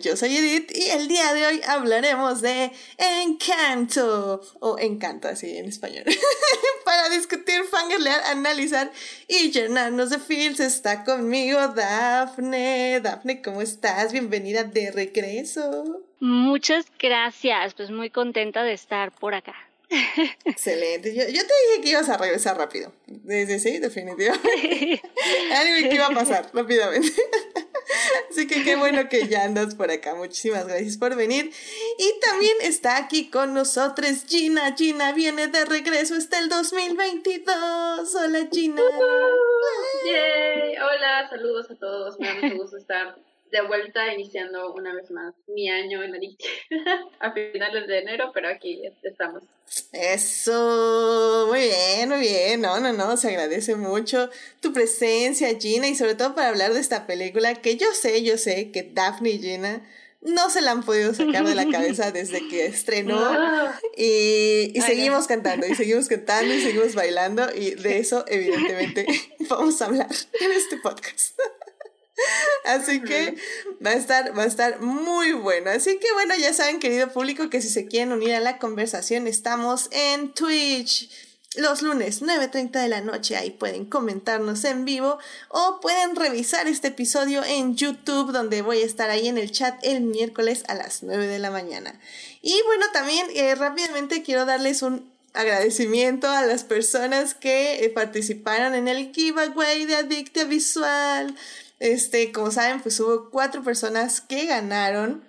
Yo soy Edith y el día de hoy hablaremos de Encanto, o Encanto así en español. Para discutir, fangirlear, analizar y llenarnos de feels está conmigo Dafne. Dafne, ¿cómo estás? Bienvenida de regreso. Muchas gracias, pues muy contenta de estar por acá. Excelente. Yo, te dije que ibas a regresar rápido. Desde sí, definitivamente. que iba a pasar rápidamente. Así que qué bueno que ya andas por acá. Muchísimas gracias por venir. Y también está aquí con nosotros Gina. Gina viene de regreso. Está el 2022. Hola Gina. Hola, saludos a todos. Me da mucho gusto estar de vuelta iniciando una vez más mi año en la a finales de enero, pero aquí estamos. Eso, muy bien, muy bien, no, no, no, se agradece mucho tu presencia, Gina, y sobre todo para hablar de esta película que yo sé, yo sé que Daphne y Gina no se la han podido sacar de la cabeza desde que estrenó y, y seguimos cantando y seguimos cantando y seguimos bailando y de eso evidentemente vamos a hablar en este podcast. Así que va a estar, va a estar muy bueno. Así que bueno, ya saben, querido público, que si se quieren unir a la conversación, estamos en Twitch. Los lunes 9.30 de la noche ahí pueden comentarnos en vivo o pueden revisar este episodio en YouTube donde voy a estar ahí en el chat el miércoles a las 9 de la mañana. Y bueno, también eh, rápidamente quiero darles un agradecimiento a las personas que eh, participaron en el giveaway de Adictia Visual. Este, como saben, pues hubo cuatro personas que ganaron.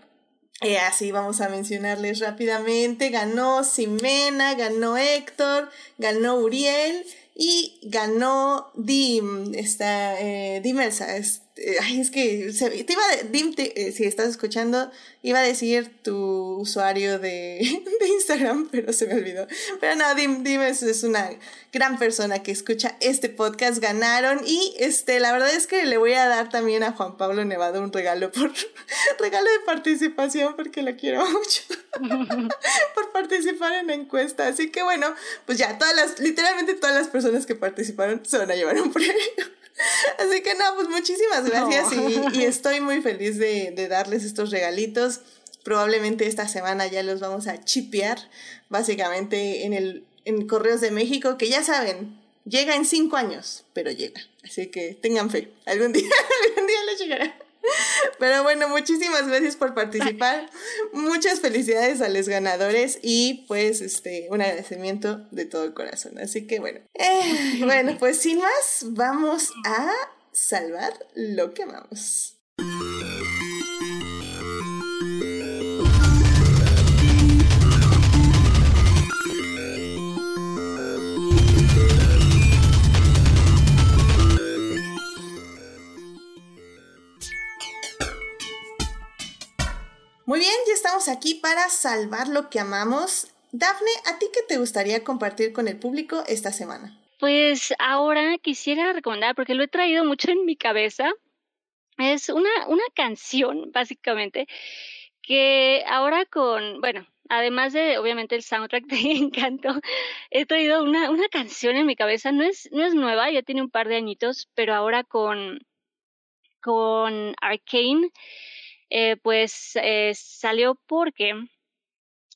Eh, así vamos a mencionarles rápidamente. Ganó Simena, ganó Héctor, ganó Uriel y ganó Dim, esta, eh. Este, ay, es que te a, Dim, eh, si estás escuchando, iba a decir tu usuario de, de Instagram, pero se me olvidó. Pero no, Dim, Dim es, es una gran persona que escucha este podcast, ganaron y este, la verdad es que le voy a dar también a Juan Pablo Nevado un regalo por regalo de participación porque lo quiero mucho por participar en la encuesta. Así que bueno, pues ya todas las, literalmente todas las personas que participaron se van a llevar un premio. Así que no, pues muchísimas gracias y, y, estoy muy feliz de, de darles estos regalitos. Probablemente esta semana ya los vamos a chipear, básicamente en el en Correos de México, que ya saben, llega en cinco años, pero llega. Así que tengan fe, algún día, algún día les llegará. Pero bueno, muchísimas gracias por participar. Muchas felicidades a los ganadores y pues este un agradecimiento de todo corazón. Así que bueno. Eh, bueno, pues sin más, vamos a salvar lo que amamos. Muy bien, ya estamos aquí para salvar lo que amamos. Dafne, ¿a ti qué te gustaría compartir con el público esta semana? Pues ahora quisiera recomendar, porque lo he traído mucho en mi cabeza, es una, una canción, básicamente, que ahora con, bueno, además de obviamente el soundtrack de Encanto, he traído una, una canción en mi cabeza. No es, no es nueva, ya tiene un par de añitos, pero ahora con, con Arcane eh, pues eh, salió porque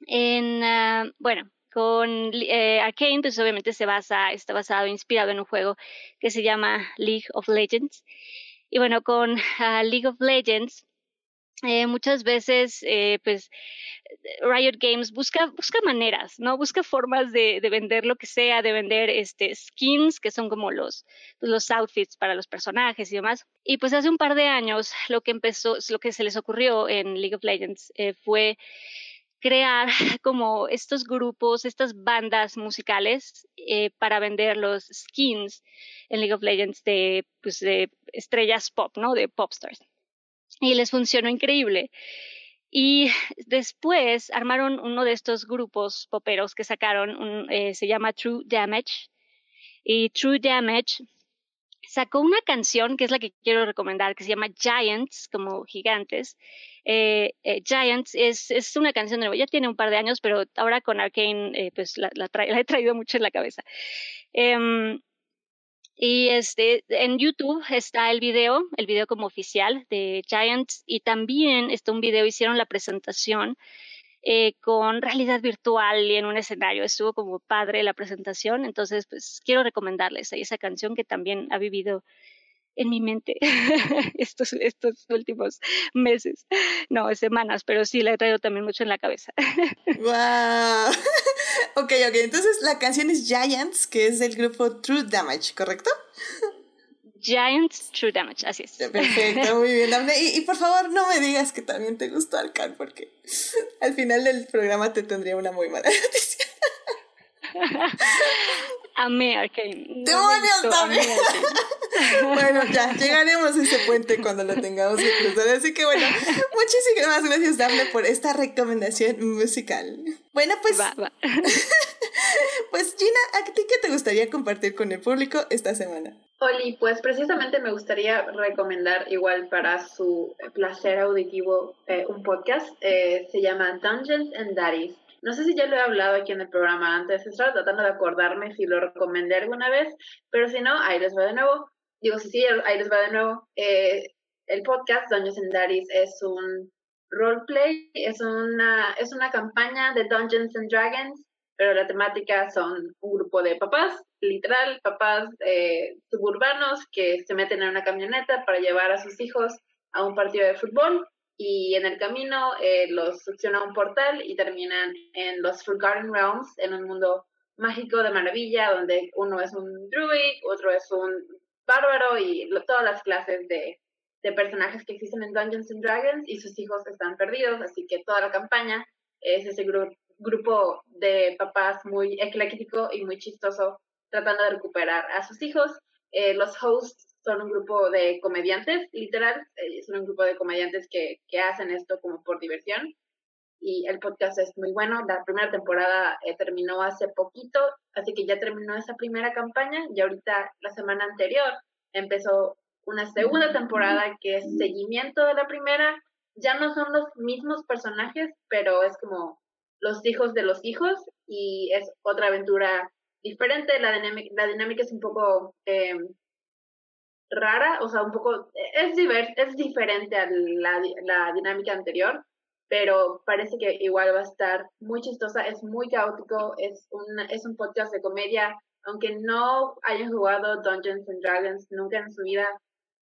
en, uh, bueno, con eh, Arcane, pues obviamente se basa, está basado, inspirado en un juego que se llama League of Legends. Y bueno, con ah, League of Legends, eh, muchas veces, eh, pues, Riot Games busca, busca maneras, ¿no? Busca formas de, de, vender lo que sea, de vender este, skins, que son como los, pues, los outfits para los personajes y demás. Y pues hace un par de años lo que empezó, lo que se les ocurrió en League of Legends eh, fue crear como estos grupos, estas bandas musicales para vender los skins en League of Legends de, pues, de estrellas pop, ¿no? De popstars y les funcionó increíble. Y después armaron uno de estos grupos poperos que sacaron, un, eh, se llama True Damage. Y True Damage sacó una canción que es la que quiero recomendar, que se llama Giants, como gigantes. Eh, eh, Giants es, una canción nueva, ya tiene un par de años, pero ahora con Arkane pues la, he traído mucho en la cabeza. Y este, en YouTube está el video, el video como oficial de Giants, y también está un video, hicieron la presentación eh, con realidad virtual y en un escenario. Estuvo como padre la presentación, entonces pues quiero recomendarles ahí esa canción que también ha vivido en mi mente estos, estos últimos meses, no, semanas, pero sí la he traído también mucho en la cabeza. ¡Wow! ok, ok, entonces la canción es Giants, que es del grupo True Damage, ¿correcto? Giants True Damage, así es. Perfecto, muy bien, Y, y, por favor, no me digas que también te gustó Alcan, porque al final del programa te tendría una muy mala noticia. Amé Arcane. ¡Demonios también! bueno, ya, llegaremos a ese puente cuando lo tengamos que cruzar. Así que bueno, muchísimas gracias, Dafne, por esta recomendación musical. Bueno, pues. Va, va. pues, Gina, ¿a ti qué te gustaría compartir con el público esta semana? Oli, pues precisamente me gustaría recomendar igual para su placer auditivo eh, un podcast. Eh, se llama Dungeons and Daddies. No sé si ya lo he hablado aquí en el programa antes, estaba tratando de acordarme si lo recomendé alguna vez, pero si no, ahí les va de nuevo. Digo, si sí, ahí les va de nuevo. Eh, el podcast Dungeons and Daddies es un roleplay, es una, es una campaña de Dungeons and Dragons, pero la temática son un grupo de papás, literal, papás eh, suburbanos que se meten en una camioneta para llevar a sus hijos a un partido de fútbol y en el camino eh, los succiona un portal y terminan en los Forgotten Realms, en un mundo mágico de maravilla, donde uno es un druid, otro es un bárbaro y todas las clases de, de, personajes que existen en Dungeons and Dragons y sus hijos están perdidos, así que toda la campaña es ese grupo de papás muy ecléctico y muy chistoso tratando de recuperar a sus hijos. Eh, los hosts son un grupo de comediantes, literal, eh, son un grupo de comediantes que, que, hacen esto como por diversión. Y el podcast es muy bueno. La primera temporada eh, terminó hace poquito, así que ya terminó esa primera campaña y ahorita la semana anterior empezó una segunda temporada que es seguimiento de la primera. Ya no son los mismos personajes, pero es como los hijos de los hijos y es otra aventura diferente. La dinámica, la dinámica es un poco eh, rara, o sea, un poco, es, divers, es diferente a la, la dinámica anterior, pero parece que igual va a estar muy chistosa, es muy caótico, es un, es un podcast de comedia, aunque no hayan jugado Dungeons and Dragons nunca en su vida,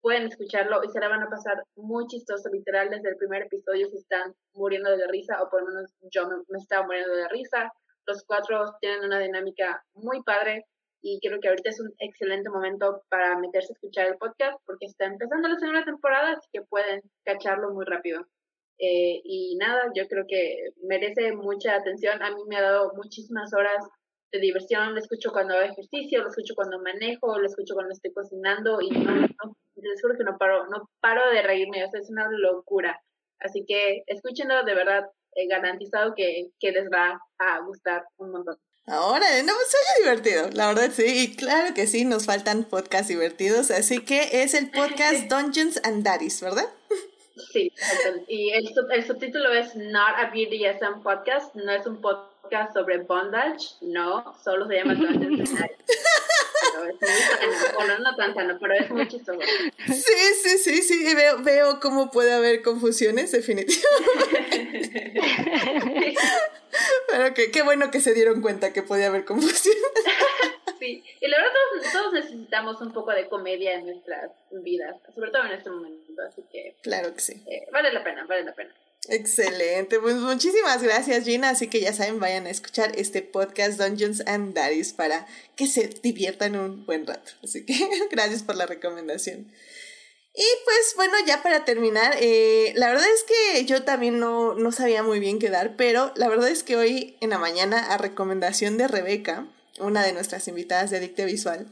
pueden escucharlo y se la van a pasar muy chistoso, literal, desde el primer episodio se están muriendo de risa, o por lo menos yo me, me estaba muriendo de risa. Los cuatro tienen una dinámica muy padre, y creo que ahorita es un excelente momento para meterse a escuchar el podcast porque está empezando la segunda temporada, así que pueden cacharlo muy rápido. Eh, y nada, yo creo que merece mucha atención. A mí me ha dado muchísimas horas de diversión. Lo escucho cuando hago ejercicio, lo escucho cuando manejo, lo escucho cuando estoy cocinando y no, les juro que no paro, no paro de reírme, o sea, es una locura. Así que escúchenlo, de verdad, he garantizado que, que les va a gustar un montón. Ahora, no, soy divertido, la verdad sí, y claro que sí, nos faltan podcasts divertidos, así que es el podcast Dungeons and Daddies, ¿verdad? Sí, y el, el subtítulo es Not a BDSM Podcast, no es un podcast sobre bondage, no, solo se llama. Pero es muy bueno, no tan sano, pero es muy chistoso. Sí, sí, sí, sí, veo, veo cómo puede haber confusiones, definitivamente. Pero que, qué bueno que se dieron cuenta que podía haber confusión. Sí, y la verdad todos, necesitamos un poco de comedia en nuestras vidas, sobre todo en este momento, así que... Claro que sí. Eh, vale la pena, vale la pena. Excelente, pues muchísimas gracias Gina, así que ya saben, vayan a escuchar este podcast Dungeons and Daddies para que se diviertan un buen rato, así que gracias por la recomendación. Y pues bueno, ya para terminar, eh, la verdad es que yo también no, no sabía muy bien qué dar, pero la verdad es que hoy en la mañana, a recomendación de Rebeca, una de nuestras invitadas de Adicte Visual,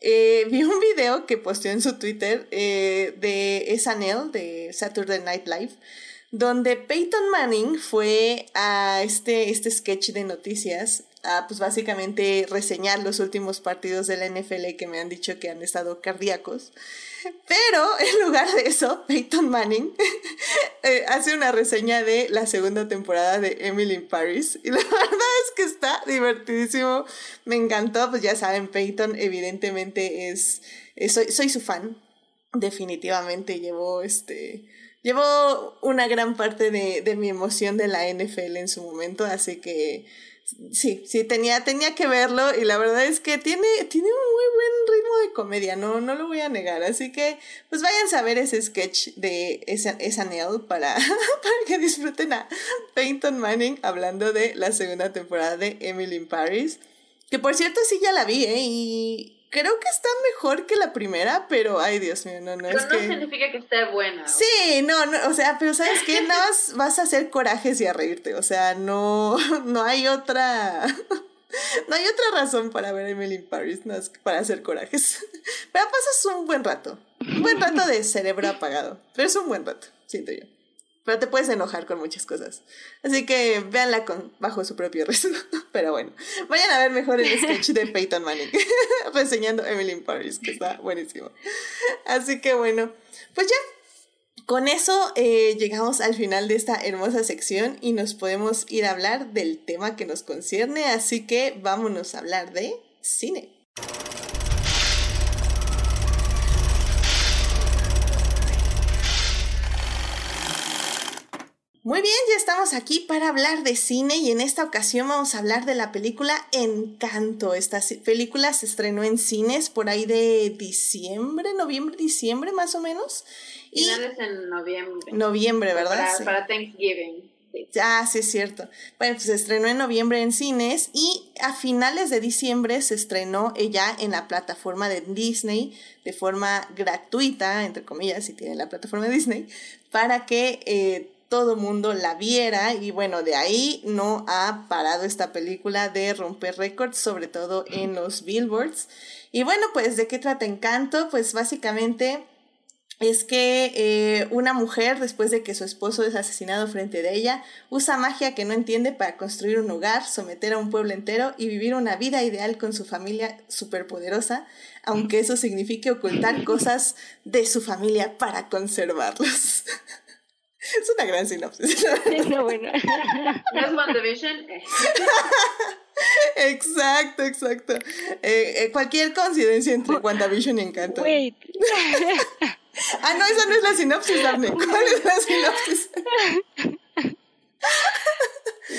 eh, vi un video que posteó en su Twitter eh, de SNL, de Saturday Night Live, donde Peyton Manning fue a este, este sketch de noticias a, pues básicamente reseñar los últimos partidos de la NFL que me han dicho que han estado cardíacos. Pero en lugar de eso, Peyton Manning eh, hace una reseña de la segunda temporada de Emily in Paris. Y la verdad es que está divertidísimo. Me encantó. Pues ya saben, Peyton evidentemente es. soy, soy su fan. Definitivamente llevó este. Llevó una gran parte de, de mi emoción de la NFL en su momento, así que sí, sí, tenía, tenía que verlo y la verdad es que tiene, tiene un muy buen ritmo de comedia, no, no lo voy a negar. Así que, pues vayan a ver ese sketch de esa, esa Nell para, para que disfruten a Peyton Manning hablando de la segunda temporada de Emily in Paris. Que por cierto sí ya la vi, ¿eh? Y creo que está mejor que la primera, pero ay Dios mío, no, no pero es no que... significa que esté buena. Sí, no, no, o sea, pero ¿sabes qué? No vas, vas a hacer corajes y a reírte, o sea, no, no hay otra... No hay otra razón para ver Emily in Paris, no es para hacer corajes. Pero pasas un buen rato. Un buen rato de cerebro apagado. Pero es un buen rato, siento yo. Pero te puedes enojar con muchas cosas. Así que véanla con, bajo su propio riesgo. Pero bueno, vayan a ver mejor el sketch de Peyton Manning reseñando Emily in Paris, que está buenísimo. Así que bueno, pues ya. Con eso eh, llegamos al final de esta hermosa sección y nos podemos ir a hablar del tema que nos concierne. Así que vámonos a hablar de cine. Muy bien, ya estamos aquí para hablar de cine y en esta ocasión vamos a hablar de la película Encanto. Esta película se estrenó en cines por ahí de diciembre, noviembre, diciembre más o menos. Y Finales en noviembre. Noviembre, ¿verdad? Para, sí. para Thanksgiving. Sí. Ah, sí, es cierto. Bueno, pues se estrenó en noviembre en cines y a finales de diciembre se estrenó ella en la plataforma de Disney de forma gratuita, entre comillas, si tiene la plataforma de Disney, para que eh, todo mundo la viera y bueno, de ahí no ha parado esta película de romper récords, sobre todo en los billboards. Y bueno, pues de qué trata Encanto? Pues básicamente es que eh, una mujer, después de que su esposo es asesinado frente de ella, usa magia que no entiende para construir un hogar, someter a un pueblo entero y vivir una vida ideal con su familia superpoderosa, aunque eso signifique ocultar cosas de su familia para conservarlos. Es una gran sinopsis. No, bueno. ¿No es WandaVision? Exacto, exacto. Eh, eh, cualquier coincidencia entre WandaVision y Encanto. Wait. ah, no, esa no es la sinopsis, Daphne. ¿Cuál es la sinopsis?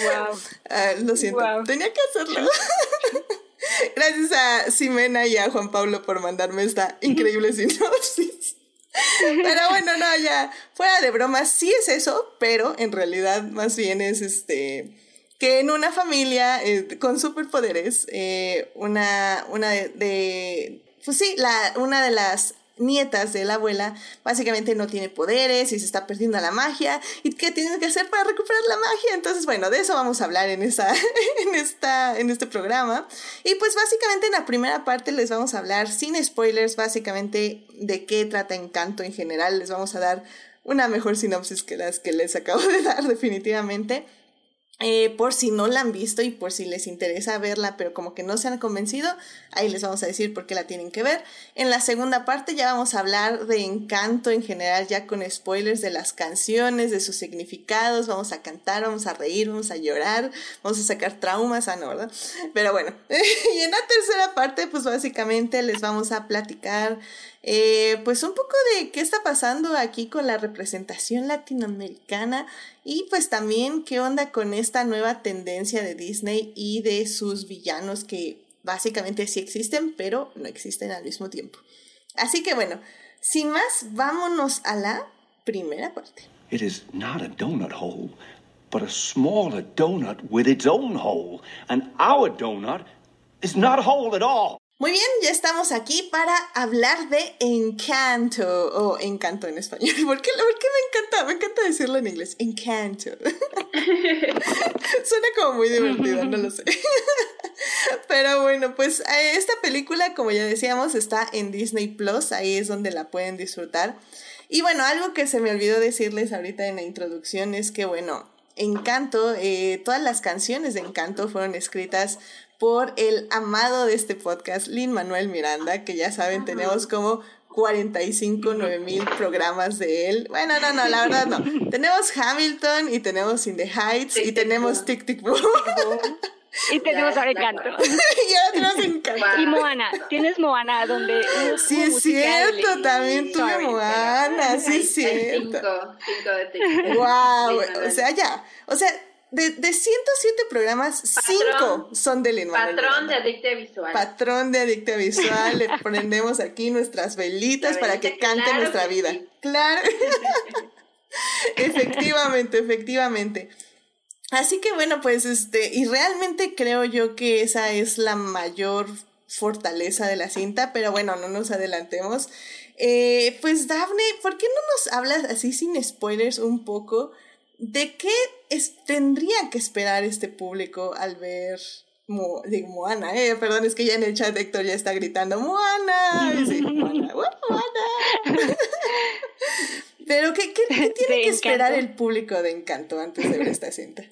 wow. Ah, lo siento. Wow. Tenía que hacerlo. Gracias a Ximena y a Juan Pablo por mandarme esta increíble sinopsis. Pero bueno, no, ya, fuera de bromas, sí es eso, pero en realidad más bien es este que en una familia eh, con superpoderes, eh, una, una de, de, pues sí, la, una de las nietas de la abuela básicamente no tiene poderes y se está perdiendo la magia. Y qué tienen que hacer para recuperar la magia entonces bueno de eso vamos a hablar en esa en esta en este programa. Y pues básicamente en la primera parte les vamos a hablar sin spoilers básicamente de qué trata Encanto en general. Les vamos a dar una mejor sinopsis que las que les acabo de dar definitivamente. Eh, por si no la han visto y por si les interesa verla, pero como que no se han convencido, ahí les vamos a decir por qué la tienen que ver. En la segunda parte ya vamos a hablar de encanto en general, ya con spoilers de las canciones, de sus significados, vamos a cantar, vamos a reír, vamos a llorar, vamos a sacar traumas, ah, no, ¿verdad? Pero bueno, y en la tercera parte, pues básicamente les vamos a platicar eh, pues un poco de qué está pasando aquí con la representación latinoamericana y pues también qué onda con esta nueva tendencia de Disney y de sus villanos que básicamente sí existen, pero no existen al mismo tiempo. Así que bueno, sin más, vámonos a la primera parte. It is not a donut hole, but a smaller donut with its own hole. And our donut is not a hole at all. Muy bien, ya estamos aquí para hablar de Encanto, o Encanto en español. ¿Por qué, ¿Por qué me encanta? Me encanta decirlo en inglés, Encanto. Suena como muy divertido, no lo sé. Pero bueno, pues eh, esta película, como ya decíamos, está en Disney Plus, ahí es donde la pueden disfrutar. Y bueno, algo que se me olvidó decirles ahorita en la introducción es que, bueno, Encanto, eh, todas las canciones de Encanto fueron escritas por el amado de este podcast, Lin Manuel Miranda, que ya saben, tenemos como 45, 9 mil programas de él. Bueno, no, no, la verdad no. tenemos Hamilton y tenemos In the Heights y tenemos Tic Tic Boom. Y tenemos ahora Encanto. y ahora tenemos Encanto. Y Moana. Tienes Moana, donde. Sí, es cierto, también tuve Moana. Sí, es cierto. Cinco, cinco de cinco. Wow, o sea, ya. O sea, de, de 107 programas, 5 son de Lin Patrón de adicta visual. Patrón de adicta visual. Le prendemos aquí nuestras velitas para que cante nuestra vida. Claro. efectivamente, efectivamente. Así que bueno, pues este, y realmente creo yo que esa es la mayor fortaleza de la cinta, pero bueno, no nos adelantemos. Eh, pues Daphne, ¿por qué no nos hablas así sin spoilers un poco de qué es, tendría que esperar este público al ver Mo, digo, Moana, eh, perdón, es que ya en el chat Héctor ya está gritando Moana, sí, Moana, Moana. Pero, ¿qué, qué, qué tiene que esperar el público de Encanto antes de ver esta cinta?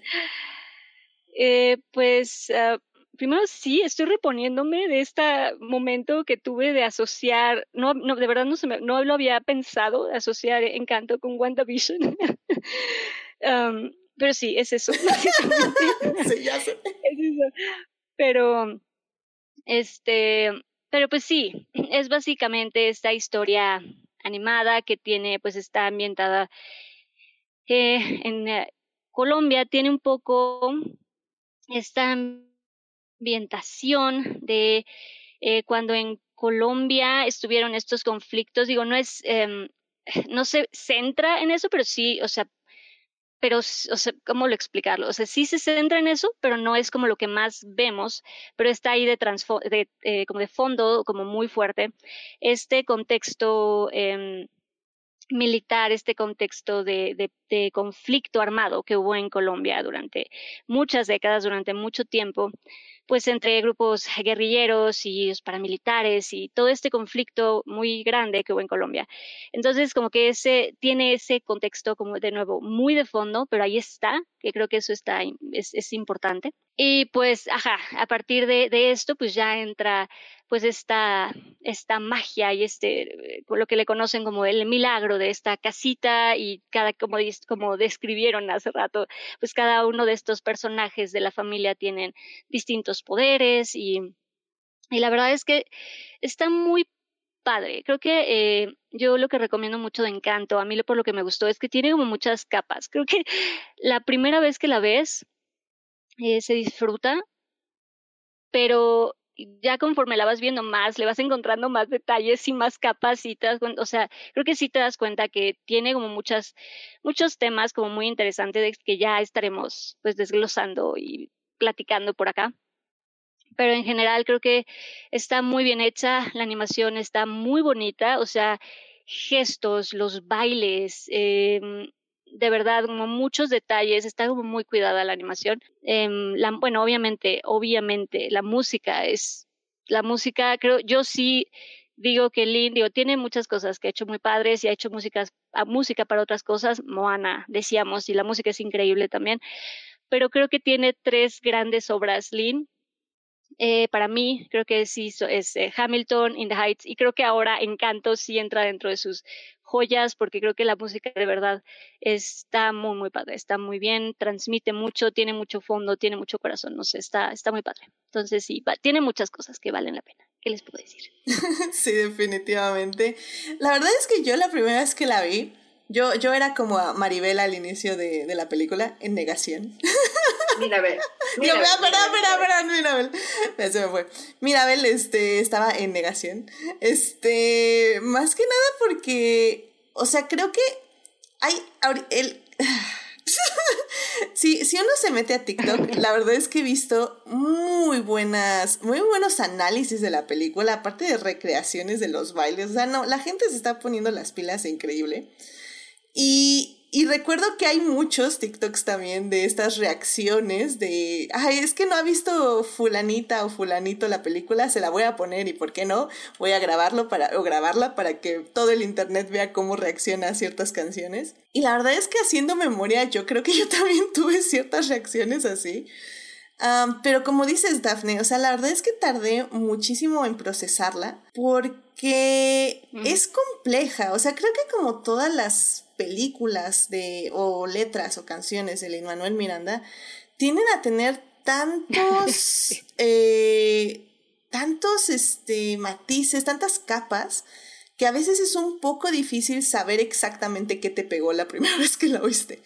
Eh, pues, uh, primero sí, estoy reponiéndome de este momento que tuve de asociar, no, no de verdad no, se me, no lo había pensado, asociar Encanto con WandaVision. um, pero sí, es eso. sí, ya sé. Es eso. Pero, este, pero pues sí, es básicamente esta historia animada que tiene, pues está ambientada eh, en eh, Colombia, tiene un poco esta ambientación de eh, cuando en Colombia estuvieron estos conflictos, digo, no es, eh, no se centra en eso, pero sí, o sea, pero, o sea, ¿cómo lo explicarlo? O sea, sí se centra en eso, pero no es como lo que más vemos, pero está ahí de, de eh, como de fondo, como muy fuerte, este contexto eh, militar, este contexto de, de, de, conflicto armado que hubo en Colombia durante muchas décadas, durante mucho tiempo, pues entre grupos guerrilleros y paramilitares y todo este conflicto muy grande que hubo en Colombia. Entonces, como que ese tiene ese contexto como de nuevo muy de fondo, pero ahí está, que creo que eso está es, es importante. Y pues, ajá, a partir de, de, esto, pues ya entra pues esta, esta magia y este, lo que le conocen como el milagro de esta casita y cada, como, como describieron hace rato, pues cada uno de estos personajes de la familia tienen distintos poderes y, y la verdad es que está muy padre. Creo que eh, yo lo que recomiendo mucho de Encanto, a mí por lo que me gustó, es que tiene como muchas capas. Creo que la primera vez que la ves eh, se disfruta, pero ya conforme la vas viendo más, le vas encontrando más detalles y más capas y te das cuenta, o sea, creo que sí te das cuenta que tiene como muchas, muchos temas como muy interesantes que ya estaremos pues desglosando y platicando por acá. Pero en general creo que está muy bien hecha, la animación está muy bonita, o sea, gestos, los bailes, eh, de verdad como muchos detalles, está como muy cuidada la animación. La, bueno, obviamente, obviamente, la música es, la música, creo, yo sí digo que Lin, digo, tiene muchas cosas que ha hecho muy padres y ha hecho músicas, a música para otras cosas, Moana, decíamos, y la música es increíble también, pero creo que tiene tres grandes obras, Lin, eh, para mí, creo que sí es eh, Hamilton, In the Heights, y creo que ahora Encanto sí entra dentro de sus joyas, porque creo que la música de verdad está muy, muy padre, está muy bien, transmite mucho, tiene mucho fondo, tiene mucho corazón, no sé, está, está muy padre. Entonces sí, va, tiene muchas cosas que valen la pena. ¿Qué les puedo decir? sí, definitivamente. La verdad es que yo la primera vez que la vi, yo, yo era como a Maribel al inicio de, de la película, en negación. Mirabel. Mirabel. Espera, espera, espera, Mirabel. Se me fue. Mirabel este, estaba en negación. Este, más que nada porque, o sea, creo que hay, el, si, si uno se mete a TikTok, la verdad es que he visto muy buenas, muy buenos análisis de la película, aparte de recreaciones de los bailes. O sea, no, la gente se está poniendo las pilas increíble. Y y recuerdo que hay muchos TikToks también de estas reacciones de, ay, es que no ha visto fulanita o fulanito la película, se la voy a poner y por qué no, voy a grabarlo para, o grabarla para que todo el internet vea cómo reacciona a ciertas canciones. Y la verdad es que haciendo memoria, yo creo que yo también tuve ciertas reacciones así. pero como dices, Daphne, o sea, la verdad es que tardé muchísimo en procesarla porque es compleja. O sea, creo que como todas las películas de, o letras o canciones de Lin Manuel Miranda tienden a tener tantos, eh, tantos este, matices, tantas capas, que a veces es un poco difícil saber exactamente qué te pegó la primera vez que la oíste.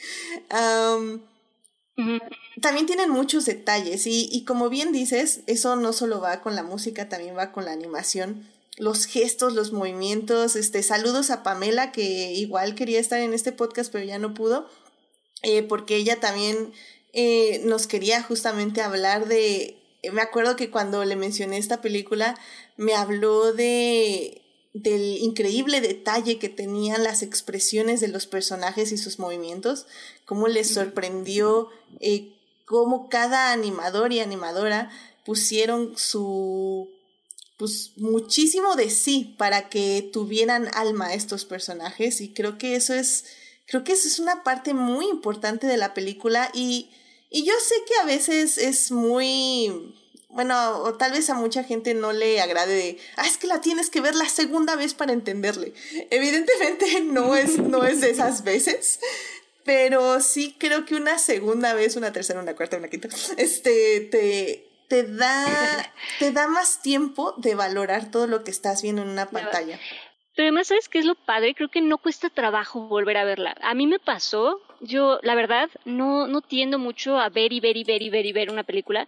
También tienen muchos detalles y, y como bien dices, eso no solo va con la música, también va con la animación los gestos, los movimientos. Este, saludos a Pamela, que igual quería estar en este podcast, pero ya no pudo, eh, porque ella también eh, nos quería justamente hablar de. Me acuerdo que cuando le mencioné esta película, me habló de del increíble detalle que tenían las expresiones de los personajes y sus movimientos, cómo les sorprendió eh, cómo cada animador y animadora pusieron su pues muchísimo de sí para que tuvieran alma estos personajes y creo que eso es creo que eso es una parte muy importante de la película y y yo sé que a veces es muy bueno, o tal vez a mucha gente no le agrade de, ah, es que la tienes que ver la segunda vez para entenderle. Evidentemente no es, no es de esas veces, pero sí creo que una segunda vez, una tercera, una cuarta, una quinta, este, te, te da, te da más tiempo de valorar todo lo que estás viendo en una pantalla. Pero además, ¿sabes qué es lo padre? Creo que no cuesta trabajo volver a verla. A mí me pasó, yo la verdad no, no tiendo mucho a ver y ver y ver y ver y ver una película.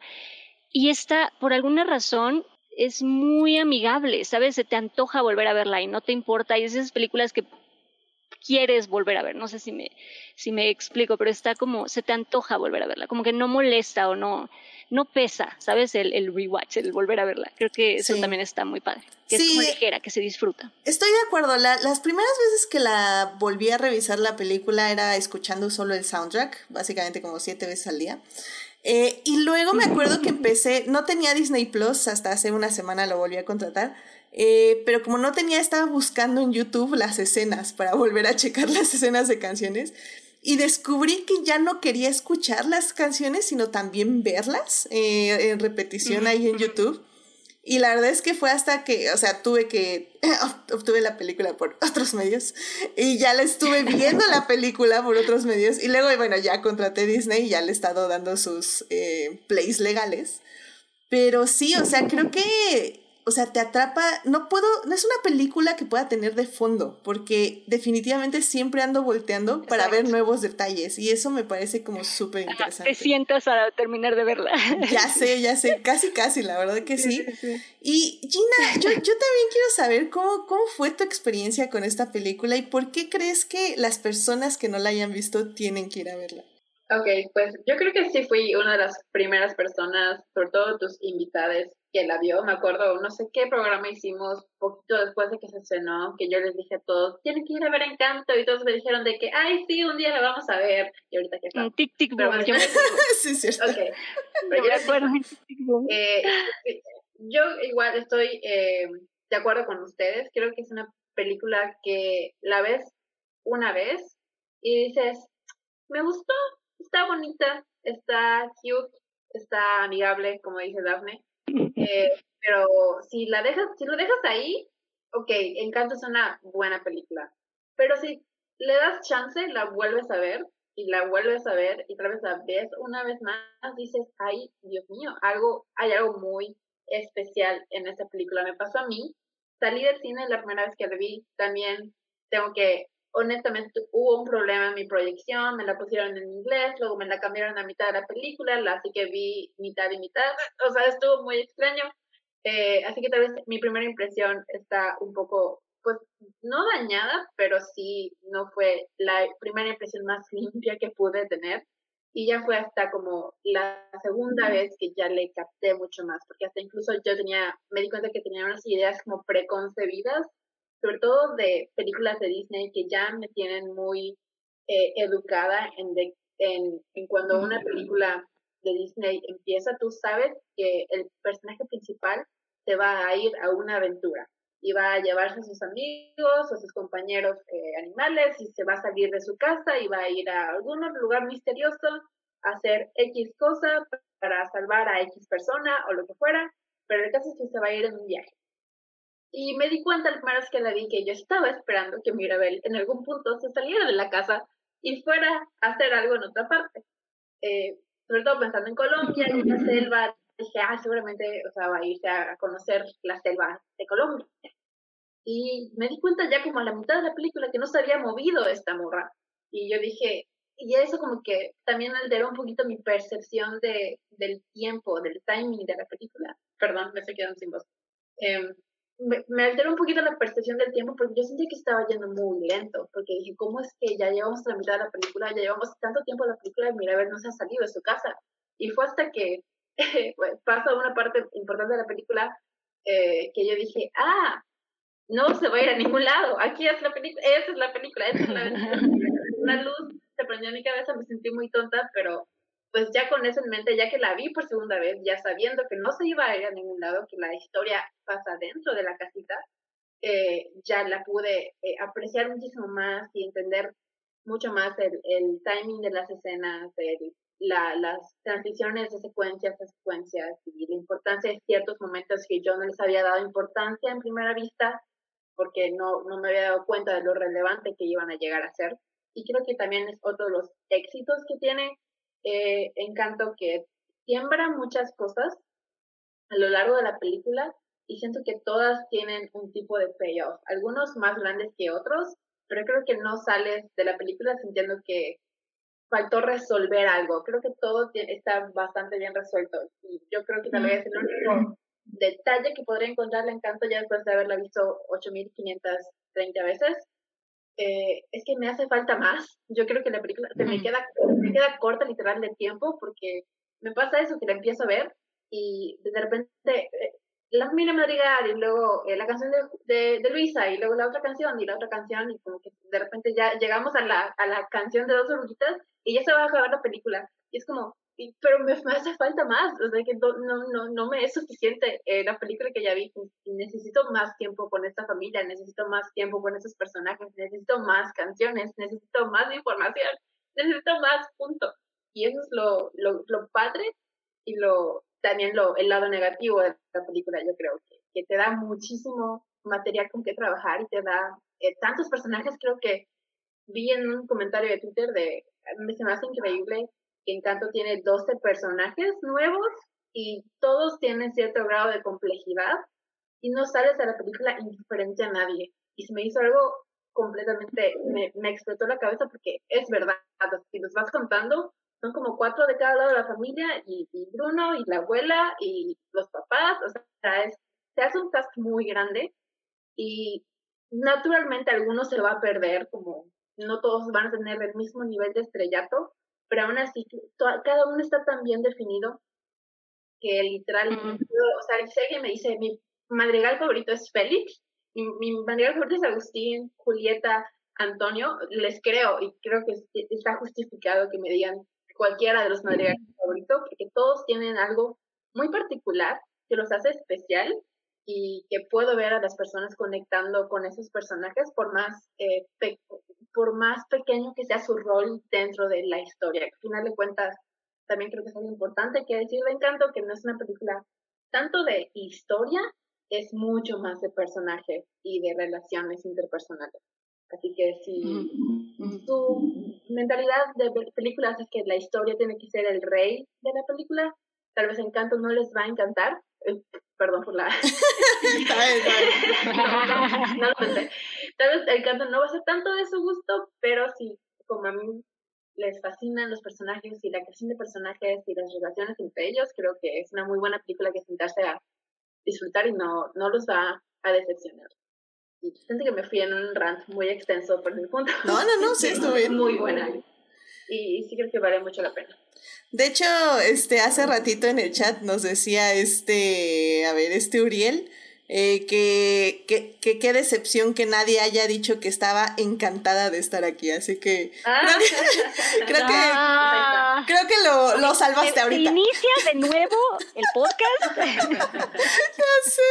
Y esta, por alguna razón, es muy amigable, ¿sabes? Se te antoja volver a verla y no te importa. Y esas películas que quieres volver a ver. No sé si me, si me explico, pero está como, se te antoja volver a verla, como que no molesta o no, no pesa, ¿sabes? El, el rewatch, el volver a verla. Creo que eso también está muy padre. Que es como ligera, que se disfruta. Estoy de acuerdo. las primeras veces que la volví a revisar la película era escuchando solo el soundtrack, básicamente como siete veces al día. Eh, y luego me acuerdo que empecé, no tenía Disney Plus, hasta hace una semana lo volví a contratar. Eh, pero como no tenía, estaba buscando en YouTube las escenas para volver a checar las escenas de canciones y descubrí que ya no quería escuchar las canciones, sino también verlas eh, en repetición ahí en YouTube. Y la verdad es que fue hasta que, o sea, tuve que, obtuve la película por otros medios y ya la estuve viendo la película por otros medios y luego, bueno, ya contraté Disney y ya le he estado dando sus eh, plays legales. Pero sí, o sea, creo que o sea, te atrapa, no puedo, no es una película que pueda tener de fondo, porque definitivamente siempre ando volteando para ver nuevos detalles y eso me parece como súper interesante. Te sientas a terminar de verla. Ya sé, ya sé, casi, casi, la verdad que sí. Y Gina, yo, yo también quiero saber cómo, cómo fue tu experiencia con esta película y por qué crees que las personas que no la hayan visto tienen que ir a verla. Ok, pues yo creo que sí fui una de las primeras personas, sobre todo tus invitadas, que la vio. Me acuerdo, no sé qué programa hicimos poquito después de que se cenó, que yo les dije a todos, tienen que ir a ver Encanto, y todos me dijeron de que, ay, sí, un día la vamos a ver. Y ahorita que está. Tic, tic, boom. Yo sí, sí, Ok. Pero yo, eh, yo igual estoy eh, de acuerdo con ustedes. Creo que es una película que la ves una vez y dices, me gustó, está bonita, está cute, está amigable, como dice Daphne. Eh, pero si la dejas, si lo dejas ahí, ok, Encanto es una buena película. Pero si le das chance, la vuelves a ver y la vuelves a ver y tal vez la ves una vez más, dices, ay, Dios mío, algo, hay algo muy especial en esta película. Me pasó a mí, salí del cine la primera vez que la vi, también tengo que honestamente hubo un problema en mi proyección, me la pusieron en inglés, luego me la cambiaron a mitad de la película, así que vi mitad y mitad, o sea, estuvo muy extraño. Eh, así que tal vez mi primera impresión está un poco, pues, no dañada, pero sí no fue la primera impresión más limpia que pude tener. Y ya fue hasta como la segunda vez que ya le capté mucho más, porque hasta incluso yo tenía, me di cuenta que tenía unas ideas como preconcebidas sobre todo de películas de Disney que ya me tienen muy eh, educada en, en, en cuando una película de Disney empieza, tú sabes que el personaje principal se va a ir a una aventura y va a llevarse a sus amigos, a sus compañeros eh, animales y se va a salir de su casa y va a ir a algún lugar misterioso a hacer X cosa para salvar a X persona o lo que fuera, pero el caso es que se va a ir en un viaje. Y me di cuenta la primera vez que la vi que yo estaba esperando que Mirabel en algún punto se saliera de la casa y fuera a hacer algo en otra parte. Eh, sobre todo pensando en Colombia, en la selva, dije, ah, seguramente, o sea, va a irse a conocer la selva de Colombia. Y me di cuenta ya como a la mitad de la película que no se había movido esta morra. Y yo dije, y eso como que también alteró un poquito mi percepción de, del tiempo, del timing de la película. Perdón, me estoy quedando sin voz. Eh, me, alteró un poquito la percepción del tiempo porque yo sentí que estaba yendo muy lento, porque dije, ¿cómo es que ya llevamos la mitad de la película, ya llevamos tanto tiempo la película y mira, a ver, no se ha salido de su casa? Y fue hasta que pasa una parte importante de la película eh, que yo dije, ah, no se va a ir a ningún lado, aquí es la película, esa es la película, esa es la Una luz se prendió en mi cabeza, me sentí muy tonta, pero pues ya con eso en mente, ya que la vi por segunda vez, ya sabiendo que no se iba a ir a ningún lado, que la historia pasa dentro de la casita, eh, ya la pude eh, apreciar muchísimo más y entender mucho más el, el timing de las escenas, el, la, las transiciones de secuencias a secuencias y la importancia de ciertos momentos que yo no les había dado importancia en primera vista porque no, no me había dado cuenta de lo relevante que iban a llegar a ser. Y creo que también es otro de los éxitos que tiene eh, Encanto que siembra muchas cosas a lo largo de la película y siento que todas tienen un tipo de payoff, algunos más grandes que otros, pero creo que no sales de la película sintiendo que faltó resolver algo. Creo que todo está bastante bien resuelto y yo creo que tal vez el único detalle que podría encontrar el encanto ya después de haberla visto 8530 veces eh, es que me hace falta más. Yo creo que la película se me, queda, me queda corta literal de tiempo porque me pasa eso que la empiezo a ver y de repente eh, la familia Madrigal y luego eh, la canción de, de, Luisa y luego la otra canción y la otra canción y como que de repente ya llegamos a la, a la canción de dos oruguitas y ya se va a acabar la película. Y es como, pero me, hace falta más, o sea que no, no, no me es suficiente eh, la película que ya vi, necesito más tiempo con esta familia, necesito más tiempo con esos personajes, necesito más canciones, necesito más información, necesito más, punto. Y eso es lo, lo, lo padre y lo también lo, el lado negativo de la película, yo creo, que, que te da muchísimo material con que trabajar y te da eh, tantos personajes, creo que vi en un comentario de Twitter de, me se me hace increíble Encanto tiene 12 personajes nuevos y todos tienen cierto grado de complejidad y no sales de la película indiferente a nadie. Y se me hizo algo completamente, me, me explotó la cabeza porque es verdad, si los vas contando, son como cuatro de cada lado de la familia y, Bruno y la abuela y los papás, o sea, es, se hace un cast muy grande y naturalmente algunos se va a perder, como no todos van a tener el mismo nivel de estrellato, pero aún así, cada uno está tan bien definido que literalmente, o sea, si alguien me dice, mi madrigal favorito es Félix, mi, mi madrigal favorito es Agustín, Julieta, Antonio, les creo y creo que está justificado que me digan cualquiera de los madrigales favoritos, porque todos tienen algo muy particular que los hace especial y que puedo ver a las personas conectando con esos personajes por más eh, por más pequeño que sea su rol dentro de la historia. Al final de cuentas, también creo que es algo importante que decir de Encanto, que no es una película tanto de historia, es mucho más de personaje y de relaciones interpersonales. Así que si tu mentalidad de películas es que la historia tiene que ser el rey de la película, tal vez Encanto no les va a encantar. Eh, perdón por la... no, lo pensé. Tal vez el canto no va a ser tanto de su gusto, pero sí, como a mí les fascinan los personajes y la creación de personajes y las relaciones entre ellos, creo que es una muy buena película que sentarse a disfrutar y no, no los va a decepcionar. Y siento que me fui en un rant muy extenso por mi punto. No, no, no, sí, estuvo bien. Muy buena. Y, sí creo que vale mucho la pena. De hecho, este, hace ratito en el chat nos decía este, a ver, este Uriel, Eh, que, que, qué decepción que nadie haya dicho que estaba encantada de estar aquí. Así que ah. creo que, ah. creo que, lo, lo salvaste ahorita. Inicia de nuevo el podcast. ya sé.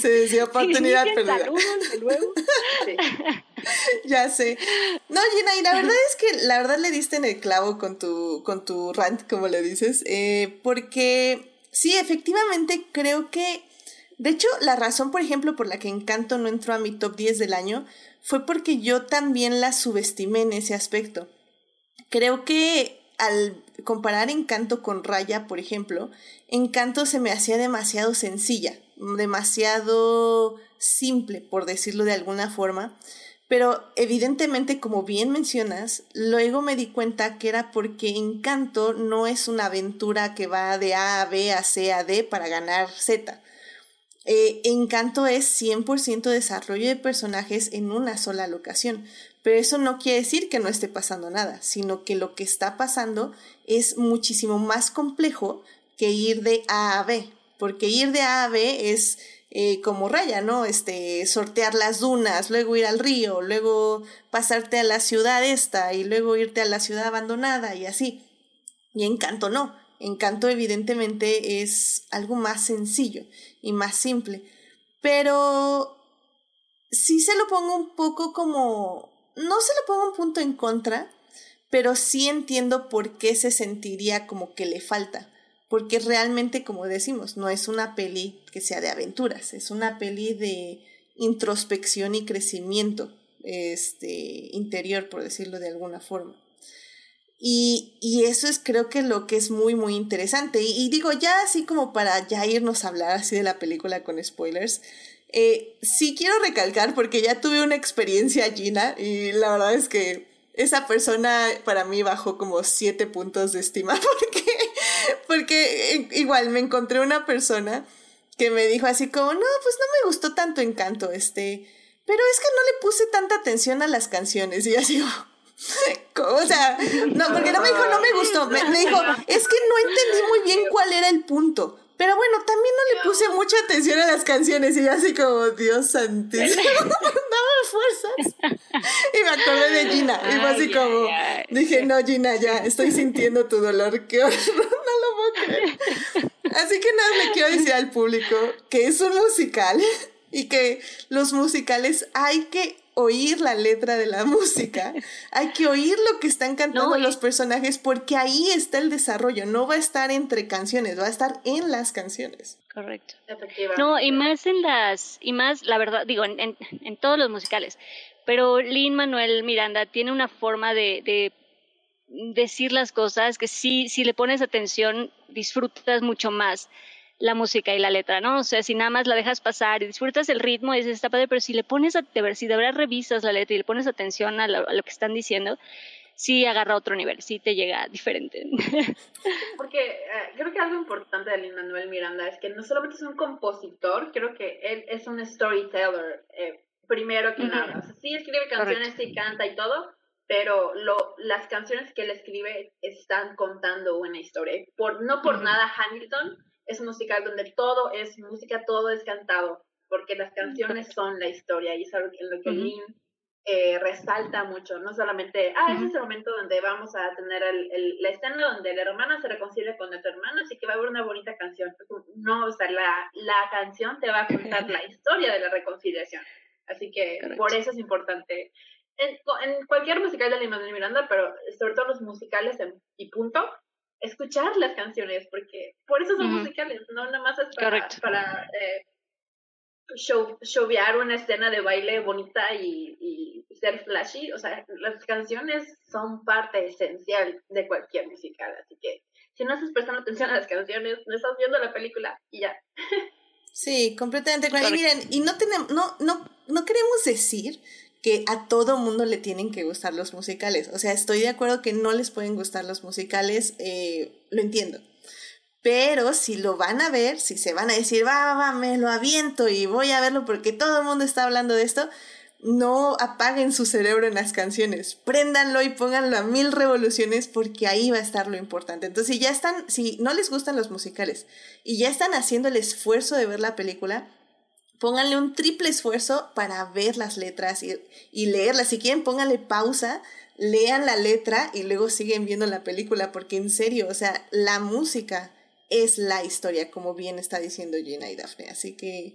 Sí, sí, oportunidad perdida. de nuevo. ya sé. No, Gina, y la verdad es que la verdad le diste en el clavo con tu, con tu rant, como le dices, eh, porque sí, efectivamente creo que de hecho, la razón, por ejemplo, por la que Encanto no entró a mi top 10 del año fue porque yo también la subestimé en ese aspecto. Creo que al comparar Encanto con Raya, por ejemplo, Encanto se me hacía demasiado sencilla, demasiado simple, por decirlo de alguna forma. Pero evidentemente, como bien mencionas, luego me di cuenta que era porque Encanto no es una aventura que va de A a B a C a D para ganar Z. Eh, Encanto es 100% desarrollo de personajes en una sola locación, pero eso no quiere decir que no esté pasando nada, sino que lo que está pasando es muchísimo más complejo que ir de A a B, porque ir de A a B es eh, como raya, ¿no? Este, sortear las dunas, luego ir al río, luego pasarte a la ciudad esta y luego irte a la ciudad abandonada y así. Y Encanto no. Encanto evidentemente es algo más sencillo y más simple. Pero sí se lo pongo un poco como... No se lo pongo un punto en contra, pero sí entiendo por qué se sentiría como que le falta. Porque realmente, como decimos, no es una peli que sea de aventuras, es una peli de introspección y crecimiento este, interior, por decirlo de alguna forma. Y, y, eso es creo que lo que es muy, muy interesante. Y, digo, ya así como para ya irnos a hablar así de la película con spoilers, eh, sí quiero recalcar porque ya tuve una experiencia Gina y la verdad es que esa persona para mí bajó como siete puntos de estima porque, porque igual me encontré una persona que me dijo así como, no, pues no me gustó tanto Encanto, este, pero es que no le puse tanta atención a las canciones y así, o sea, no, porque no me dijo, no me gustó. Me, dijo, es que no entendí muy bien cuál era el punto. Pero bueno, también no le puse mucha atención a las canciones y yo así como, Dios santísimo, dame fuerzas. Y me acordé de Gina y fue así como, dije, no Gina, ya, estoy sintiendo tu dolor, qué horror, no lo puedo creer. Así que nada, le quiero decir al público que es un musical y que los musicales hay que oír la letra de la música, hay que oír lo que están cantando los personajes porque ahí está el desarrollo, no va a estar entre canciones, va a estar en las canciones. Correcto. No, y más en las, y más, la verdad, digo, en, en, todos los musicales, pero Lin Manuel Miranda tiene una forma de, de decir las cosas que sí, si le pones atención, disfrutas mucho más la música y la letra, ¿no? O sea, si nada más la dejas pasar y disfrutas el ritmo, dices, está padre, pero si le pones a ver, si de verdad revisas la letra y le pones atención a lo, que están diciendo, sí agarra otro nivel, sí te llega diferente. Porque eh, creo que algo importante de Lin Manuel Miranda es que no solamente es un compositor, creo que él es un storyteller, eh, primero que nada. O sea, sí escribe canciones, sí canta y todo, pero lo, las canciones que él escribe están contando una historia. Por, no por nada Hamilton es un musical donde todo es música, todo es cantado, porque las canciones son la historia y es algo en lo que Lynn eh, resalta mucho, no solamente, ah, ese es el momento donde vamos a tener el, la escena donde la hermana se reconcilia con nuestro hermano, así que va a haber una bonita canción. No, o sea, la, la canción te va a contar la historia de la reconciliación. Así que por eso es importante. En, en cualquier musical de Lin Miranda, pero sobre todo los musicales en, y punto, escuchar las canciones, porque por eso son musicales, no nada más es para, para eh, show, una escena de baile bonita y, y, ser flashy. O sea, las canciones son parte esencial de cualquier musical, así que si no estás prestando atención a las canciones, no estás viendo la película y ya. Sí, completamente. Y miren, y no tenemos, no, no, no queremos decir que a todo mundo le tienen que gustar los musicales. O sea, estoy de acuerdo que no les pueden gustar los musicales, eh, lo entiendo. Pero si lo van a ver, si se van a decir, va, va, me lo aviento y voy a verlo porque todo el mundo está hablando de esto, no apaguen su cerebro en las canciones, préndanlo y pónganlo a mil revoluciones porque ahí va a estar lo importante. Entonces, si ya están, si no les gustan los musicales y ya están haciendo el esfuerzo de ver la película, pónganle un triple esfuerzo para ver las letras y, y leerlas. Si quieren, pónganle pausa, lean la letra y luego siguen viendo la película, porque en serio, o sea, la música es la historia, como bien está diciendo Gina y Daphne. Así que,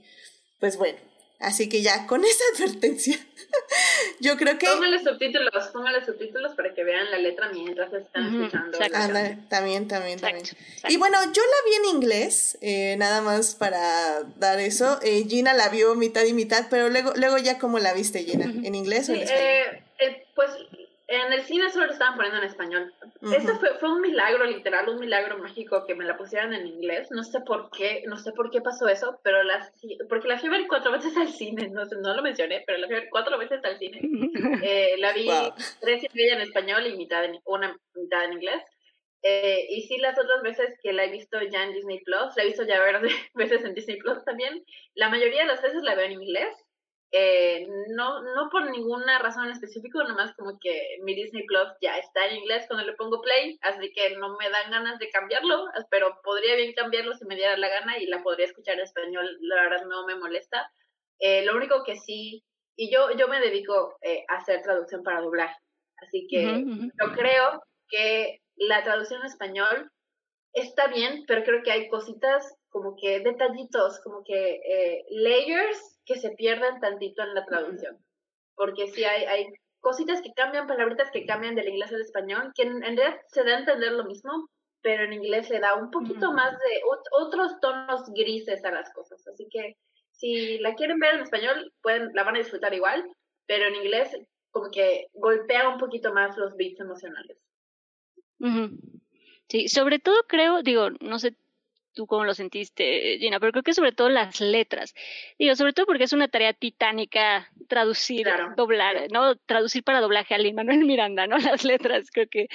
pues bueno, Así que ya, con esa advertencia, yo creo que... Póngale subtítulos, póngale subtítulos para que vean la letra mientras están escuchando. también, también, también. Y bueno, yo la vi en inglés, eh, nada más para dar eso. Eh, Gina la vio mitad y mitad, pero luego, luego ya cómo la viste, Gina, ¿en inglés o en español? Eh, pues en el cine solo lo estaban poniendo en español. Eso fue, fue un milagro, literal, un milagro mágico que me la pusieran en inglés. No sé por qué, no sé por qué pasó eso, pero las, porque la fui a ver cuatro veces al cine, no, no lo mencioné, pero la fui a ver cuatro veces al cine. Eh, la vi tres y media en español y mitad en, una mitad en inglés. Eh, y sí, las otras veces que la he visto ya en Disney Plus, la he visto ya varias veces en Disney Plus también, la mayoría de las veces la veo en inglés eh, no, no por ninguna razón específica, nomás como que mi Disney Plus ya está en inglés cuando le pongo play, así que no me dan ganas de cambiarlo, pero podría bien cambiarlo si me diera la gana y la podría escuchar en español, la verdad no me molesta. Eh, lo único que sí, y yo, yo me dedico eh, a hacer traducción para doblar, así que yo creo que la traducción en español está bien, pero creo que hay cositas como que detallitos, como que layers que se pierdan tantito en la traducción. Porque sí hay, hay cositas que cambian, palabritas que cambian del inglés al español, que en, realidad se da a entender lo mismo, pero en inglés le da un poquito más de otros tonos grises a las cosas. Así que si la quieren ver en español, pueden, la van a disfrutar igual, pero en inglés como que golpea un poquito más los beats emocionales. Sí, sobre todo creo, digo, no sé tú cómo lo sentiste, Gina, pero creo que sobre todo las letras. Digo, sobre todo porque es una tarea titánica traducir, doblar, ¿no? Traducir para doblaje a Lin Manuel Miranda, ¿no? Las letras, creo que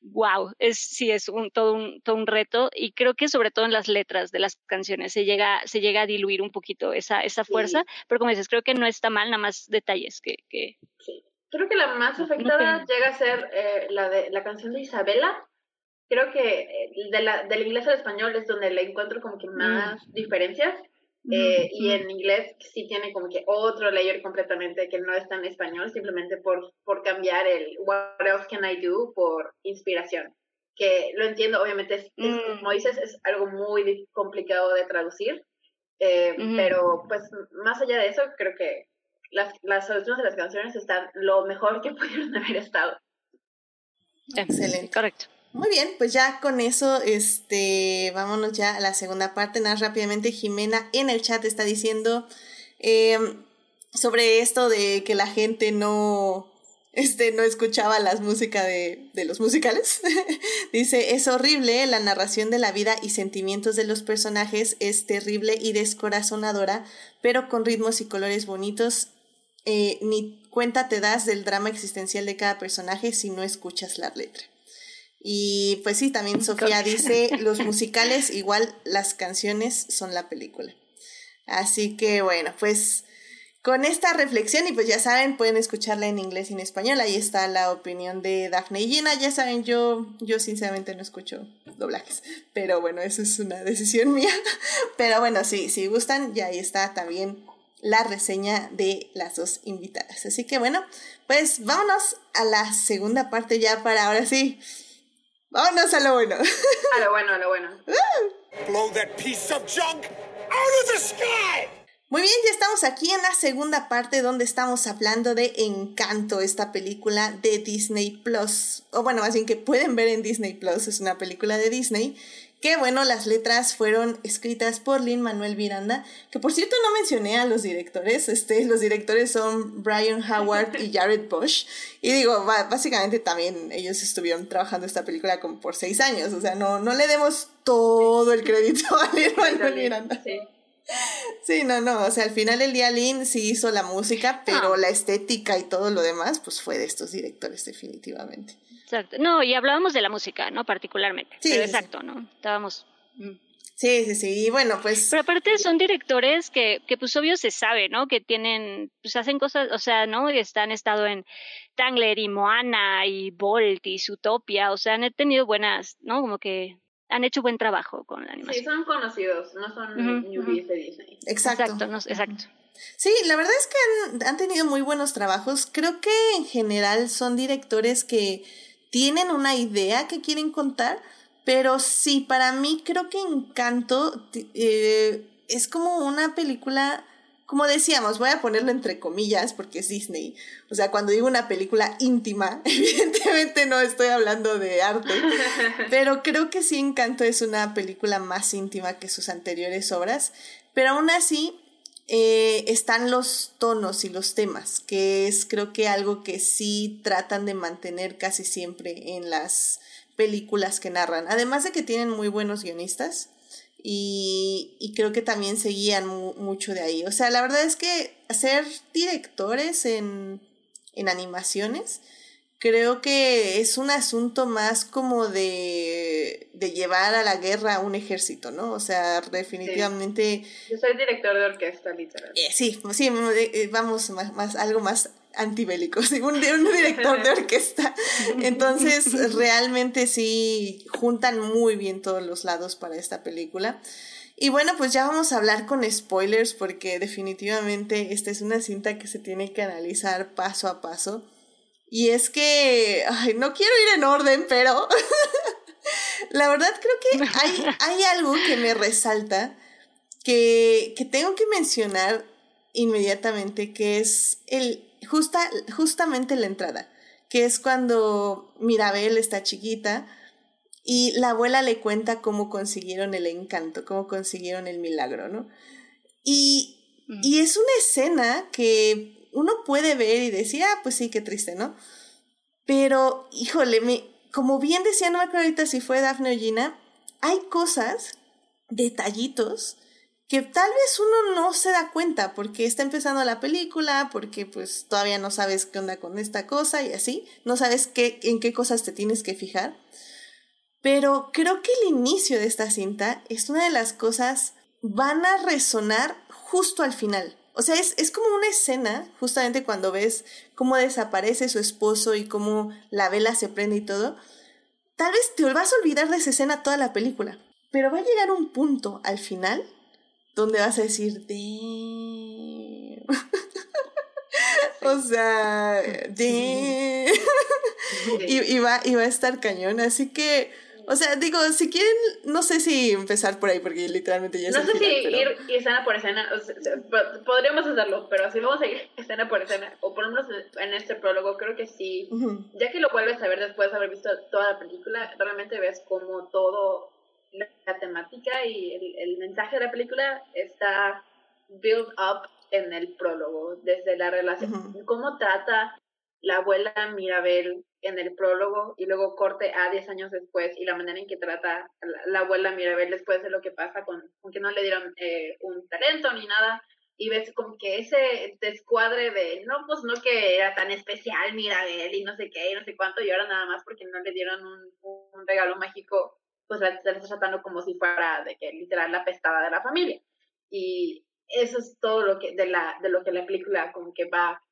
wow, es sí es un todo un todo un reto y creo que sobre todo en las letras de las canciones se llega se llega a diluir un poquito esa esa fuerza, pero como dices, creo que no está mal, nada más detalles que, que... Sí. Creo que la más afectada llega a ser eh, la de la canción de Isabela, creo que eh, de la, del inglés al español es donde le encuentro como que más mm. diferencias. Eh, y en inglés sí tiene como que otro layer completamente que no está en español, simplemente por, por cambiar el what else can I do por inspiración. Que lo entiendo, obviamente, es, mm. como dices, es algo muy complicado de traducir, eh, pero pues más allá de eso, creo que las, las soluciones de las canciones están lo mejor que pudieron haber estado. Excelente, correcto. Muy bien, pues ya con eso, este, vámonos ya a la segunda parte. Nada rápidamente, Jimena en el chat está diciendo em, sobre esto de que la gente no, este, no escuchaba las músicas de, de los musicales. Dice, es horrible, la narración de la vida y sentimientos de los personajes es terrible y descorazonadora, pero con ritmos y colores bonitos. Eh, ni cuenta te das del drama existencial de cada personaje si no escuchas la letra. Y pues sí, también Sofía dice, los musicales igual las canciones son la película. Así que bueno, pues con esta reflexión, y pues ya saben, pueden escucharla en inglés y en español, ahí está la opinión de Daphne y Gina, ya saben, yo, yo sinceramente no escucho doblajes, pero bueno, eso es una decisión mía. Pero bueno, sí, si gustan, ya ahí está también la reseña de las dos invitadas. Así que bueno, pues vámonos a la segunda parte ya para ahora sí Vámonos a lo bueno. A lo bueno, a lo bueno. Blow that piece of junk out of the sky. Muy bien, ya estamos aquí en la segunda parte donde estamos hablando de Encanto, esta película de Disney Plus. O bueno, más bien que pueden ver en Disney Plus, es una película de Disney que bueno, las letras fueron escritas por Lin Manuel Miranda, que por cierto no mencioné a los directores, este, los directores son Brian Howard y Jared Bush, y digo, básicamente también ellos estuvieron trabajando esta película como por seis años, o sea, no, no le demos todo el crédito a Lin Manuel Miranda. Sí. Sí, no, no, o sea, al final el día Lin sí hizo la música, pero ah. la estética y todo lo demás, pues fue de estos directores definitivamente. Exacto. No, y hablábamos de la música, ¿no? Particularmente. Sí, exacto, ¿no? Estábamos... Mm. Sí, sí, sí, y bueno, pues... Pero aparte son directores que, que pues obvio se sabe, ¿no? Que tienen, pues hacen cosas, o sea, ¿no? Están estado en Tangler y Moana y Bolt y Zootopia, o sea, han tenido buenas, ¿no? Como que han hecho buen trabajo con la animación. Sí, son conocidos, no son newbies de Disney. Exacto. Exacto, Sí, la verdad es que han, han tenido muy buenos trabajos. Creo que en general son directores que tienen una idea que quieren contar, pero sí, para mí creo que Encanto eh, es como una película como decíamos, voy a ponerlo entre comillas porque es Disney. O sea, cuando digo una película íntima, evidentemente no estoy hablando de arte, pero creo que sí Encanto es una película más íntima que sus anteriores obras, pero aún así eh, están los tonos y los temas, que es creo que algo que sí tratan de mantener casi siempre en las películas que narran, además de que tienen muy buenos guionistas y, y creo que también seguían mucho de ahí. O sea, la verdad es que ser directores en, en animaciones creo que es un asunto más como de, de, llevar a la guerra a un ejército, ¿no? O sea, definitivamente... Yo soy director de orquesta, literal. Eh, sí, sí, eh, vamos, más, más, algo más antibélico, según de un director de orquesta. Entonces, realmente sí juntan muy bien todos los lados para esta película. Y bueno, pues ya vamos a hablar con spoilers porque definitivamente esta es una cinta que se tiene que analizar paso a paso. Y es que, ay, no quiero ir en orden, pero la verdad creo que hay, hay algo que me resalta que, que tengo que mencionar inmediatamente, que es el justa, justamente la entrada, que es cuando Mirabel está chiquita y la abuela le cuenta cómo consiguieron el encanto, cómo consiguieron el milagro, ¿no? Y, mm. y es una escena que uno puede ver y decir, ah, pues sí, qué triste, ¿no? Pero, híjole, me, como bien decía, no me acuerdo ahorita si fue Daphne o Gina, hay cosas, detallitos, que tal vez uno no se da cuenta porque está empezando la película, porque pues todavía no sabes qué onda con esta cosa y así, no sabes qué, en qué cosas te tienes que fijar. Pero creo que el inicio de esta cinta es una de las cosas, van a resonar justo al final. O sea, es, es como una escena, justamente cuando ves cómo desaparece su esposo y cómo la vela se prende y todo. Tal vez te vas a olvidar de esa escena toda la película. Pero va a llegar un punto al final donde vas a decir, de o sea, y, va, y va a estar cañón, así que, o sea, digo, si quieren, no sé si empezar por ahí, porque literalmente ya No sé si ir escena por escena, podríamos hacerlo, pero si vamos a ir escena por escena, o por lo menos en este prólogo, creo que sí, ya que lo vuelves a ver después de haber visto toda la película, realmente ves como todo la temática y el, el, mensaje de la película está built up en el prólogo, desde la relación, cómo trata la abuela Mirabel en el prólogo y luego corte a 10 años después y la manera en que trata la, abuela Mirabel después de lo que pasa con, con que no le dieron eh, un talento ni nada y ves como que ese descuadre de, no, pues no que era tan especial Mirabel y no sé qué y no sé cuánto y ahora nada más porque no le dieron un, regalo mágico pues la, está tratando como si fuera de que literal la pestada de la familia. Y eso es todo lo que, de, la, de lo que la película como que va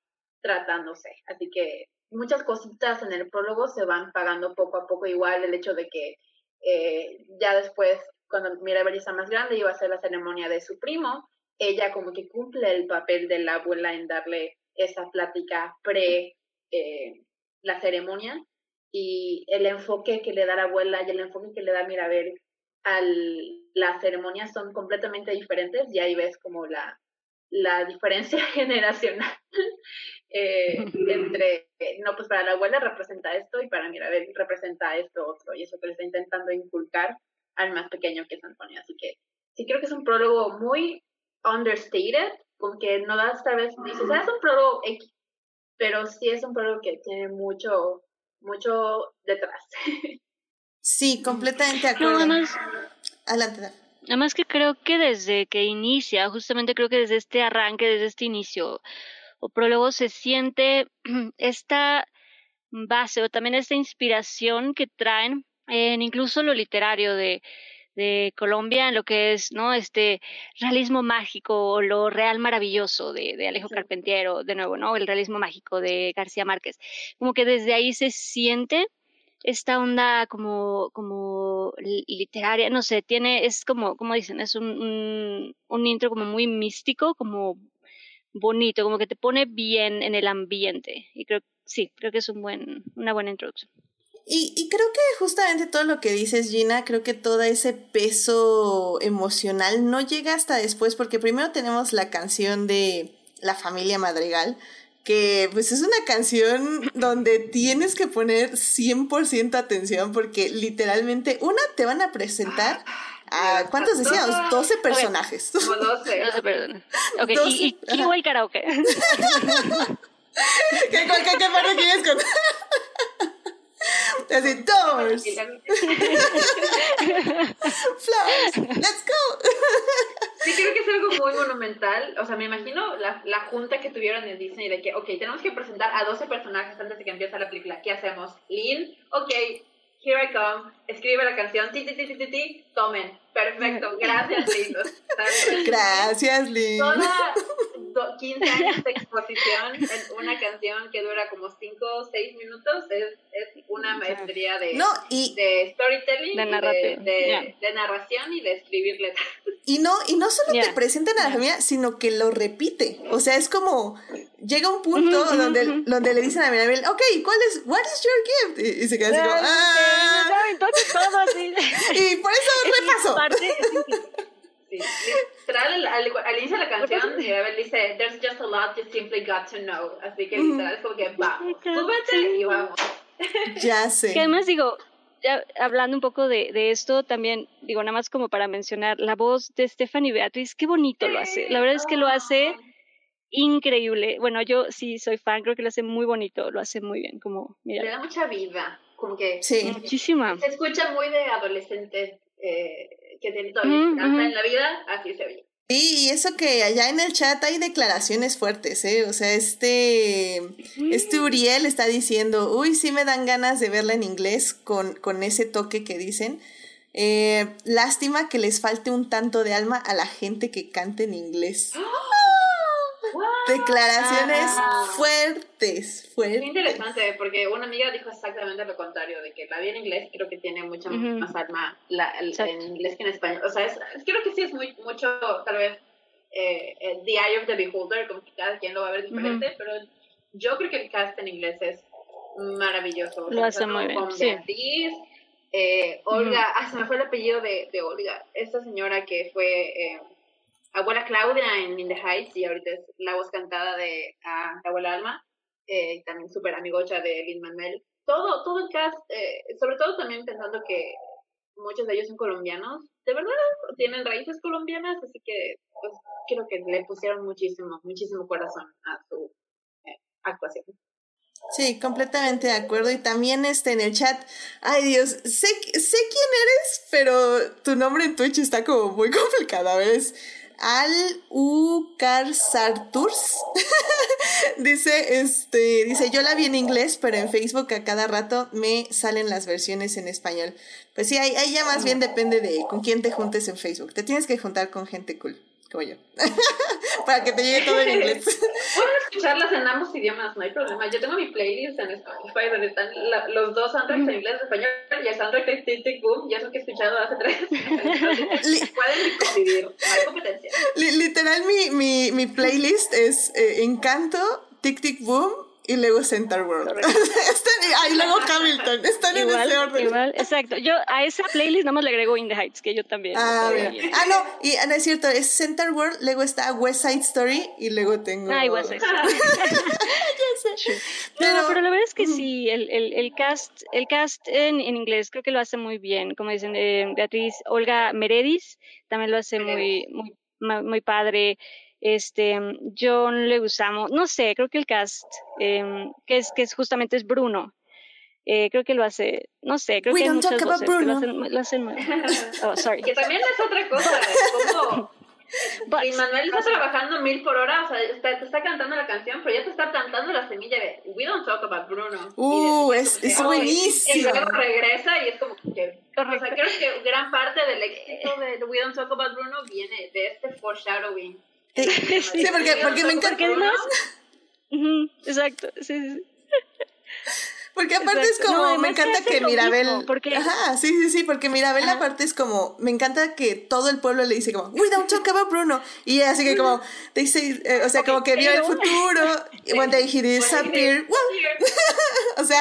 tratándose. Así que muchas cositas en el prólogo se van pagando poco a poco, igual el hecho de que eh, ya después, cuando Mirabel está más grande, iba a hacer la ceremonia de su primo, ella como que cumple el papel de la abuela en darle esa plática pre eh, la ceremonia y el enfoque que le da la abuela y el enfoque que le da Mirabel a la ceremonia son completamente diferentes y ahí ves como la, la diferencia generacional eh, entre, no, pues para la abuela representa esto y para Mirabel representa esto otro y eso que le está intentando inculcar al más pequeño que es Antonio. Así que sí creo que es un prólogo muy understated, con que no da esta vez, dices, ah, es un prólogo X, pero sí es un prólogo que tiene mucho mucho detrás. Sí, completamente de acuerdo. Adelante. Además que creo que desde que inicia, justamente creo que desde este arranque, desde este inicio o prólogo se siente esta base o también esta inspiración que traen en incluso lo literario de de Colombia en lo que es no este realismo mágico o lo real maravilloso de, de Alejo Carpentiero de nuevo no el realismo mágico de García Márquez. Como que desde ahí se siente esta onda como, como literaria, no sé, tiene, es como, como dicen, es un, un, intro como muy místico, como bonito, como que te pone bien en el ambiente. Y creo, sí, creo que es un buen, una buena introducción. Y, y, creo que justamente todo lo que dices, Gina, creo que todo ese peso emocional no llega hasta después, porque primero tenemos la canción de La familia Madrigal, que pues es una canción donde tienes que poner 100% atención, porque literalmente, una, te van a presentar a, ¿cuántos decíamos? 12 personajes. Como 12. 12 personas. Ok, y, y, y el karaoke. ¿Qué, qué, qué parte quieres contar? Así, doors. Flowers. Let's go. Sí, creo que es algo muy monumental. O sea, me imagino la, la junta que tuvieron en Disney de que, ok, tenemos que presentar a 12 personajes antes de que empiece la película. ¿Qué hacemos? Lynn, ok, here I come, escribe la canción, ti, ti, ti, ti, ti, ti, tomen. Perfecto, gracias, lindos. Gracias, Lynn. Toda 15 años de exposición en una canción que dura como 5 o 6 minutos es, es una maestría de, no, y, de storytelling, de, narración. de, de, yeah. de, narración y de escribir letras. Y no, y no solo yeah. te presentan a la familia, sino que lo repite. O sea, es como llega un punto uh -huh, donde, uh -huh. donde le dicen a Mirabel, ok, ¿cuál es, what is your gift? Y, y se queda así como, ah. No, entonces todo así. y por eso repaso. Parte, Sí, literal, al, al, inicio de la canción, Mirabel dice, there's just a lot you simply got to know. Así que literal es como que, va, súbete y vamos. Ya sé. Que además digo, ya hablando un poco de, de, esto, también digo, nada más como para mencionar, la voz de Stephanie Beatriz, qué bonito lo hace. La verdad es que lo hace increíble. Bueno, yo sí soy fan, creo que lo hace muy bonito, lo hace muy bien, como, mira. Le da mucha vida, como que... Sí. Muchísima. Se escucha muy de adolescente, eh, que tiene todavía mm en la vida, así se ve. Sí, y eso que allá en el chat hay declaraciones fuertes, ¿eh? O sea, este, este Uriel está diciendo, uy, sí me dan ganas de verla en inglés con, con ese toque que dicen. Eh, lástima que les falte un tanto de alma a la gente que cante en inglés. Declaraciones ah. fuertes, fuertes. Muy interesante, porque una amiga dijo exactamente lo contrario, de que la vi en inglés, creo que tiene mucha uh -huh. más alma la, el, en inglés que en español. O sea, es, creo que sí es muy, mucho, tal vez, eh, the eye of the beholder, como que cada quien lo va a ver diferente, uh -huh. pero yo creo que el cast en inglés es maravilloso. Lo hace muy bien. Con Beatriz, eh, Olga, uh -huh. ah, se me fue el apellido de, de Olga, esta señora que fue... Eh, abuela Claudia en In Heights y ahorita es la voz cantada de uh, abuela Alma, eh, también súper amigocha de Lin Manuel. Todo, todo el cast, eh, sobre todo también pensando que muchos de ellos son colombianos, de verdad tienen raíces colombianas, así que pues, creo que le pusieron muchísimo, muchísimo corazón a su eh, actuación. Sí, completamente de acuerdo. Y también este en el chat, ay Dios, sé, sé quién eres, pero tu nombre en Twitch está como muy complicado, a al Ucarsarturs dice este dice yo la vi en inglés pero en Facebook a cada rato me salen las versiones en español pues sí ahí, ahí ya más bien depende de con quién te juntes en Facebook. Te tienes que juntar con gente cool como yo. Para que te llegue todo en inglés. Pueden escucharlas en ambos idiomas no hay problema. Yo tengo mi playlist en Spotify donde están la, los dos soundtracks en inglés y español y el soundtrack de Tic Tic Boom ya es lo que he escuchado hace tres pueden convivir no hay competencia. Literal mi, mi, mi playlist es eh, Encanto Tic Tic Boom y luego Center World. y luego Hamilton. Están igual, en ese orden. Igual, exacto. Yo a esa playlist nada más le agrego In the Heights, que yo también. Ah, ah no, y no es cierto, es Center World, luego está West Side Story y luego tengo. Ah, igual sé. pero, no, pero la verdad es que sí, el, el, el cast, el cast en, en, inglés creo que lo hace muy bien. Como dicen, eh, Beatriz Olga Meredis también lo hace muy, muy, muy padre este John Leguizamo, no sé, creo que el cast eh, que es que es justamente es Bruno. Eh, creo que lo hace, no sé, creo We que don't muchas talk voces about Bruno. Lo hacen, lo hacen oh, sorry. Que también es otra cosa, es como But, y Manuel está trabajando mil por hora, o sea, está, te está cantando la canción, pero ya te está cantando la semilla de We don't talk about Bruno. Uh, es, es buenísimo. Y luego regresa y es como que. O sea, creo que gran parte del éxito de We don't talk about Bruno viene de este foreshadowing. Sí, sí porque, porque me encanta. Porque además, uh -huh, exacto, sí, sí. Porque aparte es como, No, me que encanta que Mirabel. mismo, porque- Ajá, sí, sí, sí, porque Mirabel Ajá. aparte es como, me encanta que todo el pueblo le dice como, we don't talk about Bruno. Y ella así que como, they say, eh, o sea, como que vio el futuro. One day he disappeared. O sea,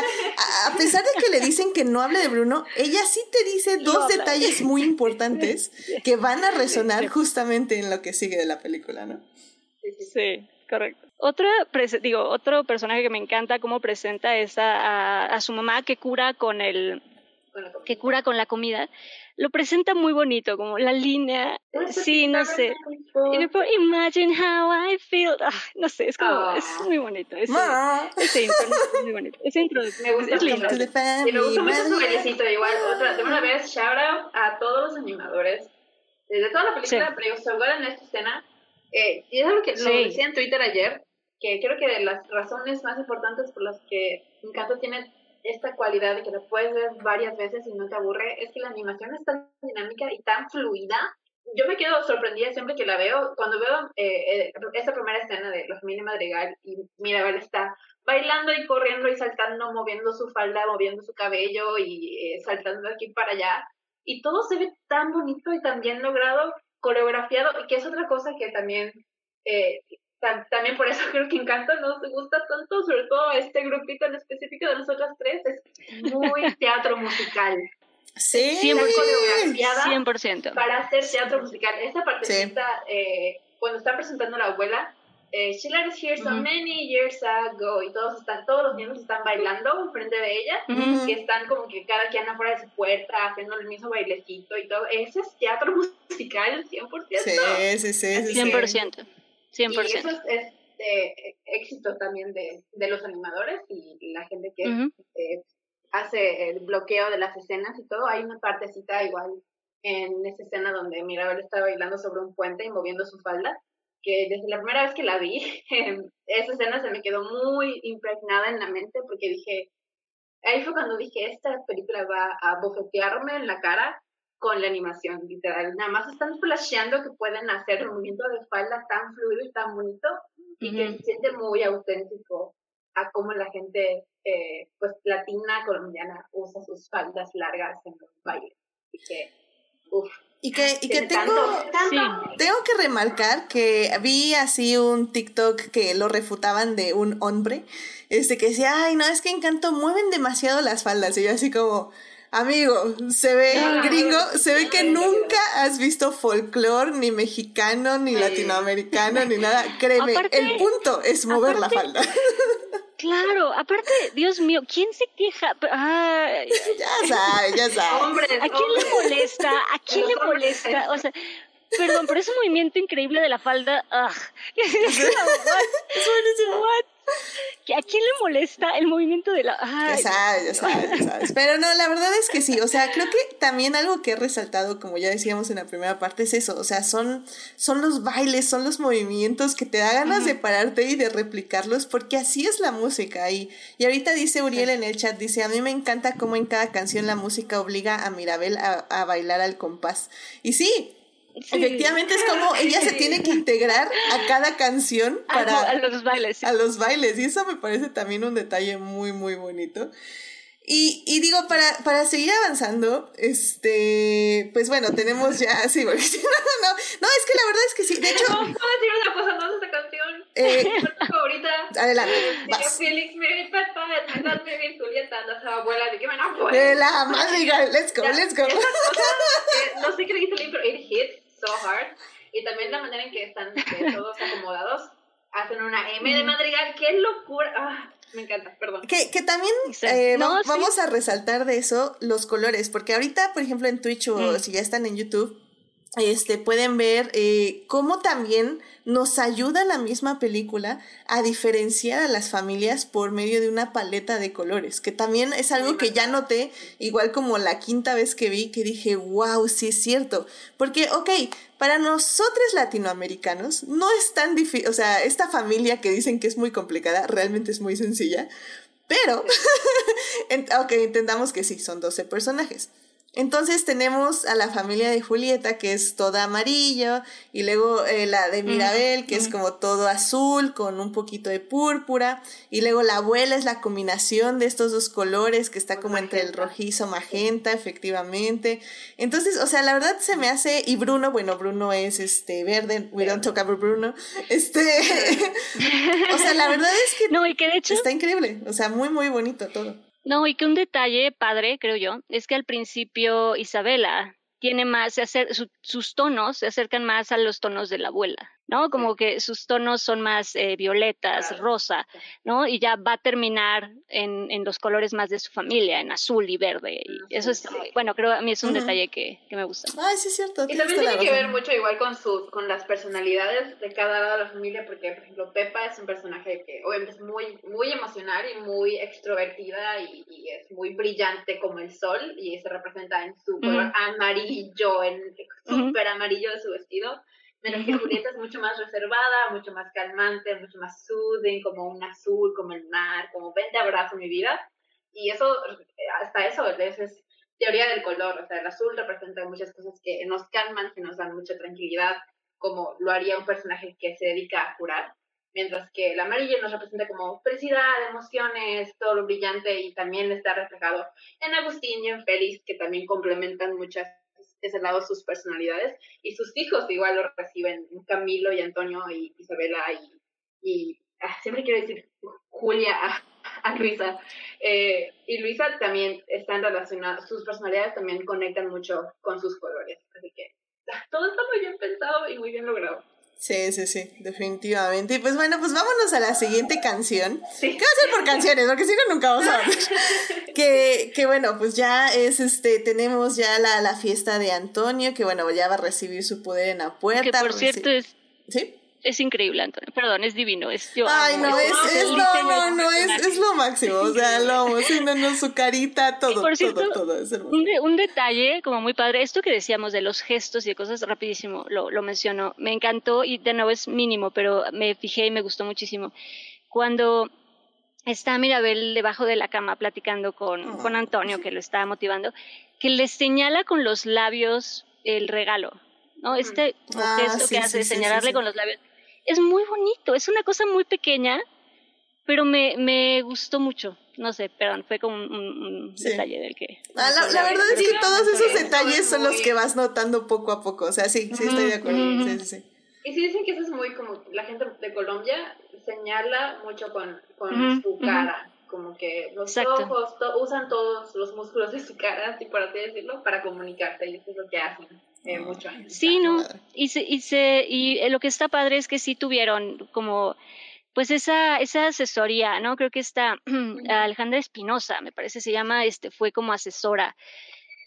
a- pesar de que le dicen que no hable de Bruno, ella sí te dice dos detalles muy importantes que van a resonar justamente en lo que sigue de la película, ¿no? Sí, correcto. Otra, digo, otro personaje que me encanta cómo presenta es a, a- a su mamá que cura con el, que cura con la comida. Lo presenta muy bonito, como la línea, sí, no sé. Imagine how I feel. Ah, no sé, es como, Ah. es muy bonito. Ma. ese intro es muy bonito. Ese intro es, Me gusta es lindo. Y me gusta mucho su bailecito, igual, otra, de una vez, shout out a todos los animadores, desde toda la película, Sí. pero sobre todo en esta escena, eh, y es algo que lo Sí. decía en Twitter ayer, que creo que de las razones más importantes por las que Encanto tiene esta cualidad de que lo puedes ver varias veces y no te aburre, es que la animación es tan dinámica y tan fluida. Yo me quedo sorprendida siempre que la veo, cuando veo eh, eh, primera escena de la familia Madrigal y Mirabel está bailando y corriendo y saltando, moviendo su falda, moviendo su cabello y eh, saltando de aquí para allá. Y todo se ve tan bonito y tan bien logrado, coreografiado, que es otra cosa que también, eh, también por eso creo que Encanto nos gusta tanto, sobre todo este grupito en específico de nosotras tres, es muy teatro musical. Sí. Está coreografiada 100%. para hacer teatro musical. Esta partecita, eh, cuando está presentando a la abuela, eh, She let us here so many years ago, y todos están, todos los niños están bailando enfrente de ella, Ujú. que están como que cada quien afuera de su puerta, haciendo el mismo bailecito y todo. Ese es teatro musical 100%. Sí, sí, sí, sí, sí. 100%. Y eso 100%. es, es, eh, éxito también de, de los animadores y, la gente que eh, hace el bloqueo de las escenas y todo. Hay una partecita igual en esa escena donde Mirabel está bailando sobre un puente y moviendo su falda, que desde la primera vez que la vi, esa escena se me quedó muy impregnada en la mente porque dije, ahí fue cuando dije, esta película va a bofetearme en la cara con la animación, literal. Nada más están flasheando que pueden hacer el movimiento de falda tan fluido y tan bonito y que se siente muy auténtico a cómo la gente, eh, pues, latina, colombiana, usa sus faldas largas en los bailes. Y que, uff, Y que, y que tengo, tanto, tanto. tengo que remarcar que vi así un TikTok que lo refutaban de un hombre, este que decía, ay, no, es que Encanto mueven demasiado las faldas. Y yo así como, amigo, se ve Ah, gringo, se ve que nunca has visto folclore, ni mexicano, ni latinoamericano, ni nada. Créeme, Aparte- el punto es mover la falda. Claro, aparte, Dios mío, ¿quién se queja? Ay, ya sabes, ya sabes. Hombres, ¿A quién le molesta? ¿A quién le molesta? O sea, perdón, pero ese movimiento increíble de la falda, ugh. Es buenísimo. What? ¿Que ¿A quién le molesta el movimiento de la Ya sabes, ya sabes, ya sabes. Pero no, la verdad es que sí. O sea, creo que también algo que he resaltado, como ya decíamos en la primera parte, es eso. O sea, son, son los bailes, son los movimientos que te da ganas de pararte y de replicarlos, porque así es la música. Y, y ahorita dice Uriel en el chat, dice, a mí me encanta cómo en cada canción la música obliga a Mirabel a, a bailar al compás. Y sí. Sí. Efectivamente es como ella se tiene que integrar a cada canción a, para, a los bailes. sí. a los bailes. Y eso me parece también un detalle muy, muy bonito. Y, y digo, para, para seguir avanzando, este, pues bueno, tenemos ya, sí, porque si no, no, no, es que la verdad es que sí, de hecho, No, puedo decir una cosa, no esta canción. Eh, Mi favorita. adelante, vas. Felix, mi papá, me mi Julieta, la abuela, de que me puedo. De la madrigal, let's go, Ya, let's go. eh, no sé qué le dice el pero it hits so hard. Y también la manera en que están eh, todos acomodados. Hacen una M de madrigal. ¡Qué locura! Ah, me encanta, perdón. Que, que también eh, No, va- sí. vamos a resaltar de eso los colores, porque ahorita, por ejemplo, en Twitch o Mm. si ya están en YouTube, este, pueden ver eh, cómo también nos ayuda la misma película a diferenciar a las familias por medio de una paleta de colores, que también es algo que ya noté, igual como la quinta vez que vi, que dije, wow, sí es cierto, porque, ok, para nosotros latinoamericanos no es tan difícil, o sea, esta familia que dicen que es muy complicada, realmente es muy sencilla, pero, ok, entendamos que sí, son 12 personajes. Entonces tenemos a la familia de Julieta, que es toda amarillo, y luego eh, la de Mirabel, que es como todo azul, con un poquito de púrpura, y luego la abuela es la combinación de estos dos colores, que está como entre el rojizo magenta, efectivamente. Entonces, o sea, la verdad se me hace, y Bruno, bueno, Bruno es este verde, we don't talk about Bruno, este, o sea, la verdad es que, no, y que de hecho... está increíble, o sea, muy, muy bonito todo. No, y que un detalle padre, creo yo, es que al principio Isabela tiene más, se hacer, sus tonos se acercan más a los tonos de la abuela. ¿No? Como que sus tonos son más eh, violetas, rosa, ¿no? Y ya va a terminar en, en, los colores más de su familia, en azul y verde. Y eso es, bueno, creo a mí es un detalle que, que, me gusta. Ay, sí es cierto. Y también tiene que ver mucho igual con sus, con las personalidades de cada lado de la familia, porque, por ejemplo, Pepa es un personaje que obviamente es muy, muy emocional y muy extrovertida y, y es muy brillante como el sol y se representa en su color amarillo, en súper amarillo de su vestido Mientras que Julieta es mucho más reservada, mucho más calmante, mucho más soothing, como un azul, como el mar, como ven abrazo mi vida. Y eso, hasta eso, es teoría del color. O sea, el azul representa muchas cosas que nos calman, que nos dan mucha tranquilidad, como lo haría un personaje que se dedica a curar. Mientras que el amarillo nos representa como felicidad, emociones, todo lo brillante y también está reflejado en Agustín y en Félix, que también complementan muchas ese lado sus personalidades y sus hijos igual lo reciben, Camilo y Antonio y Isabela y, y ah, siempre quiero decir Julia a, Luisa. Eh, y Luisa también están relacionadas, sus personalidades también conectan mucho con sus colores, así que ah, todo está muy bien pensado y muy bien logrado. Sí, sí, sí, definitivamente. Y pues bueno, pues vámonos a la siguiente canción. ¿Qué va a ser por canciones? Porque si no, nunca vamos a ver. que, que bueno, pues ya es este, tenemos ya la, la fiesta de Antonio, que bueno, ya va a recibir su poder en la puerta. Que por cierto es. ¿Sí? Es increíble, Antonio. Perdón, es divino. Es, yo Ay, no, es, es, no, no, no, es, es, lo máximo. O sea, lo amo. no, no, su carita, todo, por cierto, todo, todo. Es un, un, detalle como muy padre. Esto que decíamos de los gestos y de cosas, rapidísimo, lo, lo menciono. Me encantó y de nuevo es mínimo, pero me fijé y me gustó muchísimo. Cuando está Mirabel debajo de la cama platicando con, con Antonio, que lo está motivando, que le señala con los labios el regalo. ¿no? Este ah, gesto que hace, señalarle con los labios es muy bonito, es una cosa muy pequeña, pero me, me gustó mucho. No sé, perdón, fue como un, detalle del que... Ah, la, verdad es que todos esos detalles son los que vas notando poco a poco, o sea, sí, sí estoy de acuerdo. sí, sí, sí. Y sí dicen que eso es muy como, la gente de Colombia señala mucho con, con su cara, como que los ojos, usan todos los músculos de su cara, así por así decirlo, para comunicarte, y eso es lo que hacen. Eh, mucho sí, no, y, se, y, se, y eh, lo que está padre es que sí tuvieron como pues esa, esa asesoría, ¿no? Creo que está Alejandra Espinosa, me parece se llama, este, fue como asesora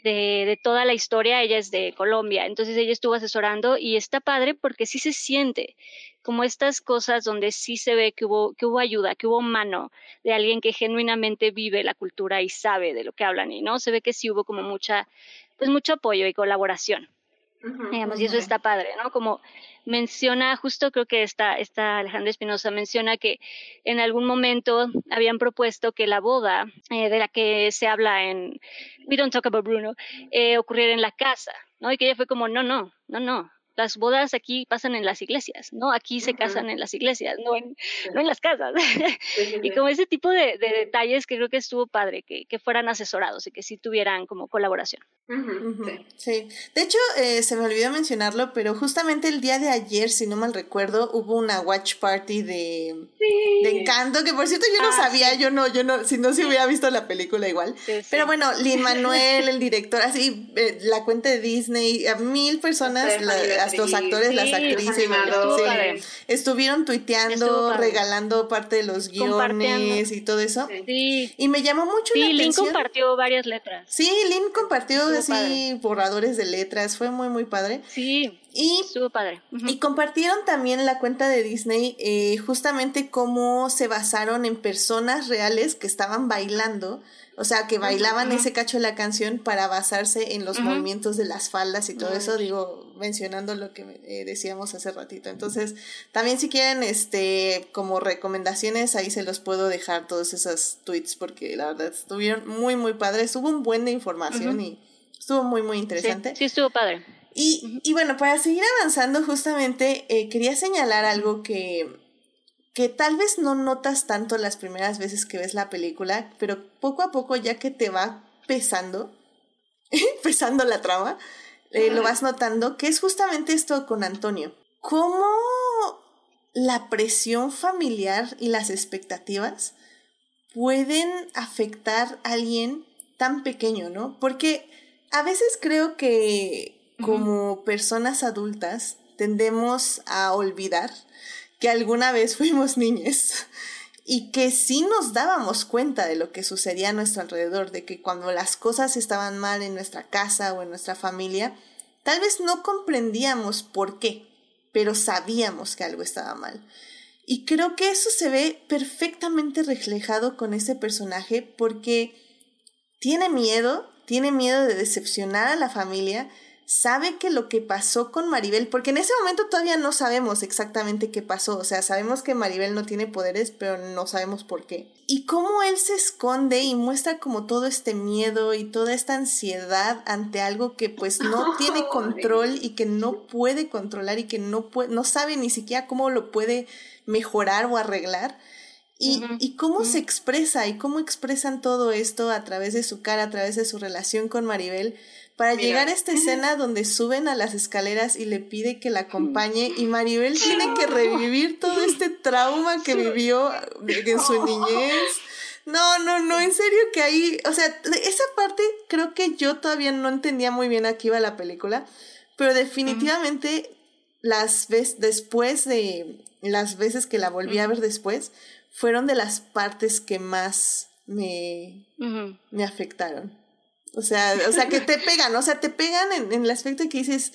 de, de, toda la historia, ella es de Colombia, entonces ella estuvo asesorando y está padre porque sí se siente como estas cosas donde sí se ve que hubo, que hubo ayuda, que hubo mano de alguien que genuinamente vive la cultura y sabe de lo que hablan y no, se ve que sí hubo como mucha, pues mucho apoyo y colaboración digamos, y eso está padre, ¿no? Como menciona, justo creo que esta, esta Alejandra Espinosa menciona que en algún momento habían propuesto que la boda eh, de la que se habla en We Don't Talk About Bruno eh, ocurriera en la casa, ¿no? Y que ella fue como, no, no, no, no, las bodas aquí pasan en las iglesias, ¿no? Aquí se casan en las iglesias, no en, no en las casas. y como ese tipo de, detalles que creo que estuvo padre, que, que, fueran asesorados y que sí tuvieran como colaboración. Sí. de hecho, eh, se me olvidó mencionarlo, pero justamente el día de ayer, si no mal recuerdo, hubo una watch party de, de Encanto, que por cierto yo no ah, sabía, yo no, yo no, si no se hubiera visto la película igual. Pero bueno, Lin Manuel, el director, así, eh, la cuenta de Disney, a mil personas, los actores, las actrices, estuvieron tuiteando, regalando parte de los guiones y todo eso. Y me llamó mucho la atención. Lynn compartió varias letras. Sí, Lynn compartió así borradores de letras, fue muy, muy padre. Sí. Y, estuvo padre. Y compartieron también la cuenta de Disney eh, justamente cómo se basaron en personas reales que estaban bailando o sea, que bailaban ese cacho de la canción para basarse en los movimientos de las faldas y todo eso, digo, mencionando lo que eh, decíamos hace ratito. Entonces, también si quieren, este, como recomendaciones, ahí se los puedo dejar todos esos tweets porque la verdad estuvieron muy, muy padres. Hubo un buen de información y Estuvo muy, muy interesante. Sí, estuvo padre. Y, y, bueno, para seguir avanzando, justamente eh, quería señalar algo que, que tal vez no notas tanto las primeras veces que ves la película, pero poco a poco, ya que te va pesando, pesando la trama, eh, lo vas notando, que es justamente esto con Antonio. ¿Cómo la presión familiar y las expectativas pueden afectar a alguien tan pequeño, ¿no? Porque a veces creo que como personas adultas tendemos a olvidar que alguna vez fuimos niñas y que sí nos dábamos cuenta de lo que sucedía a nuestro alrededor, de que cuando las cosas estaban mal en nuestra casa o en nuestra familia, tal vez no comprendíamos por qué, pero sabíamos que algo estaba mal. Y creo que eso se ve perfectamente reflejado con ese personaje porque tiene miedo, tiene miedo de decepcionar a la familia, sabe que lo que pasó con Maribel, porque en ese momento todavía no sabemos exactamente qué pasó, o sea, sabemos que Maribel no tiene poderes, pero no sabemos por qué. Y cómo él se esconde y muestra como todo este miedo y toda esta ansiedad ante algo que pues no tiene control y que no puede controlar y que no puede, no sabe ni siquiera cómo lo puede mejorar o arreglar. Y, y cómo se expresa y cómo expresan todo esto a través de su cara, a través de su relación con Maribel, para llegar a esta escena donde suben a las escaleras y le pide que la acompañe y Maribel tiene que revivir todo este trauma que vivió en su niñez. No, no, no, en serio que ahí, o sea, esa parte creo que yo todavía no entendía muy bien a qué iba la película, pero definitivamente las veces después de las veces que la volví a ver después fueron de las partes que más me, me afectaron. O sea, o sea, que te pegan, o sea, te pegan en, en el aspecto que dices,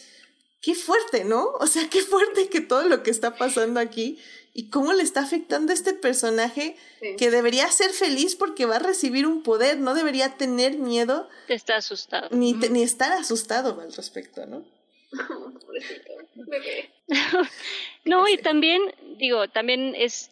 qué fuerte, ¿no? O sea, qué fuerte que todo lo que está pasando aquí y cómo le está afectando a este personaje que debería ser feliz porque va a recibir un poder, no debería tener miedo. Está asustado. Ni, ni estar asustado al respecto, ¿no? no, y también, digo, también es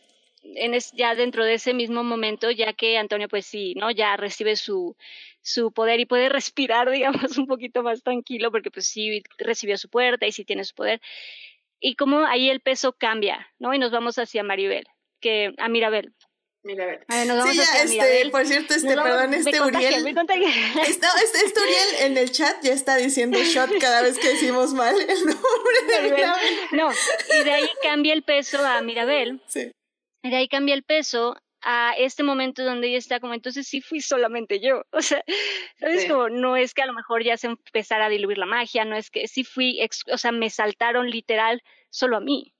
en es, ya dentro de ese mismo momento, ya que Antonio, pues sí, ¿no? Ya recibe su, su poder y puede respirar, digamos, un poquito más tranquilo, porque pues sí recibió su puerta y sí tiene su poder. Y como ahí el peso cambia, ¿no? Y nos vamos hacia Maribel, que a Mirabel. Mirabel. nos vamos sí, ya, este, por cierto, este, perdón, este Uriel. Me este, este, Uriel en el chat ya está diciendo shot cada vez que decimos mal el nombre de Mirabel. No, y de ahí cambia el peso a Mirabel. Sí. De ahí cambia el peso a este momento donde ella está como, entonces sí fui solamente yo. O sea, ¿sabes? Como no es que a lo mejor ya se empezara a diluir la magia, no es que sí fui, o sea, me saltaron literal solo a mí.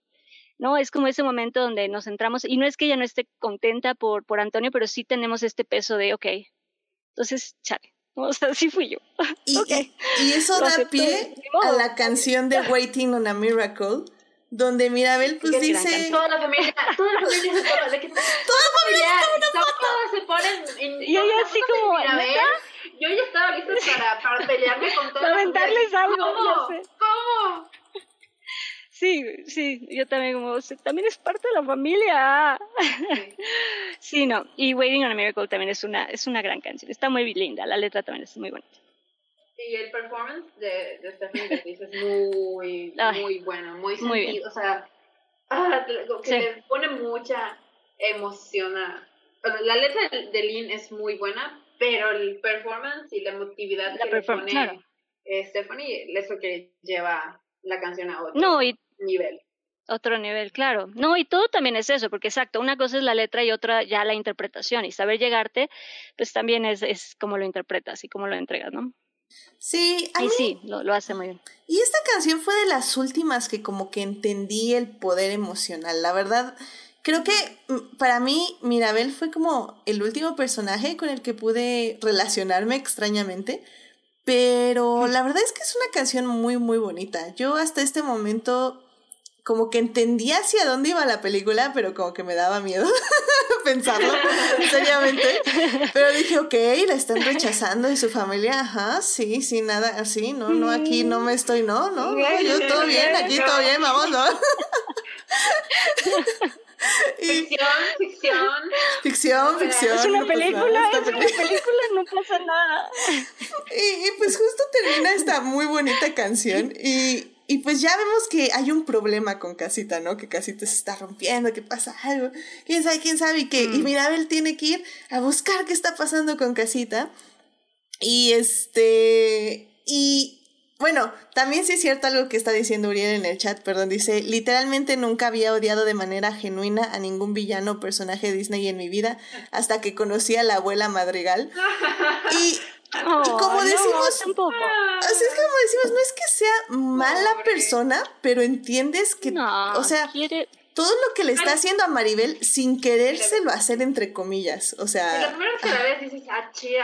¿no? Es como ese momento donde nos centramos, y no es que ella no esté contenta por, por Antonio, pero sí tenemos este peso de, ok, entonces, chale, o sea, sí fui yo. Y, y eso da pie a la canción de Waiting on a Miracle, donde Mirabel pues dice toda la familia toda la familia se de que toda la familia todas se ponen y ella así como Mirabel, yo ya estaba lista para, para pelearme con todos lamentarles algo ¿Cómo? ¿cómo? Sí, sí, yo también como, también es parte de la familia. Sí. no, y Waiting on a Miracle también es una, es una gran canción, está muy linda, la letra también es muy bonita. Y el performance de, de Stephanie Beatriz es muy, muy bueno, muy sentido, o sea, ah, que le pone mucha emoción a... La letra de Lynn es muy buena, pero el performance y la emotividad que le pone Stephanie es lo que lleva la canción a otro nivel. Otro nivel, claro. No, y todo también es eso, porque exacto, una cosa es la letra y otra ya la interpretación, y saber llegarte, pues también es, es como lo interpretas y cómo lo entregas, ¿no? Sí, a sí, lo, lo, hace muy bien. Y esta canción fue de las últimas que como que entendí el poder emocional. La verdad, creo que mm, para mí Mirabel fue como el último personaje con el que pude relacionarme extrañamente. Pero la verdad es que es una canción muy, muy bonita. Yo hasta este momento como que entendía hacia dónde iba la película, pero como que me daba miedo pensarlo seriamente. Pero dije, ok, la están rechazando y su familia, ajá, sí, sí, nada, así, no, no, aquí no me estoy, no, no, no yo todo bien, aquí todo bien, vamos, ¿no? ficción, ficción. Ficción, ficción. Es una no película, es una película. película, no pasa nada. Y, y pues justo termina esta muy bonita canción y, y pues ya vemos que hay un problema con Casita, ¿no? Que Casita se está rompiendo, que pasa algo, quién sabe, quién sabe, y que y Mirabel tiene que ir a buscar qué está pasando con Casita. Y este, y bueno, también sí es cierto algo que está diciendo Uriel en el chat, perdón, dice, literalmente nunca había odiado de manera genuina a ningún villano o personaje de Disney en mi vida hasta que conocí a la abuela Madrigal. Y Oh, como no, decimos- tampoco. Así es como decimos, no es que sea mala Pobre. persona, pero entiendes que, No, o sea, quiere... todo lo que le está haciendo a Maribel sin querérselo hacer entre comillas, o Y la sea, primera vez que la ves dices, ah, chi,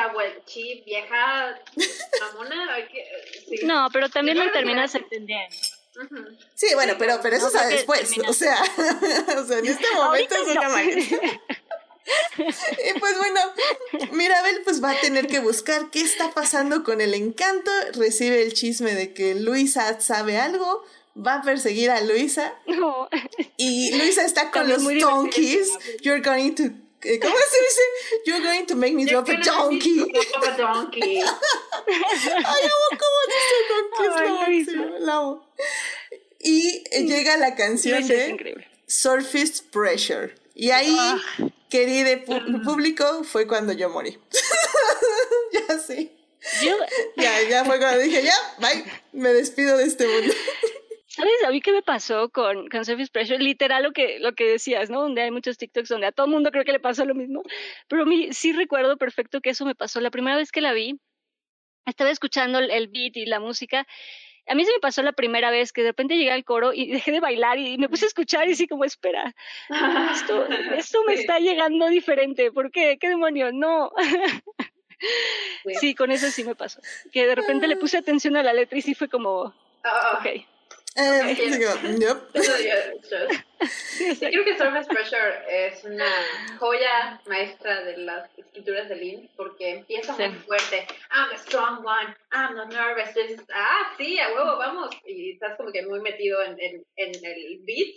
chi, vieja, mamona. Sí. No, pero también lo terminas entendiendo. Sí, bueno, pero, pero eso No, es a creo que después, o sea, o sea, en este momento Ahorita es una no. Y pues bueno, Mirabel pues va a tener que buscar qué está pasando con el encanto, recibe el chisme de que Luisa sabe algo, va a perseguir a Luisa No. y Luisa está con También los donkeys. You're going to eh, ¿Cómo se dice? You're going to make me drop a donkey. drop a donkey. Ay, amo cómo dice donkeys, Ay, la amo, Luisa. sí, la amo. Y llega la canción de. Surface Pressure. Y ahí, Ah. Querido público, fue cuando yo morí. ya sí. Yo, Ya, ya fue cuando dije, ya, bye, me despido de este mundo. ¿Sabes a mí qué me pasó con, con Surface Pressure? Literal lo que, lo que decías, ¿no? Donde hay muchos TikToks donde a todo mundo creo que le pasó lo mismo. Pero a mí sí recuerdo perfecto que eso me pasó. La primera vez que la vi, estaba escuchando el, el beat y la música. A mí se me pasó la primera vez que de repente llegué al coro y dejé de bailar y me puse a escuchar y así como, espera, esto, esto me Sí. está llegando diferente. ¿Por qué? ¿Qué demonios? No. Sí. Sí, con eso sí me pasó. Que de repente le puse atención a la letra y sí fue como, Ah, ok. Eh, Ok. digo, yup. eso ya- ya- Sí, Sí, exacto. creo que Surface Pressure es una joya maestra de las escrituras de Lynn porque empieza Sí. muy fuerte. I'm the strong one, I'm not nervous. Ah, sí, a huevo, vamos. Y estás como que muy metido en, en, en el beat.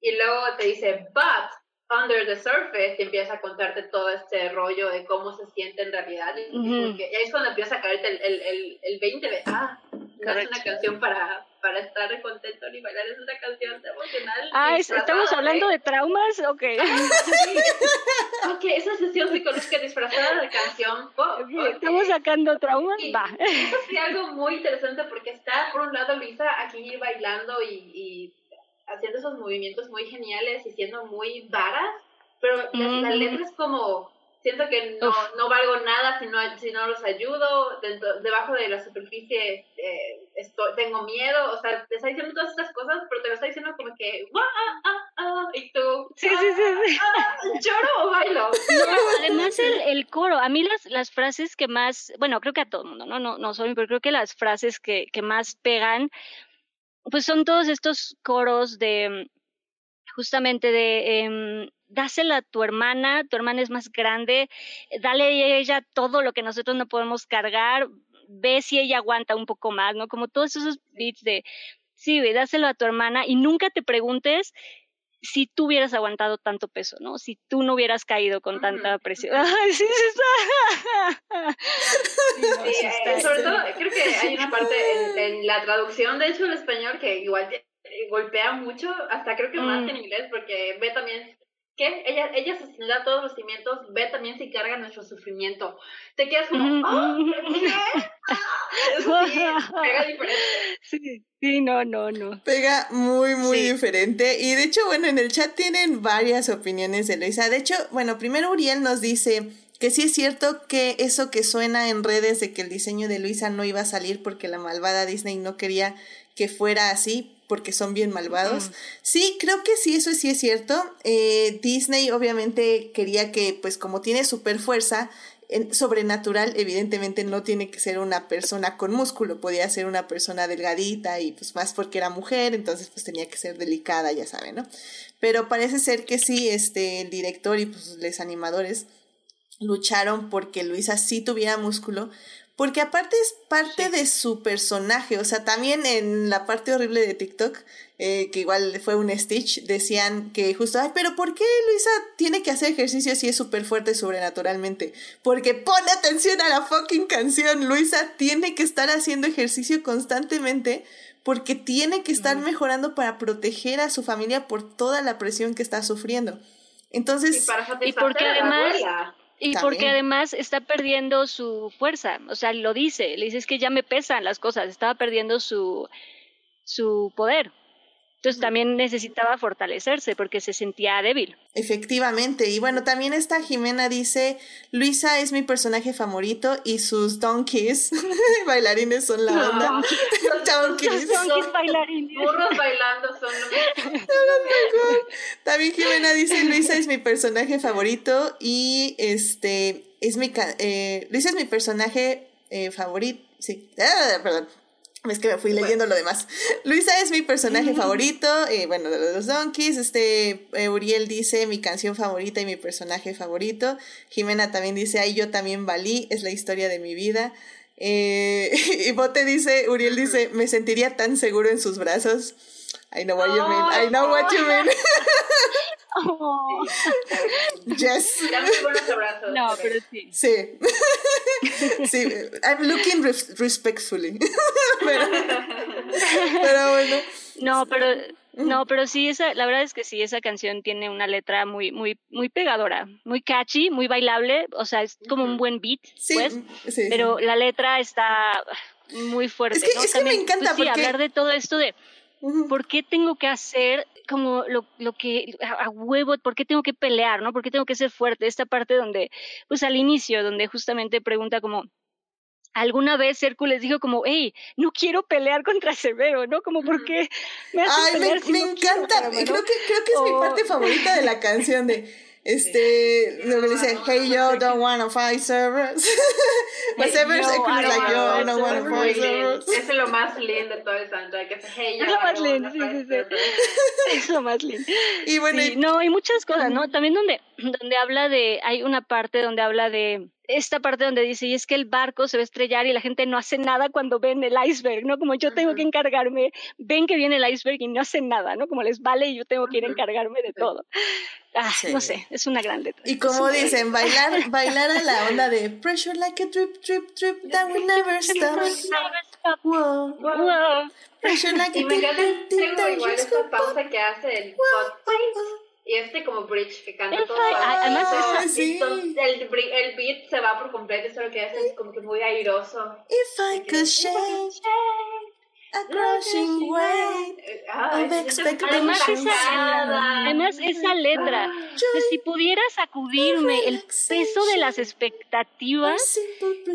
Y luego te dice, but under the surface, y empieza a contarte todo este rollo de cómo se siente en realidad. Y, y ahí es cuando empieza a caerte el, el, el, el 20 de, ah, no es una canción para, para estar contento ni bailar, es una canción emocional. Ah, estamos hablando de traumas, ok. Ok, esa sesión psicológica disfrazada de canción pop. ok. Estamos sacando traumas, Y va. Eso sí, algo muy interesante porque está, por un lado, Luisa aquí bailando y, y haciendo esos movimientos muy geniales y siendo muy varas, pero la, la letra es como, siento que no, no valgo nada si no, si no los ayudo, dentro, debajo de la superficie eh, estoy, tengo miedo, o sea, te está diciendo todas estas cosas, pero te lo está diciendo como que, "Wah, ah, ah, ah", y tú, Sí, sí, sí, sí. "Ah, ¿lloro o bailo? No, además el, el coro, a mí las, las frases que más, bueno, creo que a todo el mundo, ¿no? No, no solo, pero creo que las frases que, que más pegan, pues son todos estos coros de, justamente de, em, dásela a tu hermana, tu hermana es más grande, dale a ella todo lo que nosotros no podemos cargar, ve si ella aguanta un poco más, ¿no? Como todos esos beats de, sí, ve, dáselo a tu hermana y nunca te preguntes si tú hubieras aguantado tanto peso, ¿no? Si tú no hubieras caído con tanta presión. Ay, sí, sí está. Sí, no, Sí, sí eh, está. sobre todo, creo que hay una parte en, en la traducción, de hecho, el español que igual te- eh, golpea mucho, hasta creo que más Mm. que en inglés, porque ve también que ella, ella sostenga todos los cimientos, ve también si carga nuestro sufrimiento. Te quedas como, ¡ah! ujú. ¿qué? ¡Ah! Eso sí, pega diferente. Sí, sí, no, no, no. Pega muy, muy Sí. diferente. Y de hecho, bueno, en el chat tienen varias opiniones de Luisa. De hecho, bueno, primero Uriel nos dice que sí es cierto que eso que suena en redes de que el diseño de Luisa no iba a salir porque la malvada Disney no quería que fuera así porque son bien malvados. Mm. Sí, creo que sí, eso sí es cierto. Eh, Disney obviamente quería que, pues como tiene super fuerza, en- sobrenatural, evidentemente no tiene que ser una persona con músculo, podía ser una persona delgadita y pues más porque era mujer, entonces pues tenía que ser delicada, ya saben, ¿no? Pero parece ser que sí, este, el director y pues los animadores lucharon porque Luisa sí tuviera músculo, porque aparte es parte de su personaje, o sea, también en la parte horrible de TikTok, eh, que igual fue un Stitch, decían que justo, ay, pero ¿por qué Luisa tiene que hacer ejercicio si es súper fuerte sobrenaturalmente? Porque pone atención a la fucking canción, Luisa tiene que estar haciendo ejercicio constantemente porque tiene que estar mejorando para proteger a su familia por toda la presión que está sufriendo. Entonces, y, porque además y porque además está perdiendo su fuerza, o sea, lo dice, le dice es que ya me pesan las cosas, estaba perdiendo su su poder. Entonces también necesitaba fortalecerse porque se sentía débil. Efectivamente. Y bueno, también esta Jimena dice, Luisa es mi personaje favorito y sus donkeys, bailarines son la onda. Los donkeys. donkeys bailarines. Burros bailando son También Jimena dice, Luisa es mi personaje favorito y este, es mi, eh, Luisa es mi personaje eh, favorito. Sí, ah, perdón. Es que me fui leyendo lo demás. Luisa es mi personaje favorito, eh, bueno, de los Donkeys. Este, eh, Uriel dice mi canción favorita y mi personaje favorito. Jimena también dice, ay, yo también valí, es la historia de mi vida. Eh, y Bote dice, Uriel dice, me sentiría tan seguro en sus brazos. I know what you mean, I know what you mean. Oh. Yes. No, pero sí. Sí. sí, I'm looking respectfully. pero, bueno. No, pero no, pero sí esa la verdad es que sí esa canción tiene una letra muy muy muy pegadora, muy catchy, muy bailable, o sea, es como un buen beat, sí, pues. Sí, pero la letra está muy fuerte, es que, ¿no? Es que me encanta pues, sí, hablar de todo esto de ¿Por qué tengo que hacer como lo, lo que a, huevo, por qué tengo que pelear, ¿no? ¿Por qué tengo que ser fuerte? Esta parte donde, pues al inicio, donde justamente pregunta como, alguna vez Hércules dijo como, hey, no quiero pelear contra Severo, ¿no? Como, ¿por qué me Ay, pelear me, me encanta, creo, que, creo que es mi parte favorita de la canción de este, luego le dice, hey yo, don't wanna fight servers. But servers no, es like yo, don't wanna fight servers. Es lo más lindo de todo el soundtrack, es hey yo, Es lo más lindo, sí, sí, sí. Es lo más lindo. Y bueno, sí, no, hay muchas cosas, ¿no? También donde, donde habla de, hay una parte donde habla de, esta parte donde dice, y es que el barco se va a estrellar y la gente no hace nada cuando ven el iceberg, ¿no? Como yo tengo que encargarme, ven que viene el iceberg y no hacen nada, ¿no? Como les vale y yo tengo que ir a encargarme de todo. Ah, no sé, es una gran letra. Y como dicen, bailar, bailar a la onda de pressure like a drip, drip, drip, that will never stop. Wow, wow. Pressure like y a me drip, encanta drip, drip, tengo igual y este como bridge que canta todo además sí. el, el beat se va por completo eso lo que hace es como que muy airoso. If I could shake a crushing wave Eh, ah. Además esa, además esa letra, que si pudiera sacudirme el peso de las expectativas,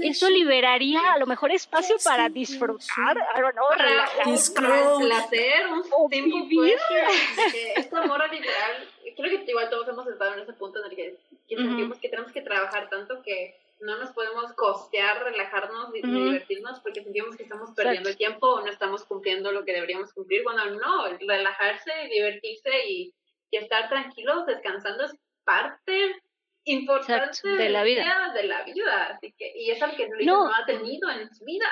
eso liberaría a lo mejor espacio para disfrutar, I don't know, para, un Scroll. placer, un O vivir. Esta morra literal, creo que igual todos hemos estado en ese punto en el que, sentimos que tenemos que trabajar tanto que no nos podemos costear, relajarnos y, y divertirnos porque sentimos que estamos perdiendo el tiempo o no estamos cumpliendo lo que deberíamos cumplir. Cuando no, relajarse, divertirse y, y estar tranquilos, descansando es parte importante Exacto, de la vida. de la vida. Así que, y es algo que Luisa No. no ha tenido en su vida.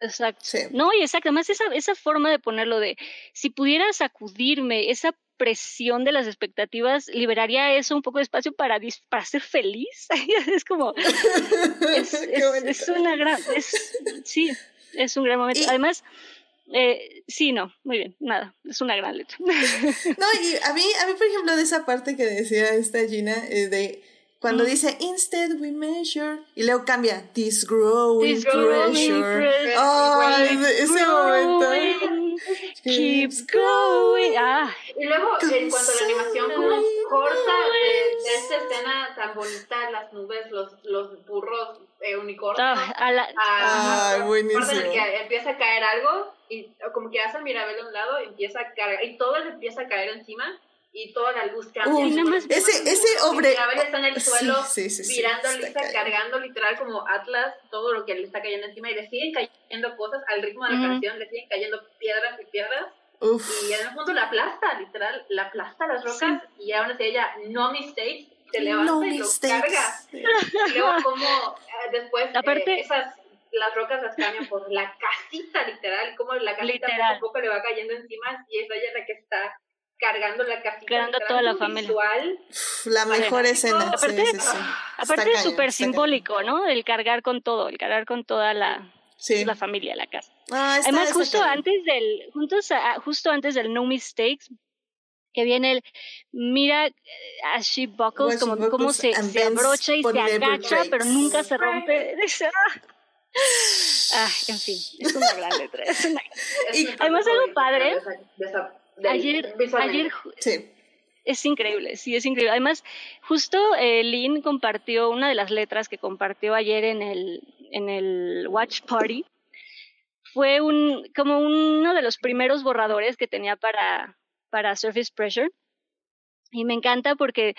Exacto. Sí. No, y exacto, además esa, esa forma de ponerlo de, si pudiera sacudirme esa presión de las expectativas, liberaría eso un poco de espacio para, para ser feliz. es como, es, es- una gran, es, sí, es un gran momento. Y- Además, eh, sí, no, muy bien, nada, es una gran letra. No, y a mí, a mí, por ejemplo, de esa parte que decía esta Gina, eh, de cuando Mm. dice instead we measure y luego cambia this growing This growing pressure. pressure. Growing, ese, ese momento. Growing, keeps growing. Ah, Y luego, en cuanto a la animación, como corta de, de esta escena tan bonita, las nubes, los, los burros, eh, unicornios, ah, a la- a Ay, a- buenísimo. parte en el que empieza a caer algo y como que hace el mirabel a un lado, empieza a caer, y todo le empieza a caer encima y toda la luz cambia. Uy, y nada más- ese, ese el mirabel está en el suelo, sí, sí, sí, mirando cargando literal como Atlas todo lo que le está cayendo encima y le siguen cayendo cosas al ritmo de la Ujú. canción, le siguen cayendo piedras y piedras Uf. y en un punto la aplasta, literal, la aplasta las rocas y aún así ella, no mistakes, se levanta No y lo carga. Y luego como eh, después eh, esas las rocas las cambian por la casita, literal, como la casita poco a poco le va cayendo encima y es ella la que está cargando la casita. Cargando toda la familia. la mejor escena. Aparte, aparte es súper simbólico, ¿no? El cargar con todo, el cargar con toda la, la familia, la casa. Ah, Además, justo antes del, juntos, justo antes del No Mistakes, que viene el mira as she buckles, como, como se, se abrocha y se agacha, pero nunca se rompe. ah, en fin, es una gran letra. y además algo padre. Ayer, ayer sí. es increíble, sí, es increíble. Además, justo eh, Lynn compartió una de las letras que compartió ayer en el, en el Watch Party. Fue un, como uno de los primeros borradores que tenía para, para Surface Pressure. Y me encanta porque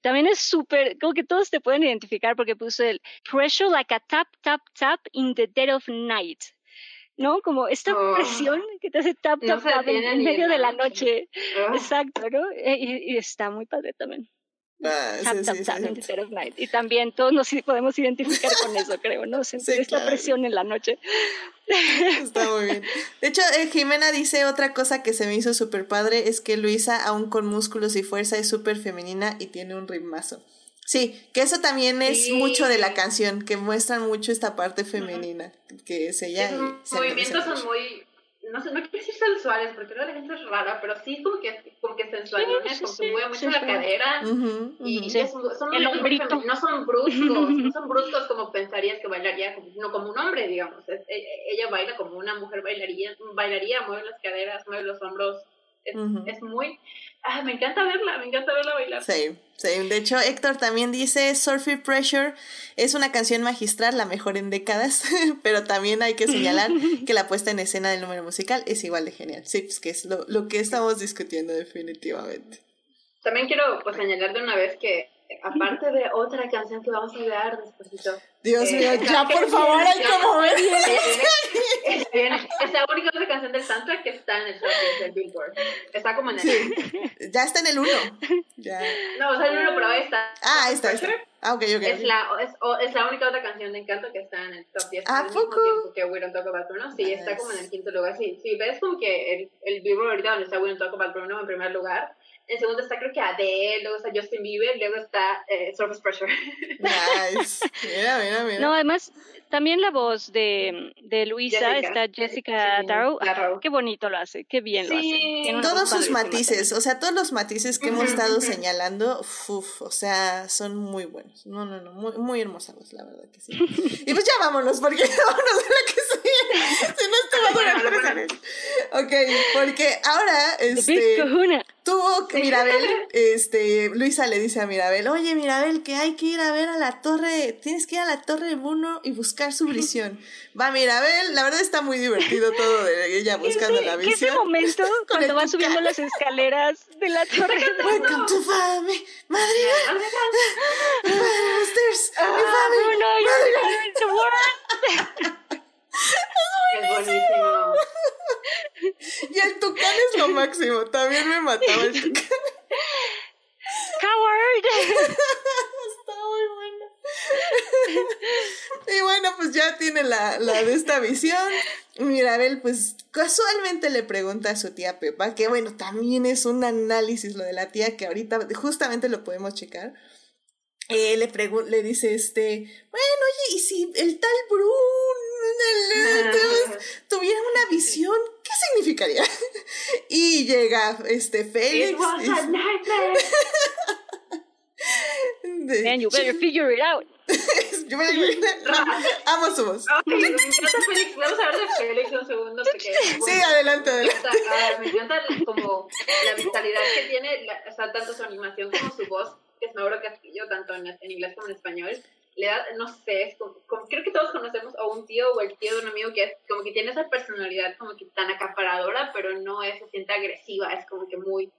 también es súper, como que todos te pueden identificar porque puso el pressure like a tap, tap, tap in the dead of night. ¿No? Como esta oh. presión que te hace tap, tap, tap en, medio de la noche. Oh. Exacto, ¿no? E, y, y, está muy padre también. Ah, y también todos nos podemos identificar con eso, creo, ¿no? Sentir esta presión en la noche. Está muy bien. De hecho, eh, Jimena dice otra cosa que se me hizo súper padre, es que Luisa, aún con músculos y fuerza, es súper femenina y tiene un ritmazo. Sí, que eso también es mucho de la canción, que muestran mucho esta parte femenina, que es ella. Sus movimientos son muy no sé, no quiero decir sensuales, porque la gente es rara, pero sí como que, como que sensualones, como que mueve mucho la cadera. y son, El no son bruscos, no son bruscos como pensarías que bailaría, como, no como un hombre, digamos. Es, e, ella baila como una mujer bailaría, bailaría mueve las caderas, mueve los hombros, es, es muy... Ah, me encanta verla, me encanta verla bailar. Sí, sí. De hecho, Héctor también dice, Surfy Pressure es una canción magistral, la mejor en décadas, pero también hay que señalar que la puesta en escena del número musical es igual de genial. Sí, pues que es lo, lo que estamos discutiendo definitivamente. También quiero pues señalar de una vez que aparte de otra canción que vamos a ver después. Dios eh, mío, ya por favor, hay como ver. Es la única otra canción del soundtrack que está en el top del Billboard. Está como en el. Sí. Ya está en el 1. Ya. No, o sea, el 1, pero ahí está. Ah, ahí está. está. Ah, ok, ok. Es la, es, es, la única otra canción de Encanto que está en el top 10 ¿A al poco? mismo que We Don't Talk About Bruno. Sí, está como en el quinto lugar. Sí, sí ves como que el, el Billboard ahorita donde está We Don't Talk About Bruno en primer lugar en segundo está creo que Adele, luego está Justin Bieber, luego está eh, Surface Pressure. Nice. Mira, mira, mira. No, además, también la voz de, de Luisa está Jessica Darrow. Qué bonito lo hace, qué bien lo hace. Todos sus matices, o sea, todos los matices que hemos estado señalando, uf, o sea, son muy buenos. No, no, no, muy, muy hermosos, la verdad que sí. y pues ya vámonos, porque vámonos de la que sí. Si no, esto va a durar tres años. Ok, porque ahora, este tuvo que Mirabel, este, Luisa le dice a Mirabel, oye Mirabel, que hay que ir a ver a la torre, tienes que ir a la torre de Bruno y buscar su visión. Va Mirabel, la verdad está muy divertido todo de ella buscando la visión. ese momento cuando va subiendo las escaleras de la torre de. Welcome to family, Madrid. Mi family, Madrid. Es buenísimo. Y el tucán es lo máximo. También me mataba el tucán. Coward. Está muy bueno. Y bueno, pues ya tiene la, la de esta visión. Mirabel, pues casualmente le pregunta a su tía Pepa, que bueno, también es un análisis lo de la tía, que ahorita justamente lo podemos checar. Eh, le, le dice este, bueno, oye, ¿y si el tal Brun tuviera una visión, ¿qué significaría? y llega este Félix. It was a nightmare. Man, you better figure it out. Yo me Amo su voz. Okay, me encanta Félix. Vamos a hablar de Félix un segundo. Porque, sí, adelante, adelante. Ah, me encanta como la vitalidad que tiene, o sea, tanto su animación como su voz, que es Mauro Castillo, tanto en, en inglés como en español le da, no sé, es como, creo que todos conocemos a un tío o el tío de un amigo que es como que tiene esa personalidad como que tan acaparadora, pero no es, se siente agresiva, es como que muy,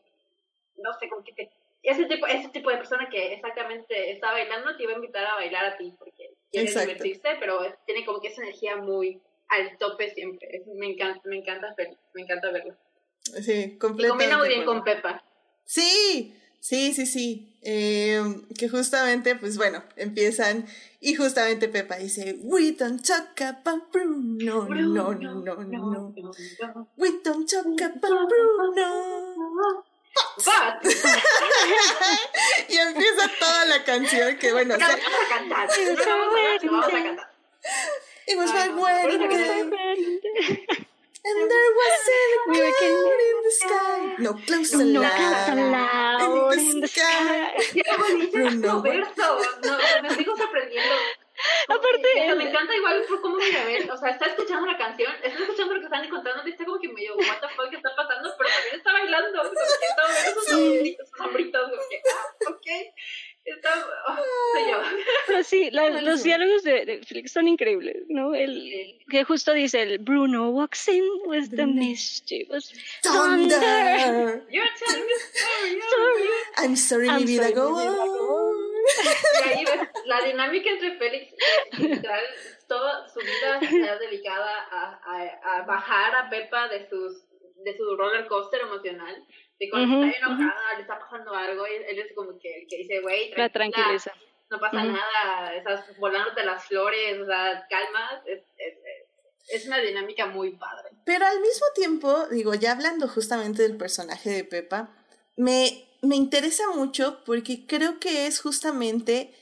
no sé, como que te, ese tipo, ese tipo de persona que exactamente está bailando te iba a invitar a bailar a ti porque quiere divertirse, pero tiene como que esa energía muy al tope siempre. me encanta, me encanta verlo, me encanta verlo. Sí, completamente. Y combina muy bien con Pepa. Sí, sí, sí, sí. Eh, que justamente, pues bueno, empiezan y justamente Pepa dice, We don't talk about Bruno, no, no, no, no. We don't talk about Bruno. But. y empieza toda la canción que bueno, Vamos a cantar. Vamos a cantar. It was my no, wedding ¿por qué day. And there was a We cloud in the sky. No, close No cloud in the sky. Qué bonito verso. No, me sigo sorprendiendo. Aparte, me encanta igual por cómo Mirabel, o sea, está escuchando la canción, está escuchando lo que están contando, está como que medio, what the fuck, ¿qué está pasando? Pero también está bailando, como que está moviendo sus sombritos, sus sombritos, como que, ah, ok, está, oh, yo. Pero sí, la- los diálogos de, de Felix son increíbles, ¿no? El, que justo dice el Bruno walks in with the mischievous thunder. Thunder. You're telling me story, Sorry. I'm sorry, I'm mi vida, sorry, go mi vida, go on. Y ahí ves la dinámica entre Félix, literal, toda su vida está dedicada a, a, a bajar a Pepa de sus de su roller coaster emocional. De cuando está enojada, le está pasando algo, y él es como que el que dice, güey, La tranquila, tranquiliza. no pasa nada, estás volándote las flores, o sea, calma, es, es, es una dinámica muy padre. Pero al mismo tiempo, digo, ya hablando justamente del personaje de Pepa, me, me interesa mucho porque creo que es justamente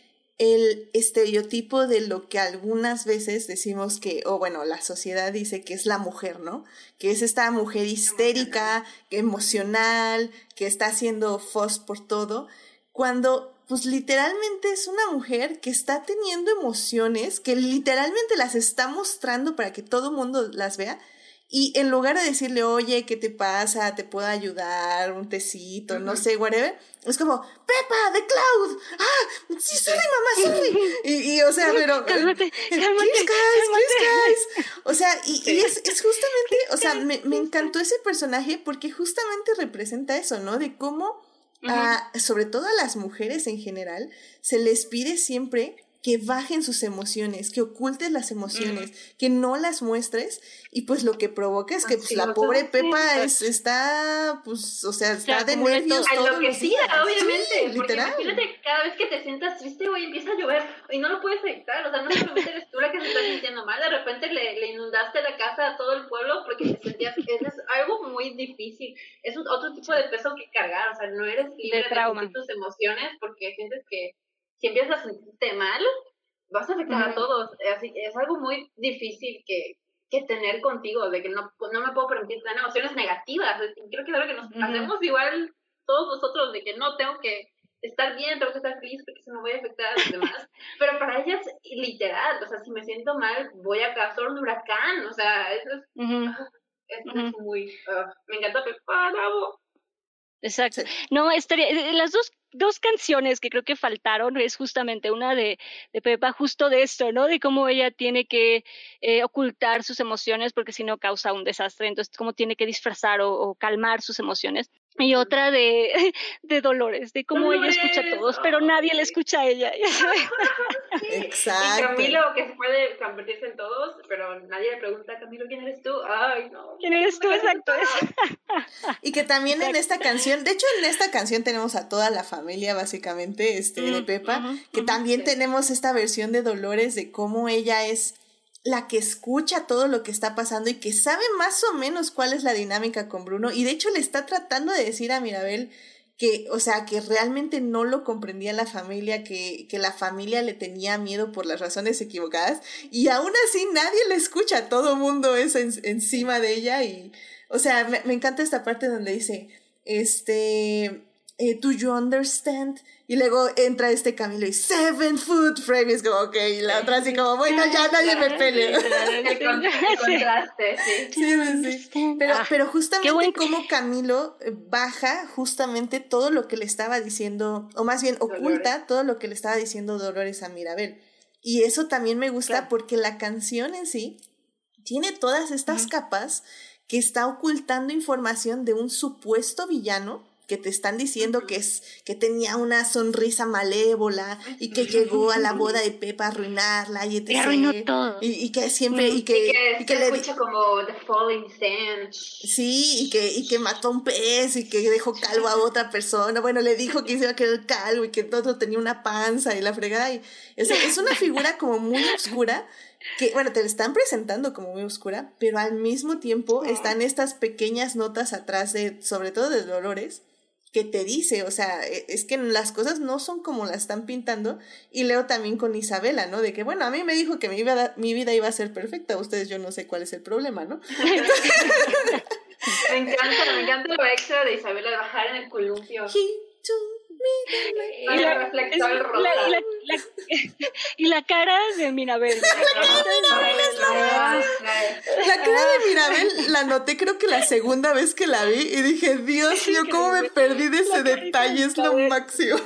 el estereotipo de lo que algunas veces decimos que, o bueno, la sociedad dice que es la mujer, ¿no? Que es esta mujer histérica, emocional, que está haciendo fos por todo, cuando pues literalmente es una mujer que está teniendo emociones, que literalmente las está mostrando para que todo mundo las vea, y en lugar de decirle, oye, ¿qué te pasa? ¿Te puedo ayudar? Un tecito, no sé, whatever. Es como, Pepa, The Cloud. Ah, sí, sorry, mamá, sorry. Y, y o sea, pero... Cálmate, eh, cálmate, Please, guys, please, guys. O sea, y, y es, es justamente, o sea, me, me encantó ese personaje porque justamente representa eso, ¿no? De cómo, a- sobre todo a las mujeres en general, se les pide siempre que bajen sus emociones, que ocultes las emociones, que no las muestres, y pues lo que provoca es que pues, la pobre Pepa es, está, pues, o sea, está de nervios todo. todos los días. Enloquecida, obviamente, Sí, porque literal. imagínate cada vez que te sientas triste, güey, empieza a llover y no lo puedes evitar, o sea, no solamente eres tú la que se está sintiendo mal, de repente le, le inundaste la casa a todo el pueblo porque te sentías, eso es algo muy difícil, es un, otro tipo de peso que cargar, o sea, no eres libre de, sentir tus emociones porque sientes que si empiezas a sentirte mal, vas a afectar a Ujú. todos, así es algo muy difícil que que tener contigo, de que no, no me puedo permitir tener emociones negativas. Creo que es algo que nos Ujú. hacemos igual todos nosotros, de que no tengo que estar bien, tengo que estar feliz porque se me voy a afectar a los demás. Pero para ellas, literal, o sea, si me siento mal, voy a causar un huracán, o sea, eso es, Ujú. eso es muy... ah, me encanta Pepa, bravo. Exacto. Sí. No, estaría, eh, las dos, dos canciones que creo que faltaron es justamente una de, de Pepa, justo de esto, ¿no? De cómo ella tiene que eh, ocultar sus emociones porque si no causa un desastre, entonces cómo tiene que disfrazar o, o calmar sus emociones. Y otra de, de Dolores, de cómo ella escucha a todos, pero nadie le escucha a ella. Y Exacto. Camilo, que se puede convertirse en todos, pero nadie le pregunta, Camilo, ¿quién eres tú? Ay, no. ¿Quién eres tú? Exacto. Y que también en esta canción, de hecho en esta canción tenemos a toda la familia básicamente este, de Mm, Pepa, que también sí. tenemos esta versión de Dolores de cómo ella es la que escucha todo lo que está pasando y que sabe más o menos cuál es la dinámica con Bruno. Y de hecho le está tratando de decir a Mirabel que, o sea, que realmente no lo comprendía la familia, que, que la familia le tenía miedo por las razones equivocadas. Y aún así nadie le escucha, todo mundo es en- encima de ella y, o sea, me, me encanta esta parte donde dice, este, eh, ¿do you understand? Y luego entra este Camilo y seven foot frame y es como, ok, y la otra así como, bueno, ya nadie me pelea. Contraste, sí. Sí, sí, sí. Pero, pero justamente como Camilo eh, baja justamente todo lo que le estaba diciendo, o más bien oculta todo lo que le estaba diciendo Dolores a Mirabel. Y eso también me gusta Claro. porque la canción en sí tiene todas estas capas que está ocultando información de un supuesto villano que te están diciendo que es que tenía una sonrisa malévola y que llegó a la boda de Pepa a arruinarla y etc. arruinó todo. Y, que siempre y que, y que, le escucha como The Falling Sand. Sí, y que y que mató a un pez y que dejó calvo a otra persona. Bueno, le dijo que se iba a quedar calvo y que todo tenía una panza y la fregada y es una figura como muy oscura que, bueno, te la están presentando como muy oscura, pero al mismo tiempo están estas pequeñas notas atrás de, sobre todo de Dolores, que te dice, o sea, e, es que las cosas no son como las están pintando. Y leo también con Isabela, ¿no? De que, bueno, a mí me dijo que mi vida, mi vida iba a ser perfecta, ustedes yo no sé cuál es el problema, ¿no? me encanta, me encanta lo extra de Isabela de bajar en el columpio. Y la, reflector y la cara de Mirabel. La cara de Mirabel la noté creo que la segunda vez que la vi y dije, Dios mío, cómo me perdí de ese detalle, es lo máximo.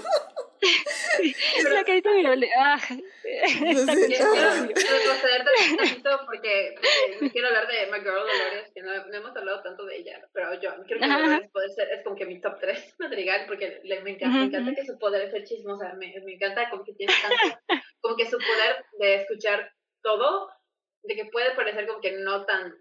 la carita de Mirabel. Ah, quiero retroceder tantito porque, porque quiero hablar de My Girl Dolores, que no, hemos hablado tanto de ella, pero yo creo que Dolores puede ser, es como que mi top 3 madrigal, porque le, me, encanta, me encanta que su poder es el chismosa, me, me encanta como que tiene tanto, como que su poder de escuchar todo, de que puede parecer como que no tan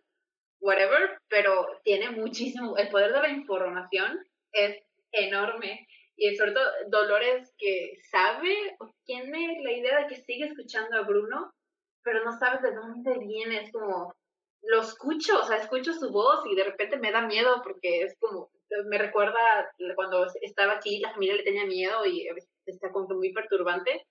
whatever, pero tiene muchísimo, el poder de la información es enorme y sobre todo Dolores que sabe o tiene la idea de que sigue escuchando a Bruno, pero no sabe de dónde viene, es como, lo escucho, o sea, escucho su voz y de repente me da miedo porque es como, me recuerda cuando estaba aquí, la familia le tenía miedo y está como muy perturbante.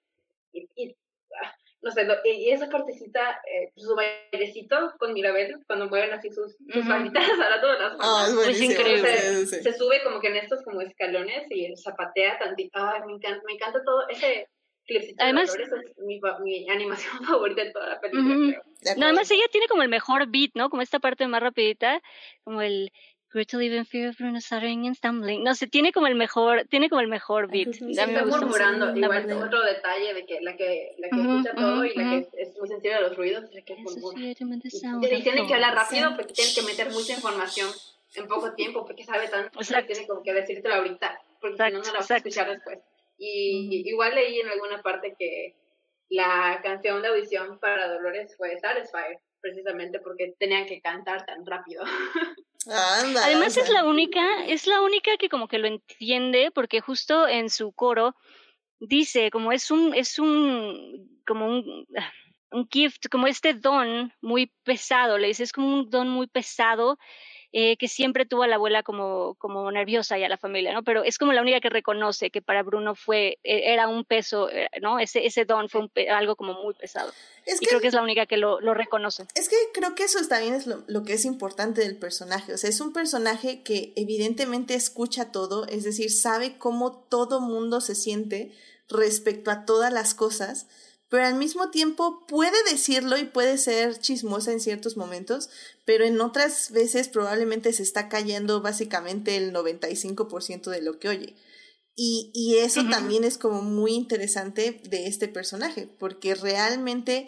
Y, y ah, no sé, y esa partecita, eh, su bailecito con Mirabel, cuando mueven así sus, sus manitas, ahora todas las ah, es increíble. Se, sube como que en estos como escalones y zapatea tantito. Ay, me encanta, me encanta todo ese clipcito Además, de es mi, mi, animación favorita de toda la película, creo. No, además ella tiene como el mejor beat, ¿no? Como esta parte más rapidita, como el Great to live in fear of Bruno stuttering and stumbling. No sé, tiene como el mejor, tiene como el mejor beat. Sí, está murmurando, igual otro detalle de que la que, la que escucha todo y la que es, muy sensible a los ruidos es la que murmura. Y, tiene que hablar rápido porque tiene que meter mucha información en poco tiempo porque sabe tanto que tiene como que decírtelo ahorita porque si no, no la vas a escuchar después. Y igual leí en alguna parte que la canción de audición para Dolores fue Satisfied precisamente porque tenían que cantar tan rápido. Además es la única, es la única que como que lo entiende, porque justo en su coro dice como es un, es un, como un, un gift, como este don muy pesado, le dice, es como un don muy pesado eh, que siempre tuvo a la abuela como, como nerviosa y a la familia, ¿no? Pero es como la única que reconoce que para Bruno fue, e, era un peso, eh, ¿no? Ese, ese don fue algo como muy pesado. y creo que es la única que lo, lo reconoce. Es que creo que eso también es lo, lo, que es importante del personaje. O sea, es un personaje que evidentemente escucha todo, es decir, sabe cómo todo mundo se siente respecto a todas las cosas pero al mismo tiempo puede decirlo y puede ser chismosa en ciertos momentos, pero en otras veces probablemente se está cayendo básicamente el 95% de lo que oye. Y, y eso también es como muy interesante de este personaje, porque realmente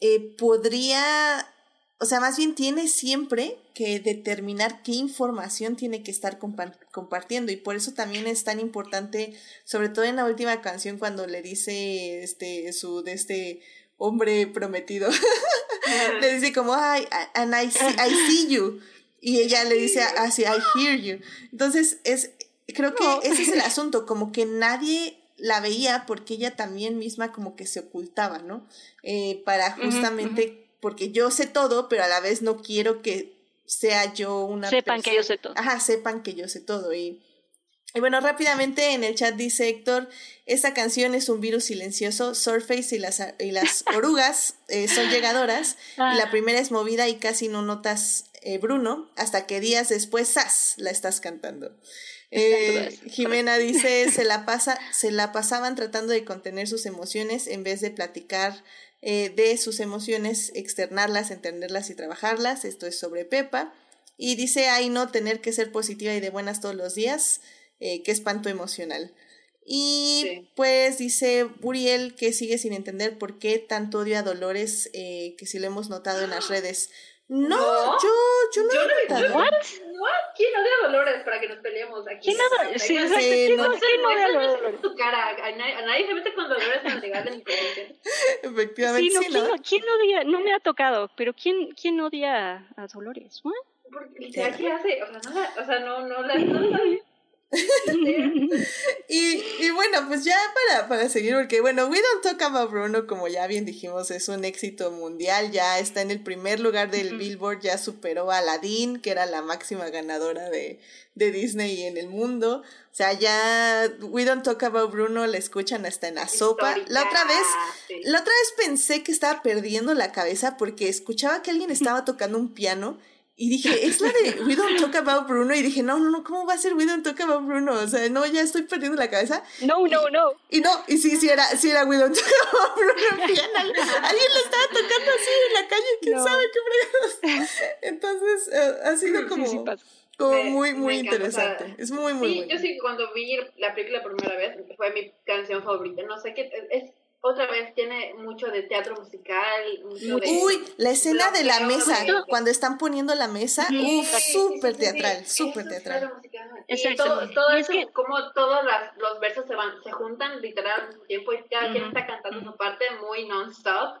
eh, podría o sea, más bien tiene siempre que determinar qué información tiene que estar compartiendo y por eso también es tan importante, sobre todo en la última canción cuando le dice este su de este hombre prometido, le dice como, ay, and I see, I see you y ella le dice así, I hear you. Entonces es, creo que ese es el asunto, como que nadie la veía porque ella también misma como que se ocultaba, ¿no? Eh, para justamente porque yo sé todo, pero a la vez no quiero que sea yo una Sepan que yo sé todo. Ajá, sepan que yo sé todo. Y, y bueno, rápidamente en el chat dice Héctor, esta canción es un virus silencioso, Surface y las, y las orugas eh, son llegadoras, y la ah. primera es movida y casi no notas eh, Bruno, hasta que días después, ¡zas!, la estás cantando. Eh, Jimena dice, se la, pasa, se la pasaban tratando de contener sus emociones en vez de platicar eh, de sus emociones, externarlas, entenderlas y trabajarlas. Esto es sobre Pepa. Y dice, ay no, tener que ser positiva y de buenas todos los días. Eh, qué espanto emocional. Y pues dice Buriel que sigue sin entender por qué tanto odio a Dolores, eh, que si lo hemos notado en las redes. No, yo, yo no Yo he no- yo- What? ¿Quién odia a Dolores para que nos peleemos aquí? ¿Quién odia- sí, exacto, ¿quién no no- quién odia a Dolores? su cara. A nadie, a nadie se mete con Dolores legal de mi. Efectivamente, Sí, no, sí, ¿quién, ¿no? no- quién odia? No me ha tocado, pero ¿quién, quién odia a, Dolores? ¿What? Porque ¿qué hace? O sea, no la, o sea, no, no la, no la. Y, y bueno, pues ya para, para seguir, porque bueno, We Don't Talk About Bruno, como ya bien dijimos, es un éxito mundial, ya está en el primer lugar del. Billboard, ya superó a Aladdin, que era la máxima ganadora de, de Disney en el mundo. O sea, ya We Don't Talk About Bruno la escuchan hasta en la sopa. La otra vez, Sí. la otra vez pensé que estaba perdiendo la cabeza porque escuchaba que alguien estaba tocando un piano y dije, es la de We Don't Talk About Bruno. Y dije, no, no, no, ¿cómo va a ser We Don't Talk About Bruno? O sea, no, ya estoy perdiendo la cabeza. No, no, no. Y no, y sí, sí era, sí era We Don't Talk About Bruno en piano. Alguien lo estaba tocando así en la calle, quién No. sabe qué fregados. Entonces, eh, ha sido como, Sí, sí como Me- muy, muy encanta, interesante. es muy, muy sí, bueno. yo sí, cuando vi la película por primera vez, fue mi canción favorita. No sé qué, es, otra vez tiene mucho de teatro musical, mucho de... Uy, la escena de la mesa, de- cuando están poniendo la mesa, Ujú, uff, Sí, sí, súper sí, sí, sí. teatral, súper es teatral. musical. Y todo, todo Y es eso, que- como todos las, los versos se van, se juntan literal al mismo tiempo y cada quien está cantando su parte muy non-stop.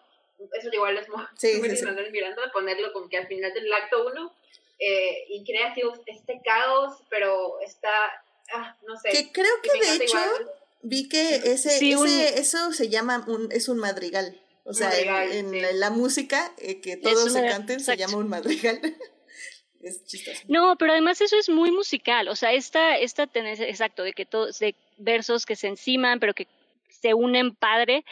Eso igual es muy, Sí, muy sí, sí. Manuel Miranda, ponerlo como que al final del acto uno eh, y crea así este caos, pero está, ah, no sé. Que creo que de hecho igual- vi que ese, Sí, ese un- eso se llama un, es un madrigal. O sea, en- Madrigal, en, sí. la, la música, eh, que todos se canten, se llama un madrigal. es chistoso. No, pero además eso es muy musical, o sea, esta, esta tendencia, exacto, de que todos, de versos que se enciman, pero que se unen padre,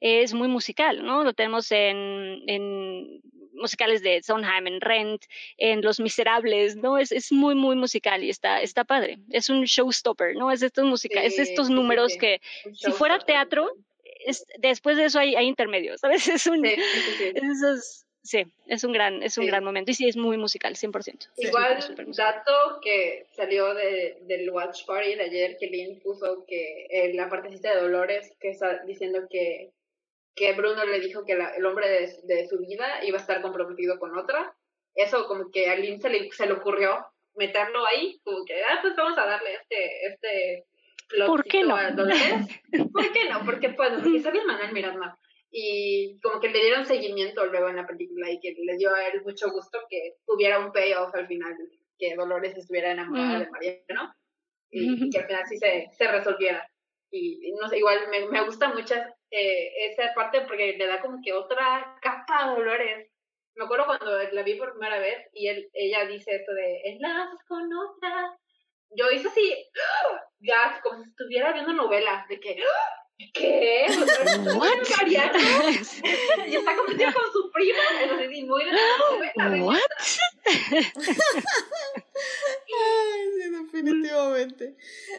es muy musical, ¿no? Lo tenemos en, en musicales de Sondheim, en Rent, en Los Miserables, ¿no? Es, es muy, muy musical y está, está padre. Es un showstopper, ¿no? Es estos musica, es estos números sí. que si fuera teatro, es- después de eso hay, hay intermedios, ¿sabes? Es un, Sí, es- un gran, es un Sí. gran momento y sí es muy musical, 100%. Igual, musical. dato que salió de, del Watch Party de ayer, que Lynn puso que eh, la partecita de Dolores, que está diciendo que, que Bruno le dijo que la- el hombre de, de su vida iba a estar comprometido con otra. Eso como que a Lynn se le, se le ocurrió meterlo ahí, como que, ah, pues vamos a darle este, este ¿Por qué no? a. ¿Por qué no? Porque pues, porque sabía Manuel Miranda. Y como que le dieron seguimiento luego en la película y que le dio a él mucho gusto que tuviera un payoff al final, que Dolores estuviera enamorada Mm. de Mariano y, y que al final sí se, se resolviera. Y y no sé, igual me, me gusta mucho eh, esa parte porque le da como que otra capa a Dolores. Me acuerdo cuando la vi por primera vez y él, ella dice esto de enlaces con otra. Yo hice así, ¡ah! ya como si estuviera viendo novela, de que, ¡ah! ¿qué? What? Mariano y está compitiendo con su prima, es así, muy de novela. de What? Ay, sí, definitivamente.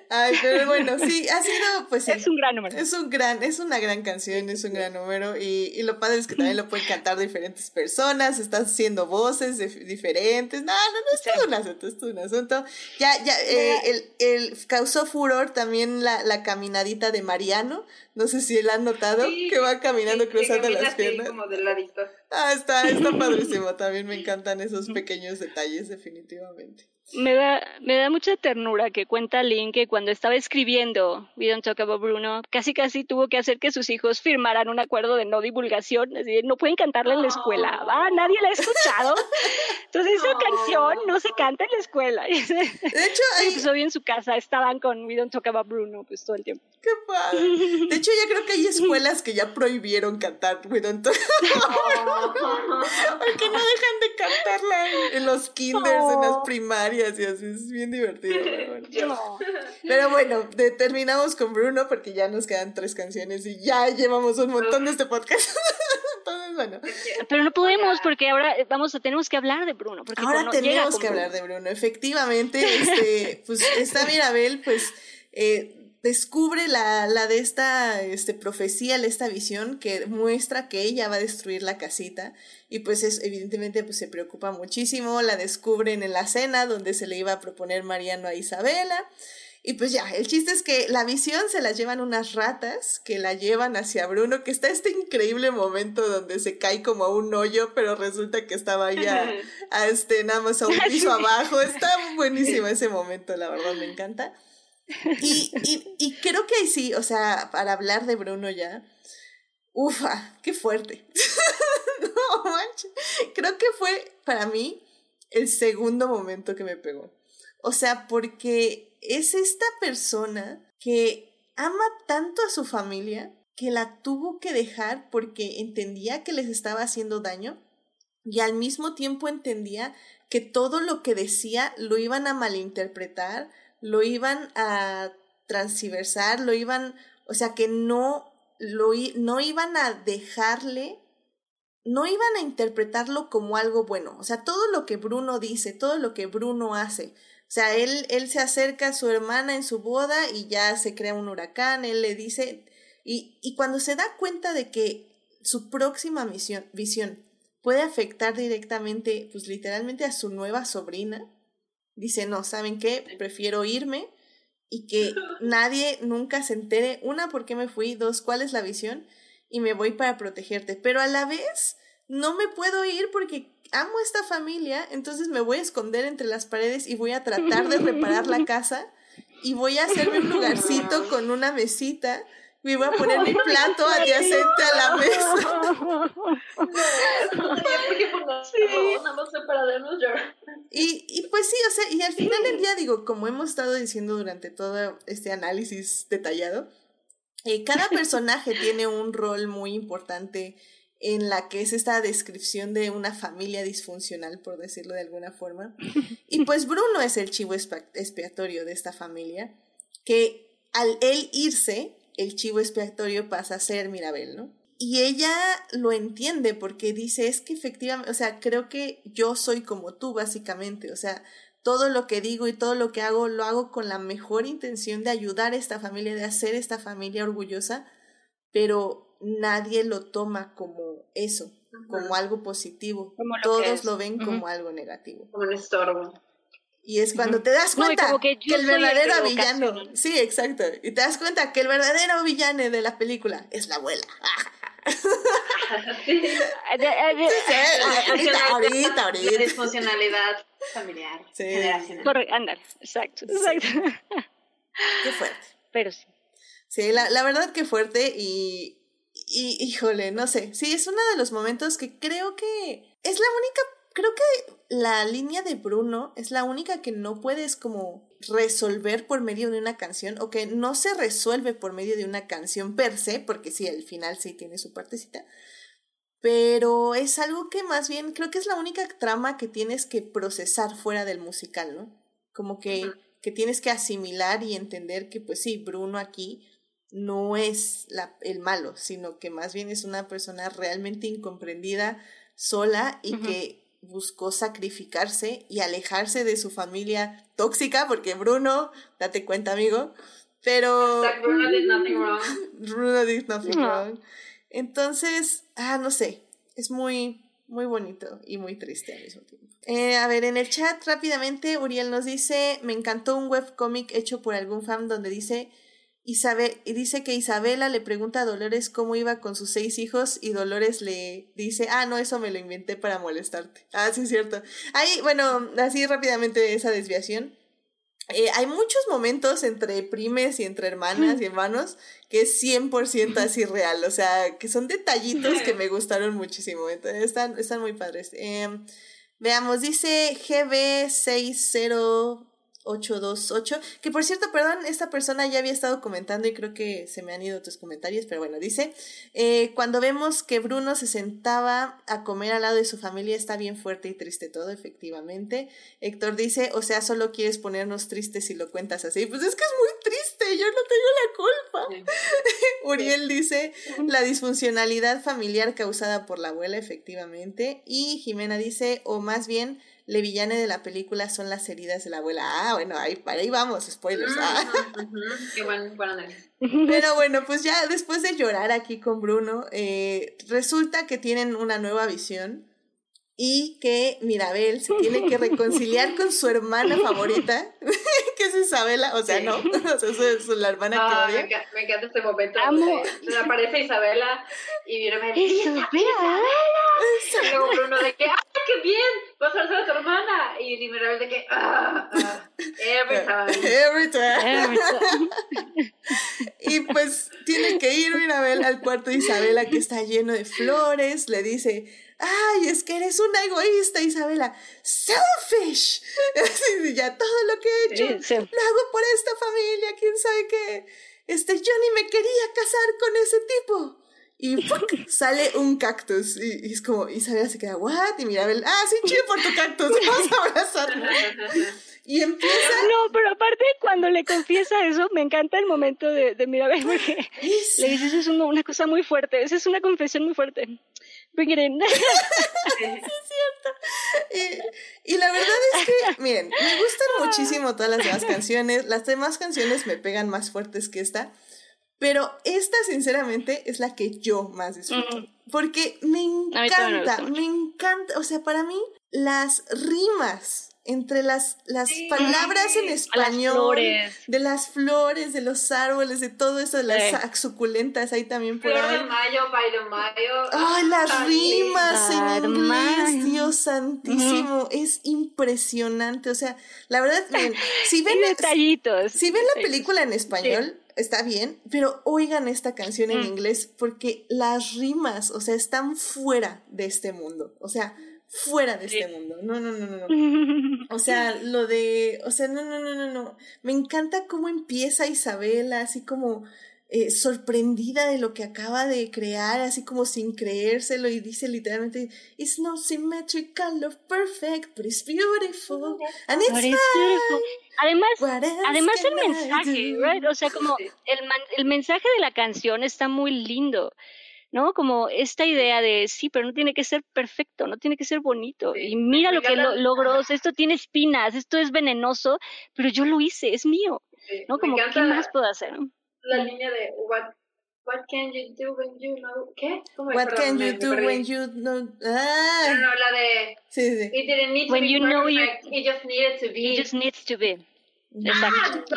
Ay, pero bueno, sí, ha sido, pues sí. Es un gran número. Es un gran, es una gran canción, es un gran número y, y lo padre es que también lo pueden cantar diferentes personas, estás haciendo voces de- diferentes, no, no, no, es todo un asunto, es todo un asunto. Ya, ya, eh, el, el, causó furor también la, la caminadita de Mariano, no sé si él ha notado Sí, que va caminando sí, cruzando las piernas. como de ladito. Ah, está, está padrísimo, también me encantan esos pequeños detalles, definitivamente. Me da, me da mucha ternura que cuenta Lynn que cuando estaba escribiendo We Don't Talk About Bruno, casi casi tuvo que hacer que sus hijos firmaran un acuerdo de no divulgación, así de, no pueden cantarla en la escuela, va, nadie la ha escuchado. Entonces esa No. canción no se canta en la escuela. De hecho, hay, pues hoy en su casa estaban con We Don't Talk About Bruno, pues todo el tiempo. qué padre. De hecho, ya creo que hay escuelas que ya prohibieron cantar We Don't Talk Porque no dejan de cantarla en, los kinders, en las Oh. Primarias y así, es bien divertido. Pero bueno, No. Pero bueno, de- terminamos con Bruno porque ya nos quedan tres canciones y ya llevamos un montón de este podcast. Entonces, bueno, Pero no podemos porque ahora vamos a tenemos que hablar de Bruno. Porque ahora llega tenemos con que Bruno- hablar de Bruno. Efectivamente, este, pues esta Mirabel, pues, eh, descubre la, la de esta este, profecía, esta visión que muestra que ella va a destruir la casita y pues es, evidentemente pues se preocupa muchísimo, la descubren en la cena donde se le iba a proponer Mariano a Isabela Y pues ya, el chiste es que la visión se la llevan unas ratas que la llevan hacia Bruno, que está este increíble momento donde se cae como a un hoyo, pero resulta que estaba ya a, este, nada más a un piso abajo. Está buenísimo ese momento, la verdad, me encanta. Y, y, y creo que ahí sí, o sea, para hablar de Bruno ya, ufa, qué fuerte. no manches. Creo que fue para mí el segundo momento que me pegó. O sea, porque es esta persona que ama tanto a su familia que la tuvo que dejar porque entendía que les estaba haciendo daño y al mismo tiempo entendía que todo lo que decía lo iban a malinterpretar, lo iban a transversar, lo iban, o sea, que no, lo, no iban a dejarle, no iban a interpretarlo como algo bueno. O sea, todo lo que Bruno dice, todo lo que Bruno hace, o sea, él, él se acerca a su hermana en su boda y ya se crea un huracán, él le dice, y, y cuando se da cuenta de que su próxima misión, visión puede afectar directamente, pues literalmente a su nueva sobrina, dice, no, ¿saben qué? Prefiero irme y que nadie nunca se entere, una, por qué me fui, dos, cuál es la visión, y me voy para protegerte. Pero a la vez, no me puedo ir porque amo esta familia, entonces me voy a esconder entre las paredes y voy a tratar de reparar la casa y voy a hacerme un lugarcito con una mesita y voy a poner mi plato adyacente a la mesa. Y, y pues sí, o sea, y al final del día digo, como hemos estado diciendo durante todo este análisis detallado, eh, cada personaje tiene un rol muy importante en la que es esta descripción de una familia disfuncional, por decirlo de alguna forma. Y pues Bruno es el chivo expiatorio de esta familia, que al él irse, el chivo expiatorio pasa a ser Mirabel, ¿no? Y ella lo entiende porque dice, es que efectivamente, o sea, creo que yo soy como tú, básicamente, o sea, todo lo que digo y todo lo que hago lo hago con la mejor intención de ayudar a esta familia, de hacer esta familia orgullosa, pero nadie lo toma como eso, como algo positivo. Todos lo ven como algo negativo. Como un estorbo. Y es cuando te das cuenta que, el verdadero villano. Sí, exacto. Y te das cuenta que el verdadero villano de la película es la abuela. ahorita, ahorita, ahorita. La disfuncionalidad familiar. Sí. Correcto, andar, exacto, exacto. Qué fuerte. Pero sí. Sí, la, la verdad que fuerte y, y híjole, no sé. Sí, es uno de los momentos que creo que es la única. Creo que la línea de Bruno es la única que no puedes como resolver por medio de una canción o que no se resuelve por medio de una canción per se, porque sí, al final sí tiene su partecita. Pero es algo que más bien creo que es la única trama que tienes que procesar fuera del musical, ¿no? Como que, que tienes que asimilar y entender que pues sí, Bruno aquí no es la, el malo, sino que más bien es una persona realmente incomprendida, sola y que buscó sacrificarse y alejarse de su familia tóxica, porque Bruno, date cuenta, amigo, pero... Bruno did nothing wrong. Bruno did nothing wrong. Entonces, ah, no sé, es muy, muy bonito y muy triste al mismo tiempo. Eh, a ver, en el chat rápidamente, Uriel nos dice, me encantó un webcómic hecho por algún fan donde dice y dice que Isabela le pregunta a Dolores cómo iba con sus seis hijos y Dolores le dice, ah, no, eso me lo inventé para molestarte. Ah, sí, es cierto. Ahí, bueno, así rápidamente esa desviación. Eh, hay muchos momentos entre primes y entre hermanas y hermanos que es 100% así real, o sea, que son detallitos que me gustaron muchísimo, entonces están, están muy padres. Em, veamos, dice GB60 828. Que por cierto, perdón, esta persona ya había estado comentando y creo que se me han ido tus comentarios, pero bueno, dice, eh, cuando vemos que Bruno se sentaba a comer al lado de su familia está bien fuerte y triste todo, efectivamente. Héctor dice, o sea, solo quieres ponernos tristes si lo cuentas así. Pues es que es muy triste, yo no tengo la culpa. Uriel dice, la disfuncionalidad familiar causada por la abuela, efectivamente. Y Jimena dice, o más bien, le villane de la película son las heridas de la abuela. Ah, bueno, ahí, para ahí vamos, spoilers. Ah. Qué bueno, Pero bueno, pues ya después de llorar aquí con Bruno, eh, resulta que tienen una nueva visión y que Mirabel se tiene que reconciliar con su hermana favorita, que es Isabela, o sea, no, o sea, es, la hermana que Ah, odia. me, encanta, me encanta este momento Amo. donde aparece Isabela y viene me Isabela. Y luego Bruno de que, ¡ah, qué bien! A ver a tu hermana. Y Mirabel de que, ¡ah! ah every time. Every time. Y pues tiene que ir Mirabel al cuarto de Isabela que está lleno de flores. Le dice, ay, es que eres una egoísta, Isabela. Selfish. Ya todo lo que he hecho sí. lo hago por esta familia. ¿Quién sabe qué? Este, yo ni me quería casar con ese tipo. Y ¡puc! sale un cactus. Y, y es como, Isabela se queda, ¿what? Y Mirabel, ah, sí, chido por tu cactus. Vamos a abrazarnos. Y empieza. No, pero aparte cuando le confiesa eso, me encanta el momento de, de Mirabel porque le dices es una, una cosa muy fuerte, esa es una confesión muy fuerte. Bring it in. Y, y la verdad es que, miren, me gustan muchísimo todas las demás canciones. Las demás canciones me pegan más fuertes que esta. Pero esta, sinceramente, es la que yo más disfruto. Porque me encanta, me encanta. O sea, para mí, las rimas entre las, las palabras en español, flores. de las flores, de los árboles, de todo eso, de las Sí. suculentas ahí también por Flor ahí. de mayo, by de mayo. Ay, las rimas en inglés. Dios santísimo, es impresionante. O sea, la verdad, miren, si ven, detallitos. si ven la película en español, está bien, pero oigan esta canción en Mm. inglés porque las rimas, o sea, están fuera de este mundo. O sea, fuera de este mundo. No, no, no, no, no. O sea, lo de, o sea, no, no, no, no, no. Me encanta cómo empieza Isabela, así como eh, sorprendida de lo que acaba de crear, así como sin creérselo y dice literalmente, It's not symmetrical or perfect, but it's beautiful. And it's But it's beautiful. Además, además el mensaje, right? O sea, como el, man- el mensaje de la canción está muy lindo, ¿no? Como esta idea de, sí, pero no tiene que ser perfecto, no tiene que ser bonito. Sí. Y mira lo que lo, logró, o sea, esto tiene espinas, esto es venenoso, pero yo lo hice, es mío, Sí, ¿no? Como, ¿qué más puedo hacer? no? La línea de what, what can you do when you know... ¿Qué? ¿Cómo? What Perdón, can me- you me do perdí. when you know? No, Ah, no, la de... sí, sí. It didn't need to When be you know you- perfect, it just needed to be. It just needs to be. Ah, Exacto,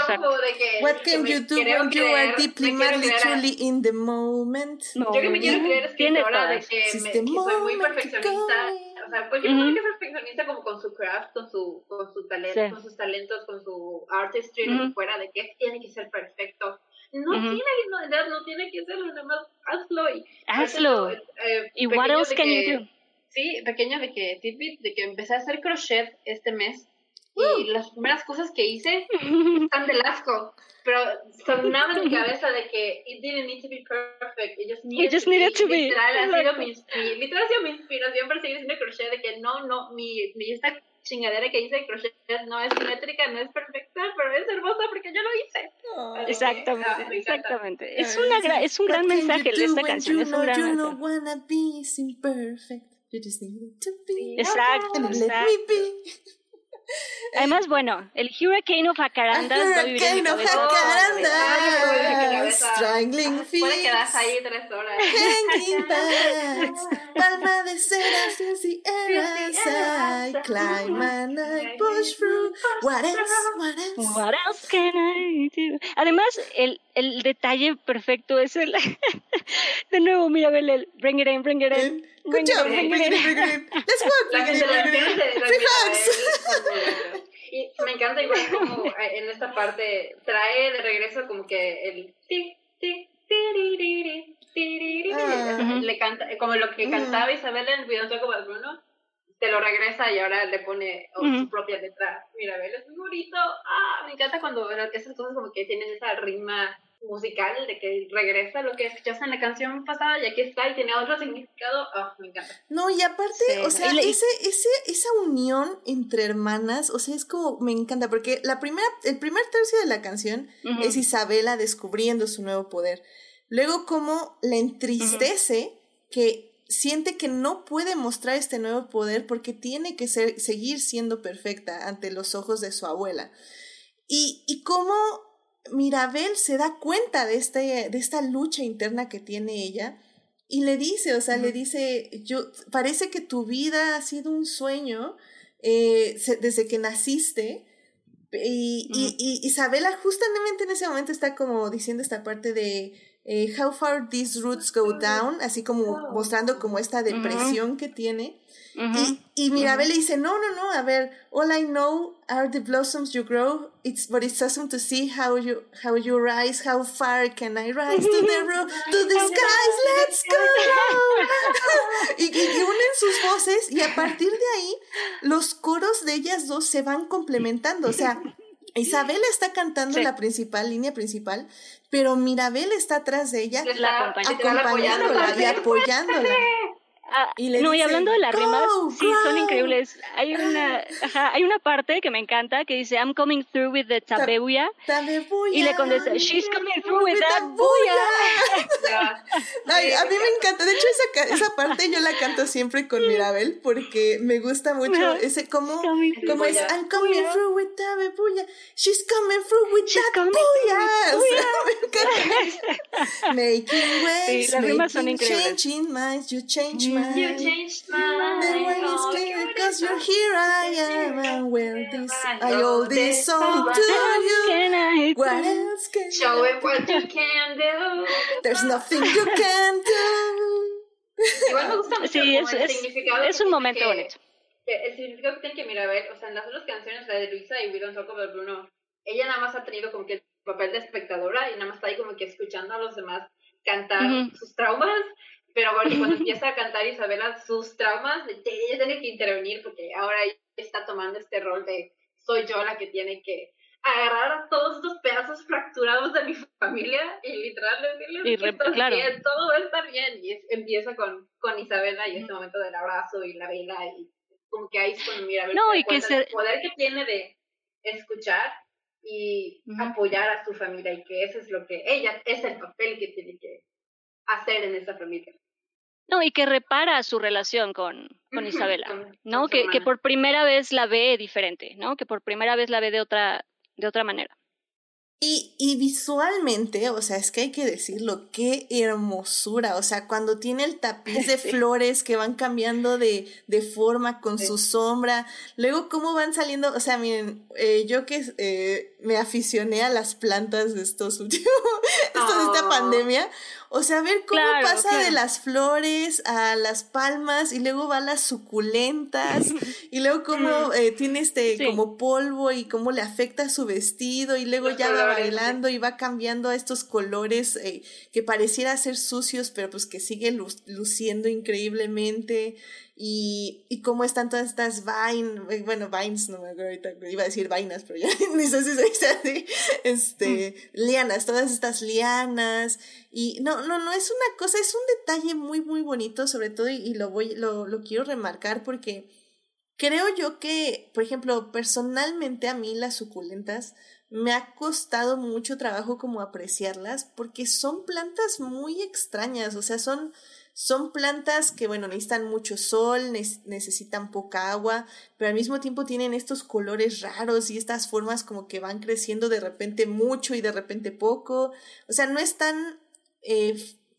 que- What que can you do when you are deeply, madly, truly in the moment? No, Yo que me quiero creer es de que, me, que soy muy perfeccionista. O sea, que perfeccionista como con su craft, con su, con su talento, Sí. con sus talentos, con su artistry, que fuera, de que tiene que ser perfecto. No tiene no, en realidad no tiene que serlo, nada más hazlo y Hazlo. eh, ¿Y what else can que- you do? Sí, pequeño de que tidbit, de que empecé a hacer crochet este mes. Y las primeras cosas que hice están del asco, pero sonaba en mi cabeza de que it didn't need to be perfect, it just needed, just to, needed be. to be. Literal, ha sido mi, mi- literal ha sido mi inspiración para seguir haciendo crochet, de que no, no, mi, mi esta chingadera que hice de crochet no es simétrica, no es perfecta, pero es hermosa porque yo lo hice. Oh. Exactamente, Ah, encanta. exactamente. Es, una gra- es un gran mensaje esta canción, es un gran you mensaje. don't wanna be imperfect. You just need it to be. Exacto, exacto. Además, bueno, el Hurricane of Jacarandas Hurricane of. Jacarandas. Strangling Puede feet. quedarse ahí tres horas. Hanging bags, palma de cera, filthy eras. I climb and I push through. What else? What else? What else can I do? Además, el, el detalle perfecto es el. de nuevo, mira, el bring it in, bring it in. Good job. Let's work. La gente hugs. Y me encanta igual como eh, en esta parte trae de regreso como que el ti, ti, tiririri, Ah. le canta, como lo que Ujú. cantaba Isabel en el video como de Bruno, te lo regresa y ahora le pone oh, su propia letra. Mira, es muy bonito. Ah, me encanta cuando esas cosas como que tienen esa rima musical de que regresa lo que escuchaste en la canción pasada y aquí está y tiene otro significado. Ah, me encanta. No, y aparte, Sí, o sea, y le- ese, ese, esa unión entre hermanas, o sea, es como, me encanta, porque la primera, el primer tercio de la canción Ujú. es Isabela descubriendo su nuevo poder. Luego, como la entristece que siente que no puede mostrar este nuevo poder porque tiene que ser, seguir siendo perfecta ante los ojos de su abuela. Y, y cómo Mirabel se da cuenta de, este, de esta lucha interna que tiene ella y le dice, o sea, le dice, yo, parece que tu vida ha sido un sueño eh, se- desde que naciste, Y, y, y, Isabela justamente en ese momento está como diciendo esta parte de eh, how far these roots go down, así como mostrando como esta depresión que tiene. Y, y Mirabel le dice, no, no, no, a ver, all I know are the blossoms you grow, it's, but it's awesome to see how you, how you rise, how far can I rise to the roof, to the skies, let's go. y, y, unen sus voces y a partir de ahí los coros de ellas dos se van complementando, o sea, Isabel está cantando la principal, línea principal, pero Mirabel está atrás de ella, acompañándola y apoyándola. Ah, y no, y hablando de las rimas, sí, son increíbles. Hay una, hay una parte que me encanta que dice, I'm coming through with the tabebuya. Y le contesta, she's coming through with, that buya. Ay, a mí me encanta. De hecho, esa, esa parte yo la canto siempre con Mirabel porque me gusta mucho ese como, como es, I'm coming through with tabebuya. She's coming through with that buya. O sea, me encanta. Making waves, making changing minds, you change my mind. You changed my life. The way is clear because you're here. I am. And wear this. I owe this song to you. What else can Show him what you can do. There's nothing you can do. Igual me gusta mucho sí, es, el significado. Es un momento que, bonito. Que el significado que tiene que Mirabel, o sea, en las otras canciones, la de Luisa y We Don't Talk About Bruno, ella nada más ha tenido como que el papel de espectadora y nada más está ahí como que escuchando a los demás cantar uh -huh. sus traumas pero bueno, cuando empieza a cantar Isabela sus traumas, ella tiene que intervenir porque ahora ella está tomando este rol de soy yo la que tiene que agarrar a todos estos pedazos fracturados de mi familia y literalmente decirles que todo va a estar bien. Y empieza con, con Isabela y ese momento del abrazo y la vela y como que ahí es cuando mira no, y que el poder que tiene de escuchar y apoyar a su familia y que eso es lo que ella, es el papel que tiene que hacer en esa familia. No, y que repara su relación con, con Isabela, ¿no? que, que por primera vez la ve diferente, ¿no? Que por primera vez la ve de otra, de otra manera. Y, y, visualmente, o sea, es que hay que decirlo, qué hermosura, o sea, cuando tiene el tapiz de flores que van cambiando de, de forma con su sombra, luego cómo van saliendo, o sea, miren, eh, yo que eh, me aficioné a las plantas de estos últimos, estos de esta pandemia, o sea, ver cómo pasa de las flores a las palmas y luego va a las suculentas y luego cómo eh, tiene este como polvo y cómo le afecta su vestido y luego ya va bailando y va cambiando a estos colores eh, que pareciera ser sucios pero pues que sigue luciendo increíblemente y, y cómo están todas estas vines, eh, bueno, vines, no me acuerdo ahorita, iba a decir vainas, pero ya ni sé si se dice así, este, mm. lianas, todas estas lianas, y no, no, no, es una cosa, es un detalle muy, muy bonito, sobre todo, y, y lo voy, lo, lo quiero remarcar porque creo yo que, por ejemplo, personalmente a mí las suculentas me ha costado mucho trabajo como apreciarlas porque son plantas muy extrañas, o sea, son son plantas que, bueno, necesitan mucho sol, necesitan poca agua, pero al mismo tiempo tienen estos colores raros y estas formas como que van creciendo de repente mucho y de repente poco. O sea, no es tan eh,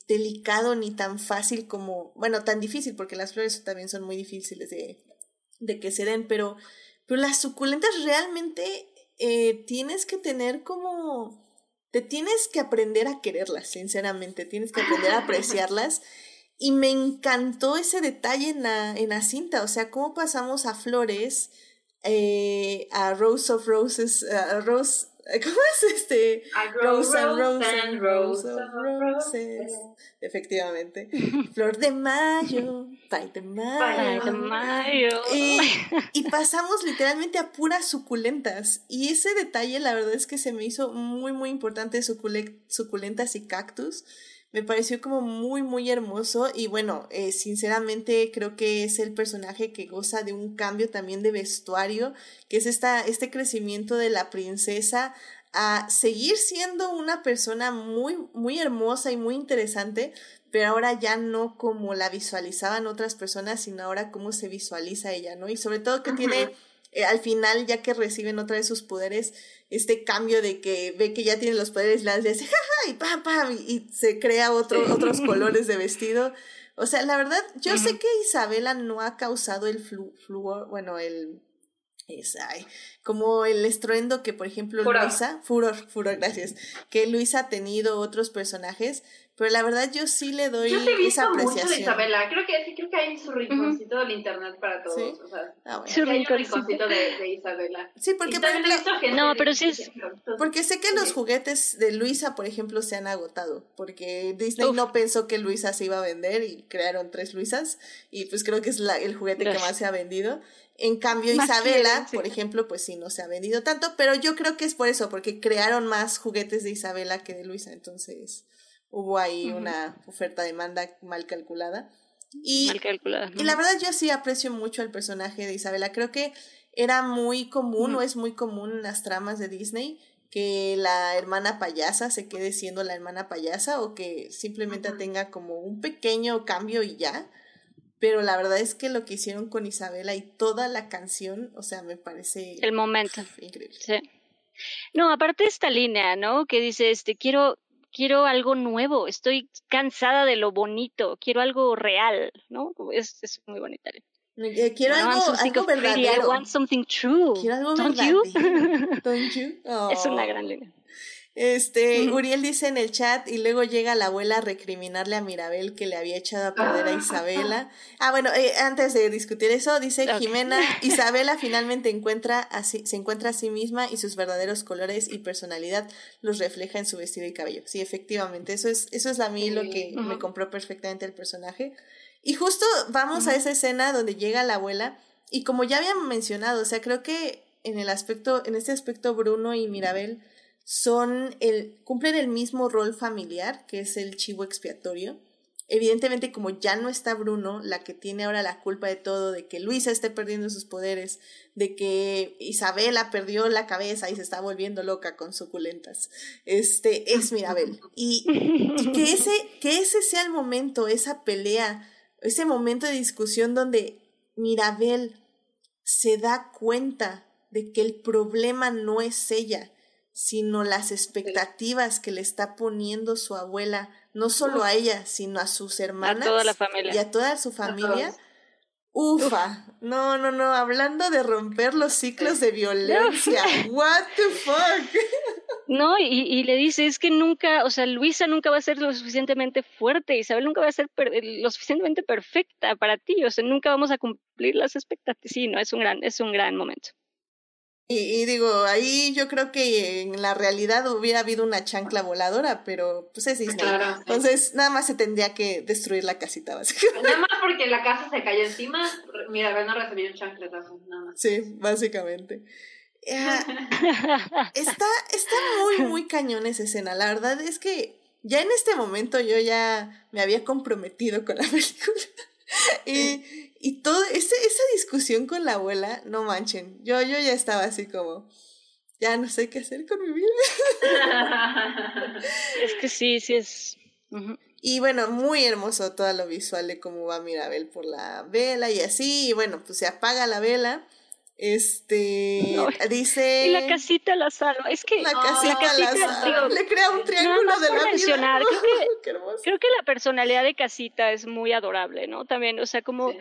delicado ni tan fácil como, bueno, tan difícil, porque las flores también son muy difíciles de, de que se den, pero, pero las suculentas realmente eh, tienes que tener como te tienes que aprender a quererlas, sinceramente, tienes que aprender a apreciarlas y me encantó ese detalle en la, en la cinta, o sea, cómo pasamos a Flores, eh, a Rose of Roses, a Rose, ¿cómo es este? Rose and Rose and Rose of Roses. Efectivamente. Flor de Mayo, Pay de Mayo. de Mayo. Y, y pasamos literalmente a puras suculentas. Y ese detalle, la verdad es que se me hizo muy, muy importante, suculentas y cactus me pareció como muy, muy hermoso y bueno, eh, sinceramente creo que es el personaje que goza de un cambio también de vestuario, que es esta, este crecimiento de la princesa a seguir siendo una persona muy, muy hermosa y muy interesante, pero ahora ya no como la visualizaban otras personas, sino ahora cómo se visualiza ella, ¿no? Y sobre todo que tiene eh, al final, ya que reciben otra vez sus poderes, este cambio de que ve que ya tiene los poderes, las hace jaja y pam pam y, se crea otro, otros colores de vestido. O sea, la verdad, yo sé que Isabela no ha causado el flu, bueno, el, es, ay, como el estruendo que, por ejemplo, Luisa, furor, furor, gracias, que Luisa ha tenido otros personajes, pero la verdad yo sí le doy yo he visto Mucho de Isabela. Creo que sí, creo que hay su rinconcito del internet para todos. ¿Sí? O sea, ah, su rinconcito de, de, Isabela. Sí, porque por ejemplo, no, pero sí es porque sé que los juguetes de Luisa, por ejemplo, se han agotado, porque Disney no pensó que Luisa se iba a vender y crearon tres Luisas y pues creo que es la, el juguete que más se ha vendido. En cambio, Isabela, por ejemplo, pues sí, no se ha vendido tanto, pero yo creo que es por eso, porque crearon más juguetes de Isabela que de Luisa, entonces hubo ahí una oferta-demanda mal calculada. Y, mal calculada. Y la verdad yo sí aprecio mucho el personaje de Isabela. Creo que era muy común o es muy común en las tramas de Disney que la hermana payasa se quede siendo la hermana payasa o que simplemente tenga como un pequeño cambio y ya. Pero la verdad es que lo que hicieron con Isabela y toda la canción, o sea, me parece... El momento. Increíble. Sí. No, aparte esta línea, ¿no? Que dice, este, quiero, quiero algo nuevo, estoy cansada de lo bonito, quiero algo real, ¿no? Es, es muy bonita. Quiero algo, algo verdadero. I want something true. Quiero algo Don't verdadero. You? Don't you? Es una gran línea. Este, Uriel dice en el chat y luego llega la abuela a recriminarle a Mirabel que le había echado a perder a ah. Isabela. Ah, bueno, eh, antes de discutir eso, dice Jimena, Isabela finalmente encuentra así, se encuentra a sí misma y sus verdaderos colores y personalidad los refleja en su vestido y cabello. Sí, efectivamente, eso es, eso es a mí lo que me compró perfectamente el personaje. Y justo vamos a esa escena donde llega la abuela y como ya habían mencionado, o sea, creo que en el aspecto, en este aspecto Bruno y Mirabel son el, cumplen el mismo rol familiar, que es el chivo expiatorio. Evidentemente, como ya no está Bruno, la que tiene ahora la culpa de todo, de que Luisa esté perdiendo sus poderes, de que Isabela perdió la cabeza y se está volviendo loca con suculentas, este, es Mirabel. Y, y que, ese, que ese sea el momento, esa pelea, ese momento de discusión donde Mirabel se da cuenta de que el problema no es ella, sino las expectativas que le está poniendo su abuela, no solo a ella, sino a sus hermanas. A toda la familia. Y a toda su familia. Ufa, no, no, no, hablando de romper los ciclos de violencia, what the fuck. No, y, y, le dice, es que nunca, o sea, Luisa nunca va a ser lo suficientemente fuerte, Isabel nunca va a ser lo suficientemente perfecta para ti, o sea, nunca vamos a cumplir las expectativas. Sí, no, es un gran, es un gran momento. Y, digo, ahí yo creo que en la realidad hubiera habido una chancla voladora, pero pues es Disney. Entonces, nada más se tendría que destruir la casita, básicamente. Nada más porque la casa se cayó encima, mira, no recibió un chancletazo, nada más. Sí, básicamente. está, está muy, muy cañón esa escena. La verdad es que ya en este momento yo ya me había comprometido con la película. y, y todo, ese, esa discusión con la abuela, no manchen, yo, yo ya estaba así como, ya no sé qué hacer con mi vida. es que sí, sí es... Y bueno, muy hermoso todo lo visual de cómo va Mirabel por la vela y así, y bueno, pues se apaga la vela. Este dice. Y la casita la salva. Es que la casita, la, salva. Le crea un triángulo de la mencionar, Creo, que, creo que la personalidad de casita es muy adorable, ¿no? También, o sea, como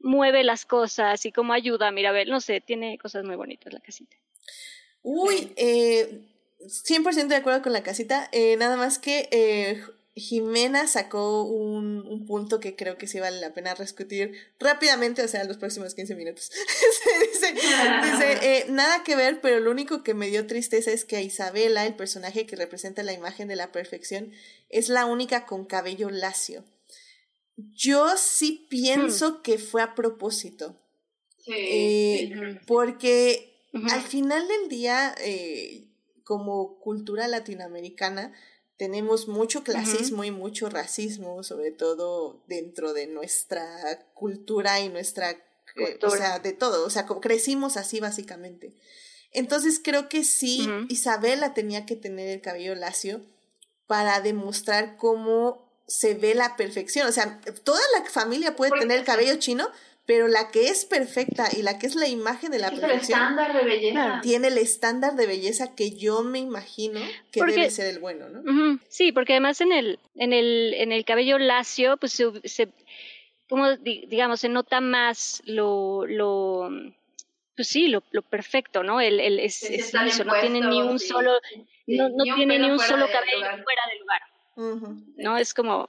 mueve las cosas y cómo ayuda a Mirabel. No sé, tiene cosas muy bonitas la casita. Uy, eh, 100% de acuerdo con la casita. Eh, nada más que eh, Jimena sacó un, un, punto que creo que sí vale la pena discutir rápidamente, o sea, los próximos 15 minutos. dice, dice eh, nada que ver, pero lo único que me dio tristeza es que a Isabela, el personaje que representa la imagen de la perfección, es la única con cabello lacio. Yo sí pienso hmm. que fue a propósito. Sí. Eh, porque al final del día, eh, como cultura latinoamericana, tenemos mucho clasismo y mucho racismo, sobre todo dentro de nuestra cultura y nuestra, eh, o sea, de todo, o sea, como crecimos así básicamente. Entonces creo que sí, Isabela tenía que tener el cabello lacio para demostrar cómo se ve la perfección. O sea, toda la familia puede tener el cabello chino, pero la que es perfecta y la que es la imagen de la perfección. El estándar de belleza. Tiene el estándar de belleza que yo me imagino que debe ser el bueno, ¿no? Sí, porque además en el, en el, en el cabello lacio, pues se, como digamos, se nota más lo, lo pues sí, lo, lo perfecto, ¿no? El, el es, es liso, no tiene ni un solo, no, no tiene ni un solo cabello fuera del lugar. No, es como,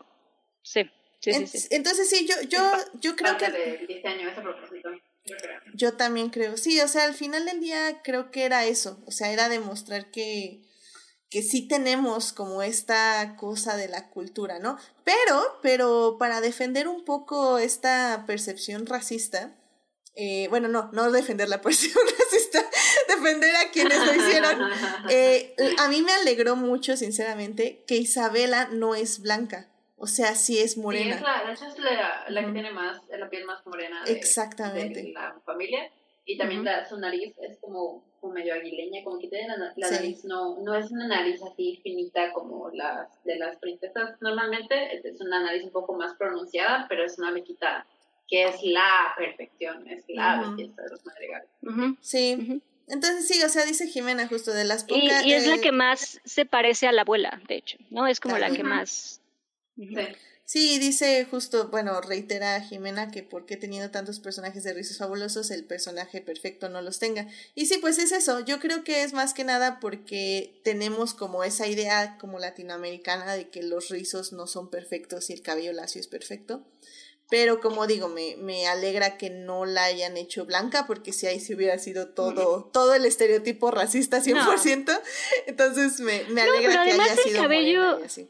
sí. Sí, sí, sí. Entonces sí, yo, yo, yo creo que... Yo también creo, sí, o sea, al final del día creo que era eso, o sea, era demostrar que, que sí tenemos como esta cosa de la cultura, ¿no? Pero, pero para defender un poco esta percepción racista, eh, bueno, no, no defender la percepción racista, defender a quienes lo hicieron. Eh, a mí me alegró mucho, sinceramente, que Isabela no es blanca. O sea, sí es morena. Sí, es la, de hecho es la, la que tiene más, la piel más morena de, Exactamente. de la familia. Y también la, su nariz es como, como, medio aguileña, como que tiene la, la nariz, no, no es una nariz así finita como las de las princesas normalmente, es una nariz un poco más pronunciada, pero es una lequita que es la perfección, es la belleza de los madrigales. Sí. Entonces sí, o sea, dice Jimena justo de las pocas... Y, y es la que más se parece a la abuela, de hecho, ¿no? Es como la que más Sí. dice justo, bueno, reitera a Jimena que porque teniendo tantos personajes de rizos fabulosos, el personaje perfecto no los tenga. Y sí, pues es eso, yo creo que es más que nada porque tenemos como esa idea como latinoamericana de que los rizos no son perfectos y el cabello lacio es perfecto. Pero como digo, me, me alegra que no la hayan hecho blanca, porque si ahí se hubiera sido todo, todo el estereotipo racista 100%, entonces me, me alegra que haya sido cabello... así.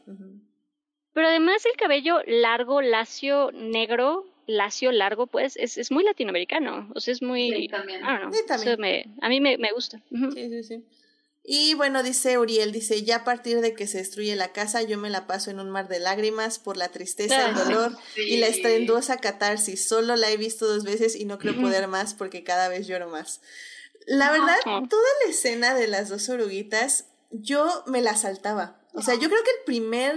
Pero además el cabello largo, lacio, negro, lacio, largo, pues es, es muy latinoamericano. O sea, es muy... Sí, también. a mí me, me gusta. Sí, sí, sí. Y bueno, dice Uriel, dice, ya a partir de que se destruye la casa, yo me la paso en un mar de lágrimas por la tristeza, el dolor y la estrendosa catarsis. Solo la he visto dos veces y no creo poder más porque cada vez lloro más. La verdad, toda la escena de las dos oruguitas, yo me la saltaba. O sea, yo creo que el primer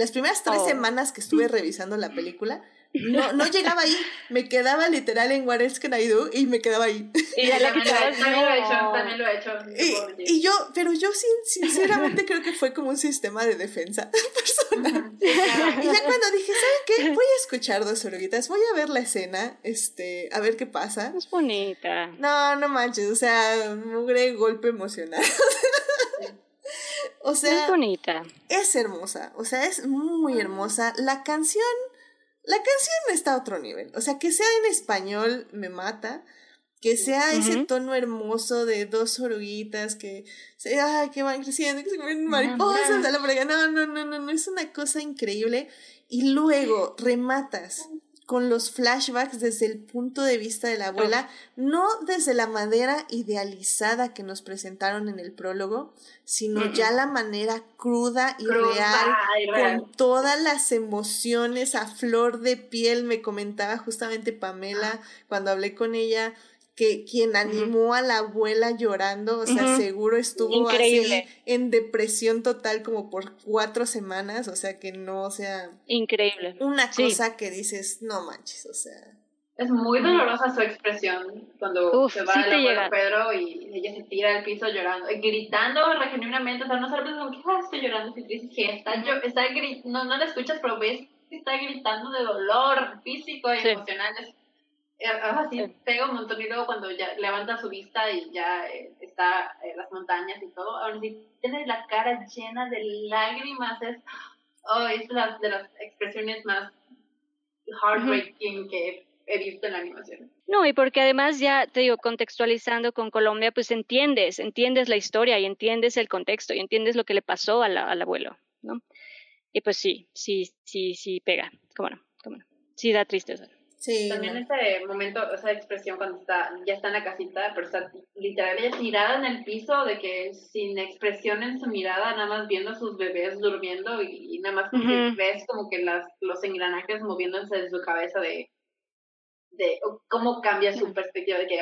las primeras tres oh. semanas que estuve revisando la película, no, no llegaba ahí, me quedaba literal en What Else Can I Do y me quedaba ahí. Y ya también, lo, también lo he hecho, también lo he hecho. Y, yo, pero yo sinceramente creo que fue como un sistema de defensa personal. y ya cuando dije, ¿saben qué? Voy a escuchar dos oruguitas, voy a ver la escena, este, a ver qué pasa. Es bonita. No, no manches, o sea, mugre golpe emocional. O sea, es bonita. Es hermosa, o sea, es muy hermosa. La canción, la canción está a otro nivel. O sea, que sea en español me mata. Que sea ese tono hermoso de dos oruguitas que, se, ay, que van creciendo, que se mariposas, no, no, no, no, no, es una cosa increíble. Y luego rematas con los flashbacks desde el punto de vista de la abuela, no desde la manera idealizada que nos presentaron en el prólogo, sino ya la manera cruda y real, con todas las emociones a flor de piel. Me comentaba justamente Pamela cuando hablé con ella que quien animó a la abuela llorando, o sea, seguro estuvo así en depresión total como por cuatro semanas, o sea, que no, o sea... Increíble. Una cosa que dices, no manches, o sea... Es muy dolorosa su expresión cuando se va el abuelo Pedro y ella se tira al piso llorando, gritando genuinamente, o sea, no sabes como que ah, estoy llorando, estoy triste, que está, yo, está no, no la escuchas, pero ves que está gritando de dolor físico y emocional, así pega un montón y luego cuando ya levanta su vista y ya eh, está en las montañas y todo, ahora sí tiene la cara llena de lágrimas, es, oh, es la, de las expresiones más heartbreaking que he visto en la animación. No, y porque además ya te digo, contextualizando con Colombia, pues entiendes, entiendes la historia y entiendes el contexto y entiendes lo que le pasó al abuelo, ¿no? Y pues sí, sí, sí, sí pega, cómo no, cómo no, sí da tristeza. Sí, También ese momento, esa expresión cuando está, ya está en la casita, pero está literalmente tirada en el piso, de que sin expresión en su mirada, nada más viendo a sus bebés durmiendo y, nada más ves como que las, los engranajes moviéndose de su cabeza de, de cómo cambia su perspectiva, de que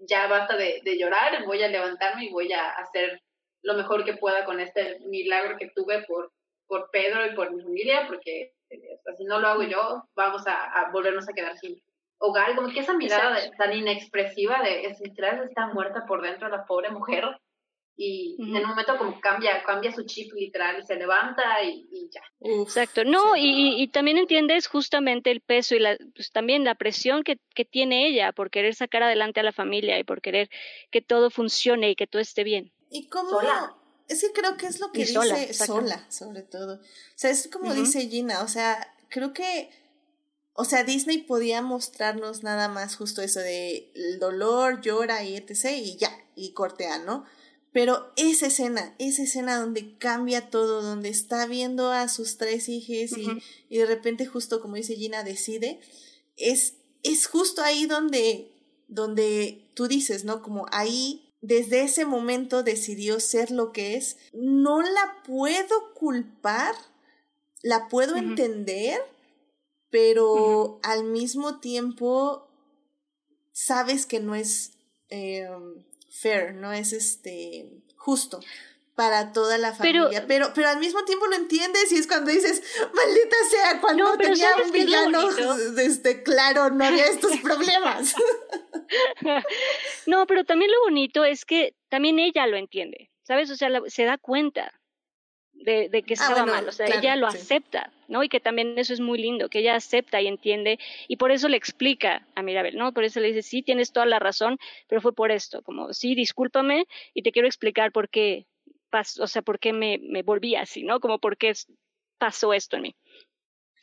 ya basta de, de llorar, voy a levantarme y voy a hacer lo mejor que pueda con este milagro que tuve por, por Pedro y por mi familia, porque si no lo hago yo, vamos a, volvernos a quedar sin hogar. Como que esa mirada tan inexpresiva de, es, está muerta por dentro la pobre mujer. y en un momento como cambia, cambia su chip literal y se levanta y, ya. Exacto, no, y, y, también entiendes justamente el peso y la, pues, también la presión que, que tiene ella por querer sacar adelante a la familia y por querer que todo funcione y que todo esté bien. Y cómo, es que creo que es lo que dice sola, sobre todo. O sea, es como dice Gina, o sea, creo que, o sea, Disney podía mostrarnos nada más justo eso de el dolor, llora y etc. y ya, y cortea, ¿no? Pero esa escena, esa escena donde cambia todo, donde está viendo a sus tres hijos y, y, de repente justo como dice Gina decide, es, es justo ahí donde, donde tú dices, ¿no? Como ahí, desde ese momento decidió ser lo que es. No la puedo culpar, la puedo entender, pero al mismo tiempo sabes que no es... Eh, fair, no es este justo para toda la familia, pero, pero, al mismo tiempo lo entiendes y es cuando dices, maldita sea, cuando tenía un villano, este, claro, no había estos problemas. no, pero también lo bonito es que también ella lo entiende, ¿sabes? O sea, se da cuenta de, de que ah, estaba mal, o sea, ella lo acepta, ¿no? Y que también eso es muy lindo, que ella acepta y entiende, y por eso le explica a Mirabel, ¿no? Por eso le dice, sí, tienes toda la razón, pero fue por esto, como, sí, discúlpame, y te quiero explicar por qué pasó, o sea, por qué me, me volví así, ¿no? Como por qué pasó esto en mí.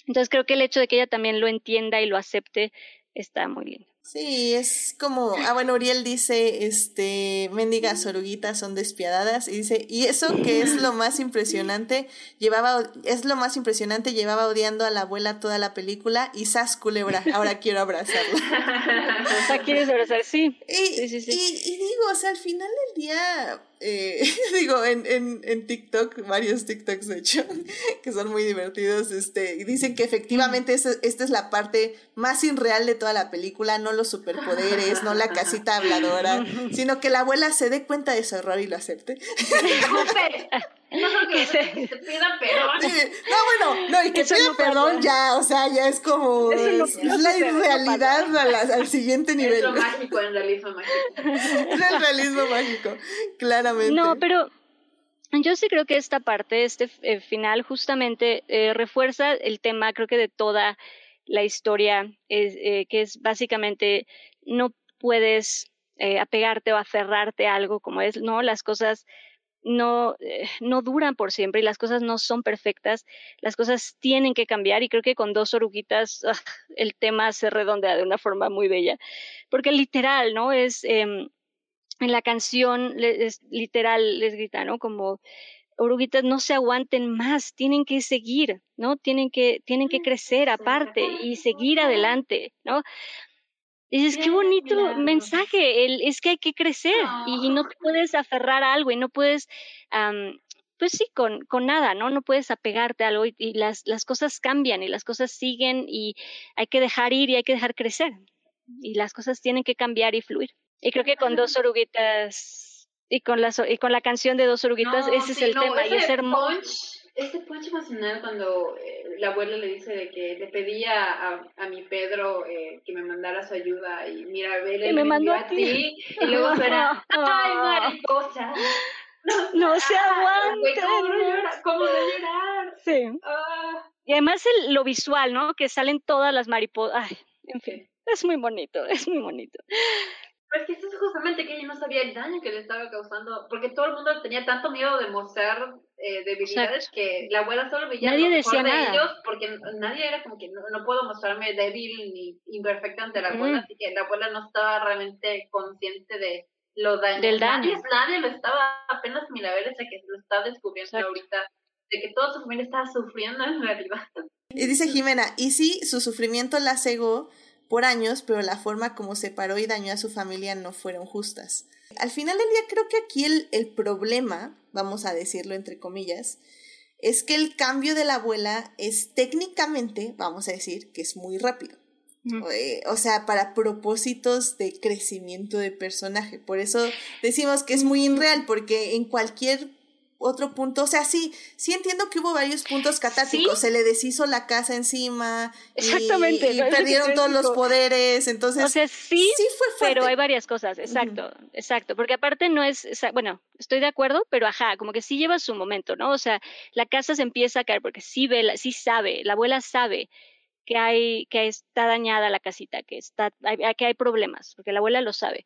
Entonces creo que el hecho de que ella también lo entienda y lo acepte está muy lindo. Sí, es como, ah bueno, Uriel dice, este, mendigas oruguitas son despiadadas y dice, y eso que es lo más impresionante, llevaba, es lo más impresionante, llevaba odiando a la abuela toda la película y sas culebra, ahora quiero abrazarla. sea, quieres abrazar, sí. Y, sí, sí, Y, y, digo, o sea, al final del día, eh, digo, en, en, en TikTok, varios TikToks de hecho, que son muy divertidos, este, y dicen que efectivamente esta, esta es la parte más irreal de toda la película, no los superpoderes, no la casita habladora, sino que la abuela se dé cuenta de su error y lo acepte. No, que se, pida perdón. no, bueno, no, y que pida perdón ya, o sea, ya es como. Es, la irrealidad al siguiente nivel. Es lo mágico, el realismo mágico. Es el realismo mágico, claramente. No, pero yo sí creo que esta parte, este eh, final, justamente eh, refuerza el tema, creo que de toda la historia, es, eh, que es básicamente no puedes apegarte o aferrarte a algo como es, ¿no? Las cosas no, eh, no duran por siempre y las cosas no son perfectas, las cosas tienen que cambiar y creo que con dos oruguitas ah, el tema se redondea de una forma muy bella, porque literal, ¿no? Es em, en la canción, es, literal les grita, ¿no? Como oruguitas no se aguanten más, tienen que seguir, ¿no? Tienen que, tienen que crecer aparte y seguir adelante, ¿no? Y dices, qué bonito mensaje, el, es que hay que crecer y, no te puedes aferrar a algo y no puedes, pues sí, con, con nada, ¿no? No puedes apegarte a algo y, las, las cosas cambian y las cosas siguen y hay que dejar ir y hay que dejar crecer y las cosas tienen que cambiar y fluir. Y creo que con dos oruguitas y con, las, y con la canción de dos oruguitas, ese es el tema y es hermoso este punch emocional cuando eh, la abuela le dice de que le pedía a, a mi Pedro eh, que me mandara su ayuda y mira, ve, le me mandó a ti. y luego suena, ¡ay, mariposa! No, se aguanta. ¿Cómo no llorar? Sí. Ah. Y además el, lo visual, ¿no? Que salen todas las mariposas. Ay, en fin, es muy bonito, es muy bonito. Pero es que eso es justamente que ella no sabía el daño que le estaba causando, porque todo el mundo tenía tanto miedo de mostrar eh, debilidades que la abuela solo veía nadie lo mejor de ellos, porque nadie era como que no, puedo mostrarme débil ni imperfecta ante la abuela, así que la abuela no estaba realmente consciente de lo daño. Del daño. Nadie, nadie lo estaba, apenas Mirabel ese que lo está descubriendo ahorita, de que toda su familia estaba sufriendo en realidad. Y dice Jimena, y sí, su sufrimiento la cegó, por años, pero la forma como separó y dañó a su familia no fueron justas. Al final del día creo que aquí el, el problema, vamos a decirlo entre comillas, es que el cambio de la abuela es técnicamente, vamos a decir, que es muy rápido. Eh, o sea, para propósitos de crecimiento de personaje. Por eso decimos que es muy irreal, porque en cualquier otro punto, o sea, sí, sí entiendo que hubo varios puntos catárticos, se le deshizo la casa encima, exactamente, y, perdieron todos los poderes, entonces, o sea, sí, sí fue fuerte. pero hay varias cosas, exacto, exacto, porque aparte no es, bueno, estoy de acuerdo, pero ajá, como que sí lleva su momento, ¿no? O sea, la casa se empieza a caer porque sí ve, sí sabe, la abuela sabe que hay, que está dañada la casita, que está, que hay problemas, porque la abuela lo sabe.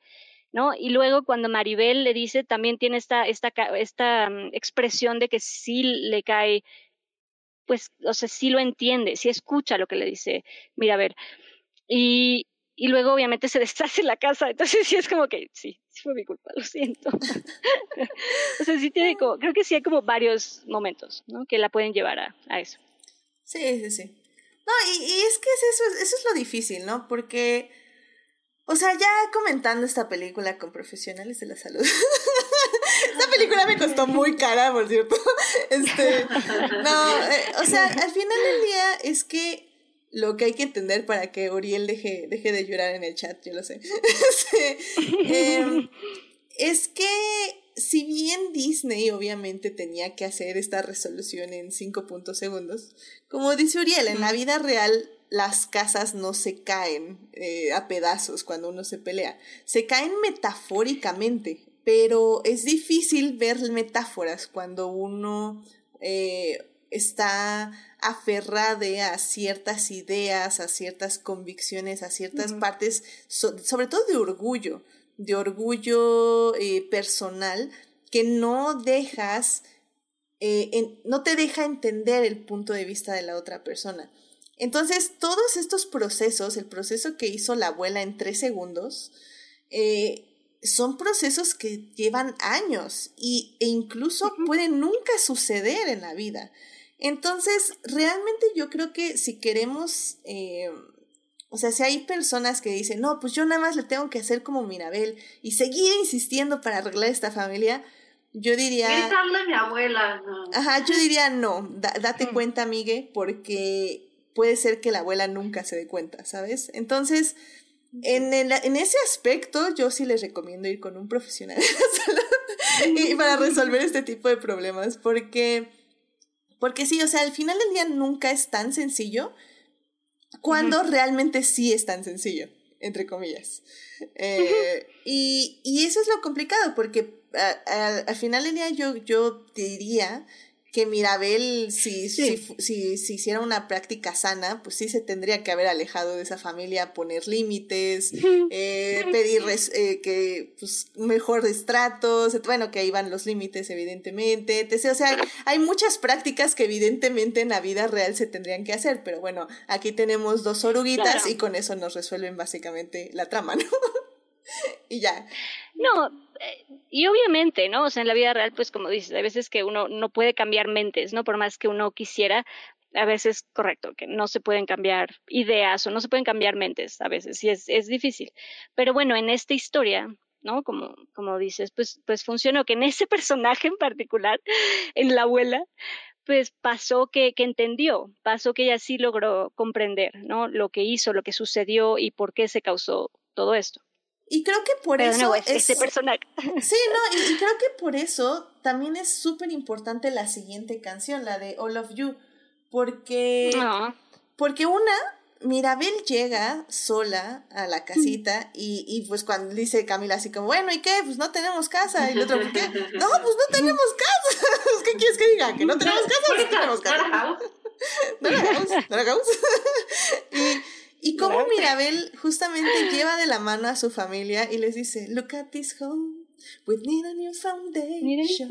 ¿No? Y luego cuando Maribel le dice, también tiene esta, esta, esta mm, expresión de que sí le cae, pues, o sea, sí lo entiende, sí escucha lo que le dice Mira, a ver. Y, y luego obviamente se deshace la casa, entonces sí es como que, sí, sí fue mi culpa, lo siento. o sea, sí tiene como, creo que sí hay como varios momentos, ¿no? Que la pueden llevar a, a eso. Sí, sí, sí. No, y, y es que es eso, eso es lo difícil, ¿no? Porque o sea, ya comentando esta película con profesionales de la salud. esta película me costó muy cara, por cierto. Este, no, eh, o sea, al final del día es que lo que hay que entender para que Uriel deje, deje de llorar en el chat, yo lo sé. Este, em, es que si bien Disney obviamente tenía que hacer esta resolución en 5 puntos segundos, como dice Uriel, en la vida real las casas no se caen eh, a pedazos cuando uno se pelea, se caen metafóricamente, pero es difícil ver metáforas cuando uno eh, está aferrado a ciertas ideas, a ciertas convicciones, a ciertas partes, sobre todo de orgullo, de orgullo eh, personal, que no dejas, no te deja entender el punto de vista de la otra persona. Entonces, todos estos procesos, el proceso que hizo la abuela en tres segundos, eh, son procesos que llevan años y, e incluso pueden nunca suceder en la vida. Entonces, realmente yo creo que si queremos, eh, o sea, si hay personas que dicen, no, pues yo nada más le tengo que hacer como Mirabel y seguir insistiendo para arreglar esta familia, yo diría... A mi abuela, no. Ajá, yo diría no, date cuenta, Migue, porque puede ser que la abuela nunca se dé cuenta, ¿sabes? Entonces, en, en ese aspecto, yo sí les recomiendo ir con un profesional y para resolver este tipo de problemas, porque, porque sí, o sea, al final del día nunca es tan sencillo cuando realmente sí es tan sencillo, entre comillas. Eh, y, y, eso es lo complicado, porque al final del día yo, yo diría que Mirabel, si, si, si, si, hiciera una práctica sana, pues sí se tendría que haber alejado de esa familia, poner límites, eh, pedir eh, que, pues, mejores tratos, bueno, que ahí van los límites, evidentemente, O sea, hay muchas prácticas que evidentemente en la vida real se tendrían que hacer, pero bueno, aquí tenemos dos oruguitas y con eso nos resuelven básicamente la trama, ¿no? y ya. No, y obviamente, ¿no? O sea, en la vida real, pues como dices, hay veces que uno no puede cambiar mentes, ¿no? Por más que uno quisiera, a veces, correcto, que no se pueden cambiar ideas o no se pueden cambiar mentes, a veces, y es, es difícil. Pero bueno, en esta historia, ¿no? Como, como dices, pues, pues funcionó que en ese personaje en particular, en la abuela, pues pasó que, que entendió, pasó que ella sí logró comprender, ¿no? Lo que hizo, lo que sucedió y por qué se causó todo esto. Y creo que por eso. es, ese personaje. Sí, no, y, creo que por eso también es súper importante la siguiente canción, la de All of You. Porque. Porque una, Mirabel llega sola a la casita y, y pues cuando dice Camila así como, bueno, ¿y qué? Pues no tenemos casa. Y el otro, ¿por qué? No, pues no tenemos casa. ¿Qué quieres que diga? ¿Que no tenemos casa? No tenemos casa. No la hagamos. No la hagamos. Mirabel justamente lleva de la mano a su familia y les dice, look at this home, we need a new foundation,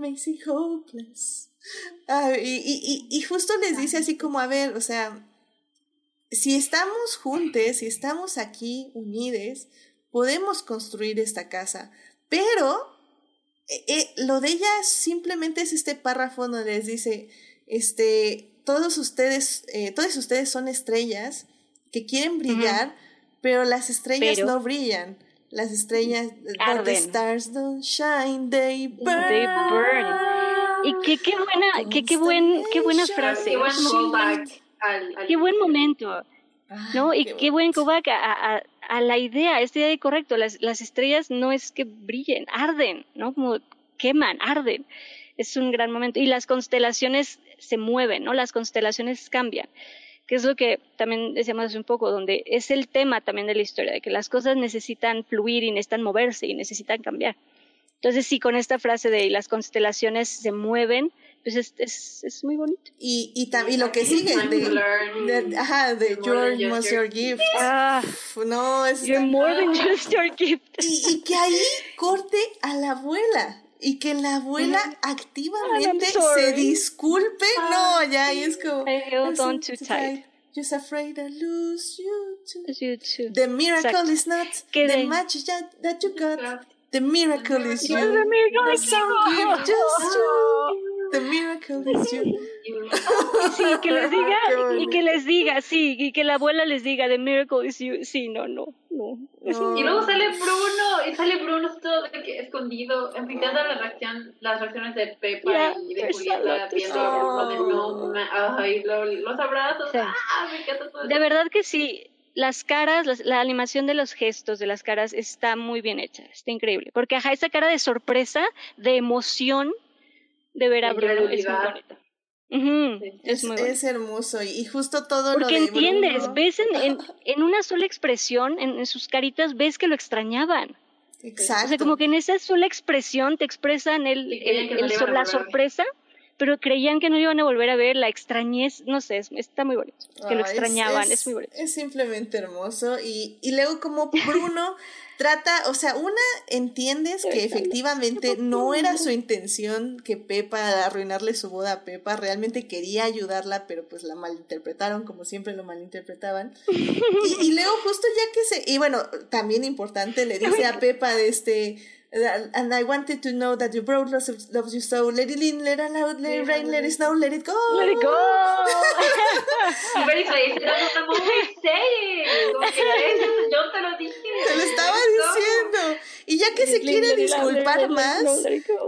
makes it hopeless. Ah, y, y, y, justo les dice así como, a ver, o sea, si estamos juntos, si estamos aquí unidos, podemos construir esta casa. Pero eh, eh, lo de ella simplemente es este párrafo donde les dice, este, todos ustedes, eh, todos ustedes son estrellas que quieren brillar, pero las estrellas no brillan. Las estrellas, but the stars don't shine, they burn. They burn. Y qué, qué buena, qué, qué, buen, qué buena frase. Qué buen Qué buen momento. ¿No? y qué, buen callback a, a, a, la idea, esta idea de correcto. Las, las estrellas no es que brillen, arden, ¿no? Como queman, arden. Es un gran momento. Y las constelaciones se mueven, ¿no? Las constelaciones cambian que es lo que también decíamos hace un poco, donde es el tema también de la historia, de que las cosas necesitan fluir y necesitan moverse y necesitan cambiar. Entonces, sí, con esta frase de las constelaciones se mueven, pues es, es, es muy bonito. Y, y, también lo que sigue, de, de, ajá, de You're Most Your Gift. Ah, no, es... You're more than just your gift. Y, y que ahí corte a la abuela y que la abuela activamente se disculpe. no, ya, y es como. I held on too tight. Just afraid I lose you too. You too. The miracle is not the match that you got. The miracle is you. The miracle is you. Just you. The miracle is you. Sí, que les diga, y que les diga, sí, y que la abuela les diga, The miracle is you. Sí, no, no, no. Y luego sale Bruno, y sale Bruno todo escondido, enfrentando la reacción, las reacciones de Pepa y de Julieta viendo oh. de no, ay, los abrazos, ah, me encanta todo De verdad que sí, las caras, la animación de los gestos de las caras está muy bien hecha, está increíble. Porque ajá, esa cara de sorpresa, de emoción de ver a Bruno es muy bonita. es, es, hermoso y justo todo Porque lo de entiendes, ves en, en, una sola expresión, en, sus caritas, ves que lo extrañaban. Exacto. O sea, como que en esa sola expresión te expresan el, el, la sorpresa, pero creían que no iban a volver a ver, la extrañez, no sé, está muy bonito. Que lo extrañaban, es, muy bonito. Es simplemente hermoso. Y, y luego como Bruno trata, o sea, una, entiendes que efectivamente no era su intención que Pepa, arruinarle su boda a Pepa, realmente quería ayudarla, pero pues la malinterpretaron, como siempre lo malinterpretaban. Y, y luego justo ya que se, y bueno, también importante, le dice a Pepa de este and I wanted to know that your bro loves, loves you so. Let it in, let it out, let it rain, let it snow, let it go. Let it go. Pero eso no muy yo te lo dije. Te lo estaba diciendo. Y ya que se quiere disculpar más,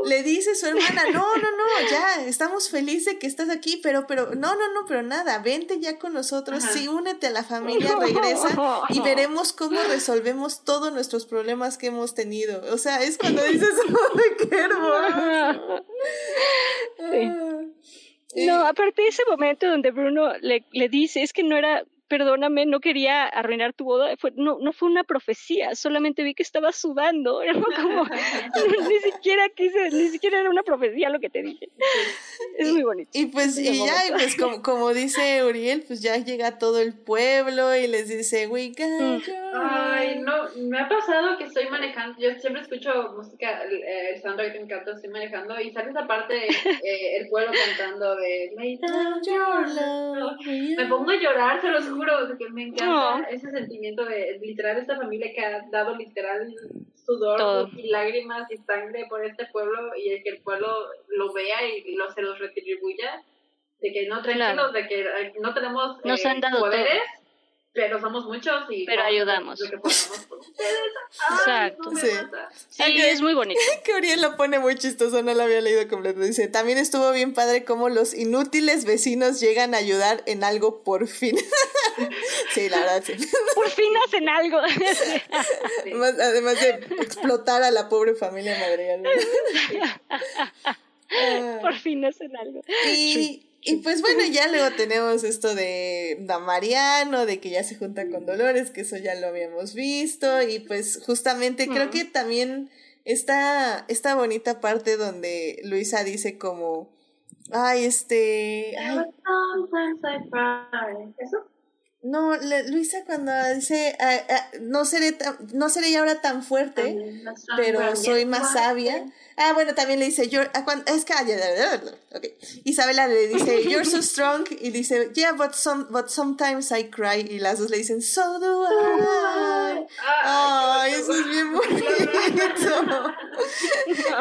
le dice su hermana, no, no, no, ya, estamos felices que estás aquí, pero, pero, no, no, no, pero nada, vente ya con nosotros, sí, únete a la familia, regresa y veremos cómo resolvemos todos nuestros problemas que hemos tenido. O sea, es cuando dices, ¡ay, qué hermoso! No, aparte de ese momento donde Bruno le, le dice, es que no era perdóname, no quería arruinar tu boda, fue, no, no fue una profecía, solamente vi que estaba sudando, Como, ni siquiera quise, ni siquiera era una profecía lo que te dije. Es muy bonito. Y pues, y ya, y pues como, como, dice Uriel, pues ya llega todo el pueblo y les dice, we mm. Ay, no, me ha pasado que estoy manejando, yo siempre escucho música, el, soundtrack me encanta, estoy manejando y sale esa parte, eh, el pueblo cantando de Me pongo a llorar, se los juro que me encanta ese sentimiento de literal esta familia que ha dado literal sudor y lágrimas y sangre por este pueblo y el que el pueblo lo vea y lo, se los retribuya, de que no tranquilos, de que eh, no tenemos eh, poderes pero somos muchos y pero ayudamos. Lo que podamos por ustedes. Exacto. sí. sí es muy bonito. que Uriel lo pone muy chistoso, no lo había leído completo. Dice, también estuvo bien padre cómo los inútiles vecinos llegan a ayudar en algo por fin. sí, la verdad, sí. por fin hacen algo. además, de explotar a la pobre familia madrigal. por fin hacen algo. Y... Y pues bueno, ya luego tenemos esto de Mariano, de que ya se junta con Dolores, que eso ya lo habíamos visto. Y pues justamente creo que también está esta bonita parte donde Luisa dice como, ay, este... ¿Eso? No, Luisa cuando dice, ah, ah, no seré no seré ahora tan fuerte, pero soy más sabia. Ah, bueno, también le dice, you're, ah, es que, okay. Isabela le dice, you're so strong, y dice, yeah, but, some, but sometimes I cry, y las dos le dicen, so do I. Ay, eso es bien bonito.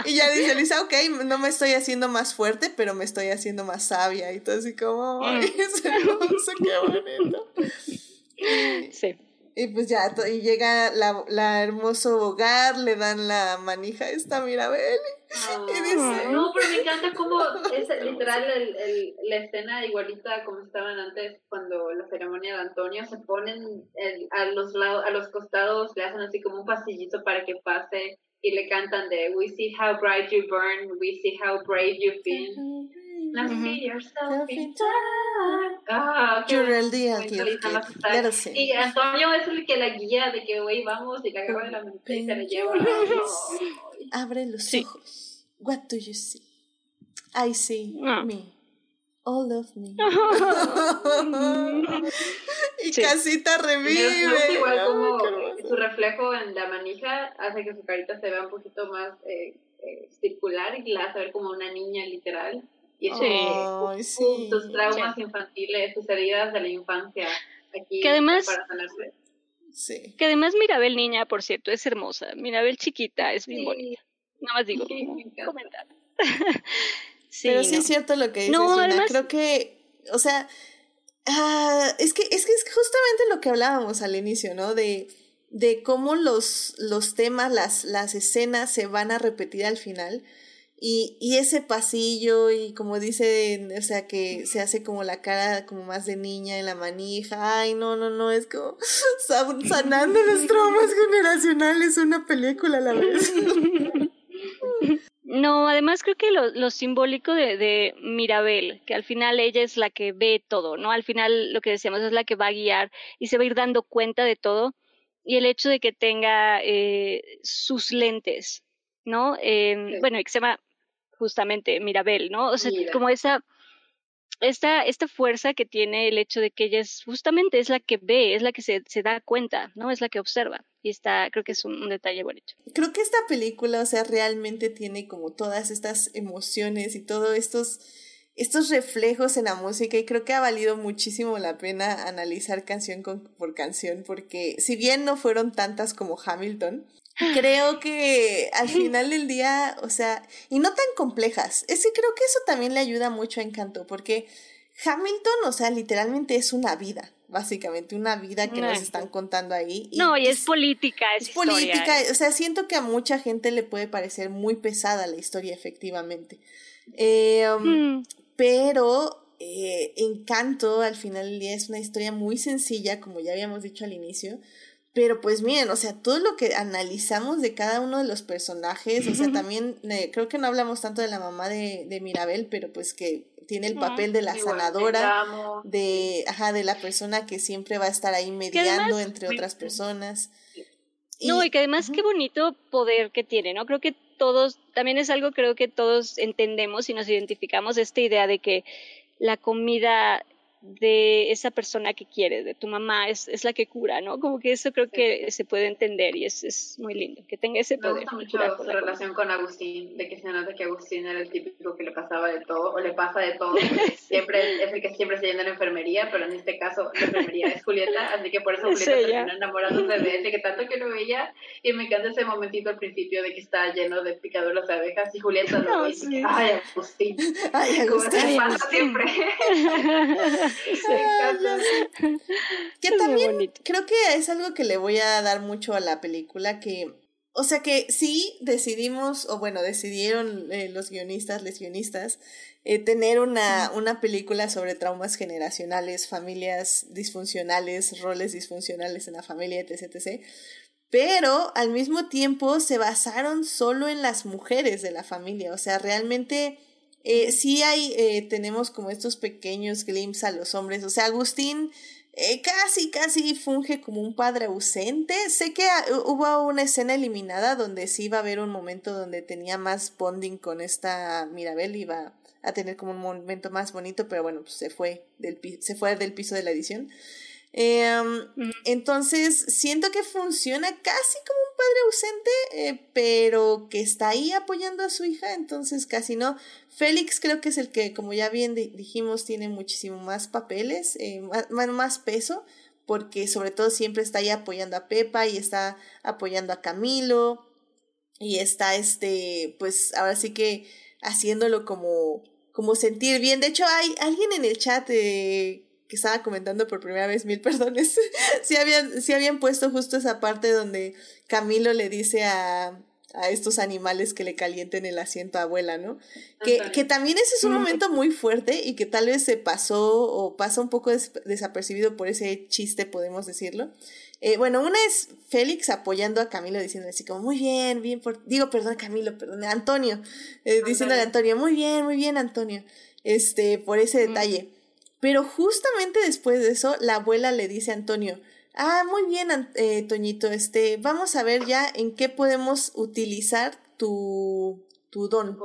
y ya dice Luisa, ok, no me estoy haciendo más fuerte, pero me estoy haciendo más sabia, y todo así como, ay, mm. es hermoso, qué bonito. Sí. Y pues ya, y llega la, la hermoso hogar, le dan la manija esta Mirabel. Y dice... No, pero me encanta cómo es literal el, el, la escena igualita como estaban antes cuando la ceremonia de Antonio se ponen a los lados, a los costados, le hacen así como un pasillito para que pase y le cantan de We see how bright you burn, we see how brave you've been. Now see yourself in time. Ah, qué You're lo sé. Y Antonio es el que la guía de que, güey, vamos, y la acaba de la mente y se la lleva. Abre los ojos. What do you see? I see Ah. me. All of me. y Sí. casita Y me revive. gusta igual como su reflejo en la manija hace que su carita se vea un poquito más eh, eh, circular y la hace ver como una niña literal. Y eso Sí. Tus traumas infantiles, tus heridas de la infancia aquí Que además- para sanarse. Sí. Que además Mirabel niña, por cierto, es hermosa. Mirabel chiquita es bien Sí. bonita. Nada más digo, Sí, comentar. sí, Pero sí no. es cierto lo que dices, No, además- Creo que, o sea, ah, es que es que es justamente lo que hablábamos al inicio, ¿no? De, de cómo los, los temas, las, las escenas se van a repetir al final. Y, y ese pasillo, y como dice, o sea, que se hace como la cara como más de niña en la manija. Ay, no, no, no, es como san- sanando los traumas generacionales, una película a la vez. No, además creo que lo, lo simbólico de, de Mirabel, que al final ella es la que ve todo, ¿no? Al final lo que decíamos es la que va a guiar y se va a ir dando cuenta de todo. Y el hecho de que tenga eh, sus lentes, ¿no? Eh, Sí. Bueno, y que se llama justamente Mirabel, ¿no? O sea, Mira. como esa, esta, esta fuerza que tiene el hecho de que ella es justamente es la que ve, es la que se, se da cuenta, ¿no? Es la que observa. Y está, creo que es un, un detalle bonito. Creo que esta película, o sea, realmente tiene como todas estas emociones y todos estos, estos reflejos en la música y creo que ha valido muchísimo la pena analizar canción con- por canción porque si bien no fueron tantas como Hamilton, creo que al final del día, o sea, y no tan complejas, es que creo que eso también le ayuda mucho a Encanto porque Hamilton, o sea, literalmente es una vida, básicamente una vida que nos están contando ahí. No, y es política, es, es historia, política, es- o sea, siento que a mucha gente le puede parecer muy pesada la historia, efectivamente. Eh, um, Mm. pero eh, Encanto, al final del día, es una historia muy sencilla, como ya habíamos dicho al inicio. Pero pues miren, o sea, todo lo que analizamos de cada uno de los personajes, o sea, también eh, creo que no hablamos tanto de la mamá de, de Mirabel, pero pues que tiene el papel de la Igual, sanadora de, ajá, de la persona que siempre va a estar ahí mediando además- entre otras personas. No, y que además qué bonito poder que tiene, ¿no? Creo que todos, también es algo creo que todos entendemos y nos identificamos esta idea de que la comida de esa persona que quieres, de tu mamá, es, es la que cura, ¿no? Como que eso creo que se puede entender y es, es muy lindo, que tenga ese Me poder. gusta de mucho su relación con Agustín, de que se nota que Agustín era el típico que le pasaba de todo, o le pasa de todo, siempre es el que siempre se llena en la enfermería, pero en este caso la enfermería es Julieta, así que por eso Es Julieta ella. terminó enamorándose de él, de que tanto que lo veía, y me encanta ese momentito al principio de que está lleno de picaduras de abejas, y Julieta lo No, ve sí. ay, Agustín, Ay, Agustín. se Ay, pasa Agustín. siempre. Sí. Que también creo que es algo que le voy a dar mucho a la película, que, o sea que sí decidimos, o bueno, decidieron eh, los guionistas, les guionistas, eh, tener una, una película sobre traumas generacionales, familias disfuncionales, roles disfuncionales en la familia, etc. etc. Pero al mismo tiempo se basaron solo en las mujeres de la familia, o sea, realmente eh, sí hay, eh, tenemos como estos pequeños glimpses a los hombres, o sea, Agustín eh, casi, casi funge como un padre ausente. Sé que ah, hubo una escena eliminada donde sí iba a haber un momento donde tenía más bonding con esta Mirabel, iba a tener como un momento más bonito, pero bueno, pues se fue del, se fue del piso de la edición. Eh, Ujú. entonces, siento que funciona casi como un padre ausente, eh, pero que está ahí apoyando a su hija, entonces casi no. Félix creo que es el que, como ya bien di- dijimos, tiene muchísimo más papeles, eh, más, más- peso, porque sobre todo siempre está ahí apoyando a Pepa y está apoyando a Camilo y está este, pues ahora sí que haciéndolo como, como sentir bien. De hecho, hay alguien en el chat eh, que estaba comentando por primera vez, mil perdones, sí habían, sí habían puesto justo esa parte donde Camilo le dice a, a estos animales que le calienten el asiento a abuela, ¿no? Que, que, también ese es un momento muy fuerte y que tal vez se pasó o pasa un poco desapercibido por ese chiste, podemos decirlo. Eh, bueno, una es Félix apoyando a Camilo diciendo así como, muy bien, bien, por... digo, perdón, Camilo, perdón, Antonio, eh, diciéndole a Antonio, muy bien, muy bien, Antonio, este, por ese detalle. Pero justamente después de eso, la abuela le dice a Antonio, ah, muy bien, eh, Toñito, este, vamos a ver ya en qué podemos utilizar tu, tu don.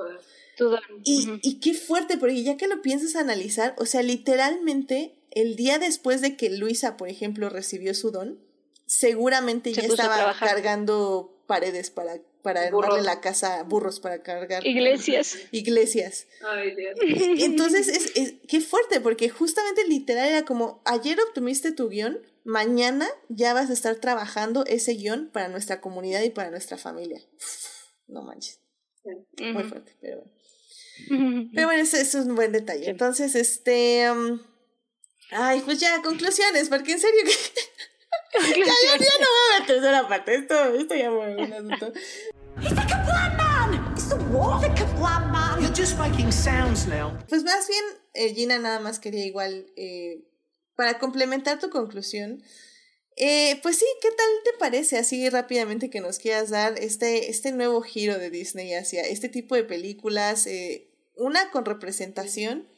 Tu don. Y, y qué fuerte, porque ya que lo piensas analizar, o sea, literalmente, el día después de que Luisa, por ejemplo, recibió su don, seguramente ya estaba cargando paredes para, para armarle la casa, burros para cargar. Iglesias. Iglesias. Ay, Dios. Entonces, es, es, qué fuerte, porque justamente literal era como, ayer obtuviste tu guion, mañana ya vas a estar trabajando ese guion para nuestra comunidad y para nuestra familia. no manches. Muy fuerte, pero bueno. Pero bueno, eso, es un buen detalle. Entonces, este... Um, ay, pues ya, conclusiones, porque en serio que... ya, ya, ya, no voy a la tercera parte. Esto, esto ya fue un asunto. Pues más bien, eh, Gina nada más quería igual, eh, para complementar tu conclusión, eh, pues sí, ¿qué tal te parece así rápidamente que nos quieras dar este, este nuevo giro de Disney hacia este tipo de películas? Eh, una con representación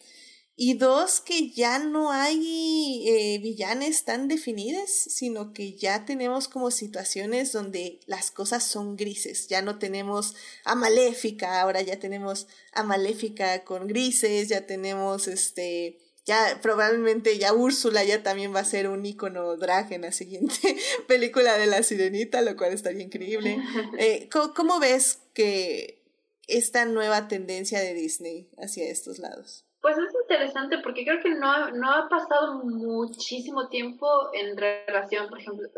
y dos, que ya no hay eh, villanes tan definidas, sino que ya tenemos como situaciones donde las cosas son grises. Ya no tenemos a Maléfica, ahora ya tenemos a Maléfica con grises, ya tenemos este. Ya probablemente ya Úrsula ya también va a ser un icono drag en la siguiente película de La Sirenita, lo cual estaría increíble. Eh, ¿cómo, ves que esta nueva tendencia de Disney hacia estos lados? Pues es interesante porque creo que no, no ha pasado muchísimo tiempo en relación, por ejemplo,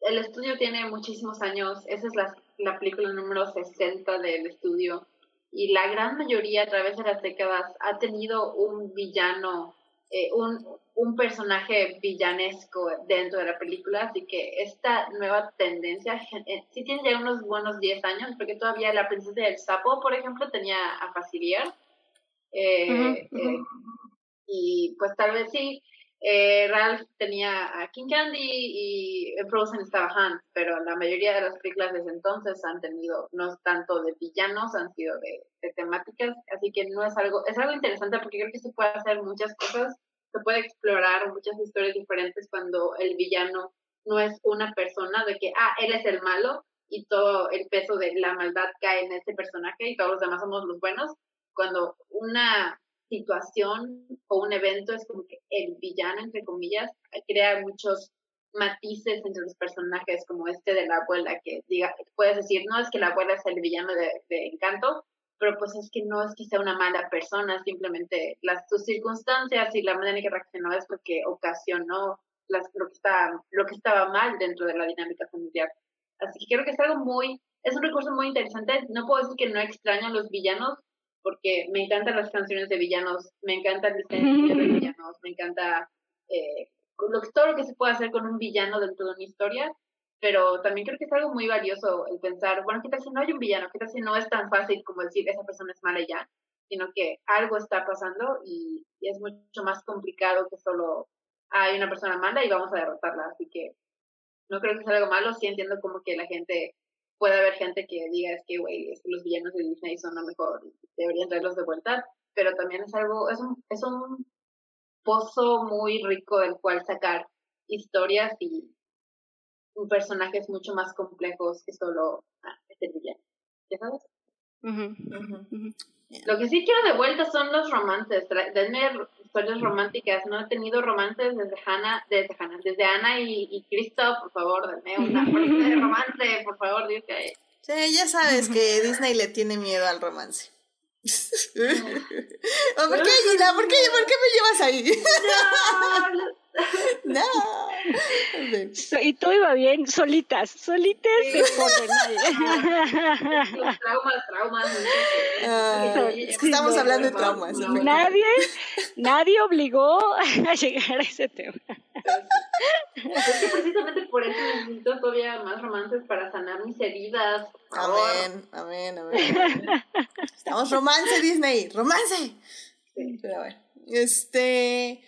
el estudio tiene muchísimos años, esa es la, la película número 60 del estudio y la gran mayoría a través de las décadas ha tenido un villano, eh, un, un personaje villanesco dentro de la película, así que esta nueva tendencia eh, sí tiene ya unos buenos 10 años, porque todavía la princesa del sapo, por ejemplo, tenía a Facilier, eh, eh, y pues tal vez sí, eh, Ralph tenía a King Candy y Frozen estaba Han, pero la mayoría de las películas desde entonces han tenido, no tanto de villanos, han sido de, temáticas, así que no es algo, es algo interesante porque creo que se puede hacer muchas cosas, se puede explorar muchas historias diferentes cuando el villano no es una persona de que, ah, él es el malo y todo el peso de la maldad cae en ese personaje y todos los demás somos los buenos, cuando una situación o un evento es como que el villano, entre comillas, crea muchos matices entre los personajes, como este de la abuela, que diga, puedes decir, no es que la abuela es el villano de, encanto, pero pues es que no es que sea una mala persona, simplemente las sus circunstancias y la manera en que reaccionó es lo que ocasionó las, lo, que estaba, lo que estaba mal dentro de la dinámica familiar. Así que creo que es algo muy, es un recurso muy interesante. No puedo decir que no extraño a los villanos, porque me encantan las canciones de villanos, me encanta el diseño de villanos, me encanta eh, lo, todo lo que se puede hacer con un villano dentro de una historia, pero también creo que es algo muy valioso el pensar, bueno, ¿qué tal si no hay un villano? ¿Qué tal si no es tan fácil como decir esa persona es mala ya? Sino que algo está pasando y, y es mucho más complicado que solo hay una persona mala y vamos a derrotarla. Así que no creo que sea algo malo, sí entiendo como que la gente puede haber gente que diga es que, güey, es que los villanos de Disney son lo mejor, deberían traerlos de vuelta, pero también es algo, es un, es un pozo muy rico del cual sacar historias y personajes mucho más complejos que solo ah, este villano. ¿Ya sabes? Lo que sí quiero de vuelta son los romances. Denme historias románticas. No he tenido romances desde Hannah, desde Hannah, desde Ana y, y Cristo. Por favor, denme una de romance, por favor, dios que Sí, ya sabes que Disney le tiene miedo al romance. ¿Por qué, Gina? ¿Por qué, ¿Por qué me llevas ahí? No. no. y todo iba bien, solitas, solitas Los traumas, traumas. Es que estamos hablando de traumas. Nadie, nadie obligó a llegar a ese tema. es que precisamente por eso necesito todavía más romances para sanar mis heridas. Amén, amén, amén. Estamos romance, Disney, romance. Sí. Pero bueno, este...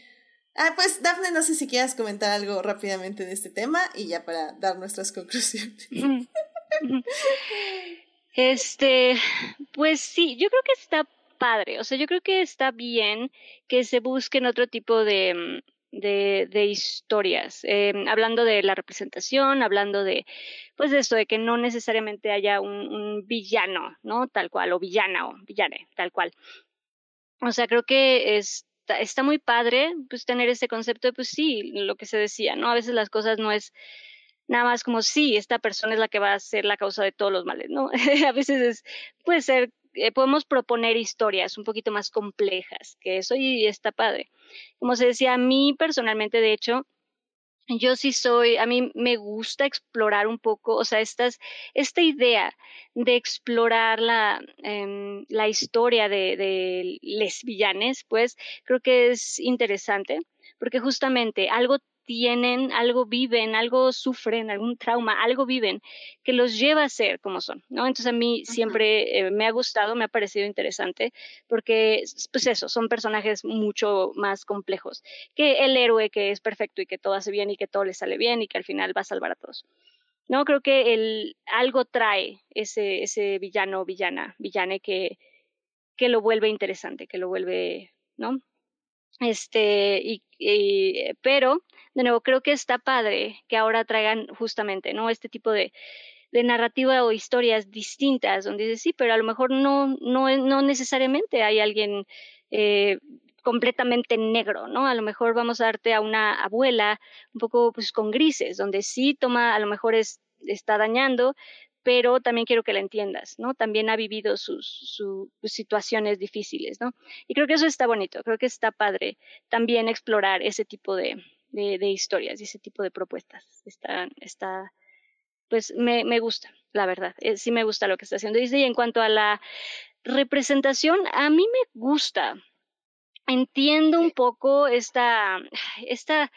Ah, pues Dafne, no sé si quieras comentar algo rápidamente de este tema y ya para dar nuestras conclusiones. Este, pues sí, yo creo que está padre, o sea, yo creo que está bien que se busquen otro tipo de, de, de historias, eh, hablando de la representación, hablando de, pues de esto, de que no necesariamente haya un, un villano, ¿no? Tal cual, o villana, o villane, tal cual. O sea, creo que es está, muy padre pues tener ese concepto de pues sí, lo que se decía, ¿no? A veces las cosas no es nada más como sí, esta persona es la que va a ser la causa de todos los males, ¿no? a veces es, puede ser, eh, podemos proponer historias un poquito más complejas que eso y está padre. Como se decía, a mí personalmente, de hecho, yo sí soy, a mí me gusta explorar un poco, o sea, estas, esta idea de explorar la, eh, la historia de, de les villanes, pues creo que es interesante, porque justamente algo tienen, algo viven, algo sufren, algún trauma, algo viven que los lleva a ser como son, ¿no? Entonces a mí siempre eh, me ha gustado, me ha parecido interesante, porque, pues eso, son personajes mucho más complejos que el héroe que es perfecto y que todo hace bien y que todo le sale bien y que al final va a salvar a todos. No, creo que el, algo trae ese, ese villano, villana, villane que, que lo vuelve interesante, que lo vuelve, ¿no? Este, y, pero de nuevo, creo que está padre que ahora traigan justamente, ¿no? Este tipo de, de narrativa o historias distintas, donde dices, sí, pero a lo mejor no, no, no necesariamente hay alguien eh, completamente negro, ¿no? A lo mejor vamos a darte a una abuela un poco pues con grises, donde sí toma, a lo mejor es, está dañando, pero también quiero que la entiendas, ¿no? También ha vivido sus, sus, situaciones difíciles, ¿no? Y creo que eso está bonito, creo que está padre también explorar ese tipo de, de, de historias y ese tipo de propuestas. Está, está pues me, me gusta, la verdad. Eh, sí me gusta lo que está haciendo Disney. Y en cuanto a la representación, a mí me gusta. Entiendo un poco esta, esta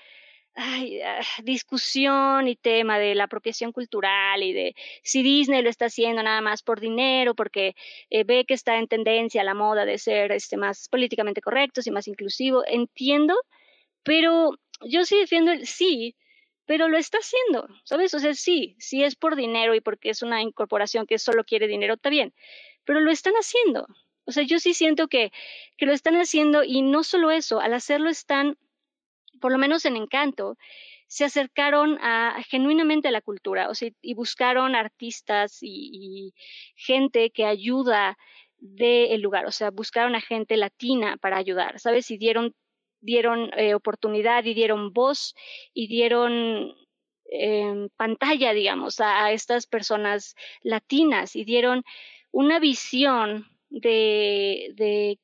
ay, ah, discusión y tema de la apropiación cultural y de si Disney lo está haciendo nada más por dinero, porque eh, ve que está en tendencia la moda de ser este, más políticamente correctos y más inclusivo. Entiendo, pero yo sí defiendo el sí, pero lo está haciendo, ¿sabes? O sea, sí, sí es por dinero y porque es una incorporación que solo quiere dinero, está bien, pero lo están haciendo. O sea, yo sí siento que, que lo están haciendo y no solo eso, al hacerlo están, por lo menos en Encanto, se acercaron a, genuinamente a la cultura, y buscaron artistas y, gente que ayuda del lugar, o sea, buscaron a gente latina para ayudar, ¿sabes? Y dieron dieron eh, oportunidad y dieron voz y dieron eh, pantalla, digamos, a, a, estas personas latinas y dieron una visión de, de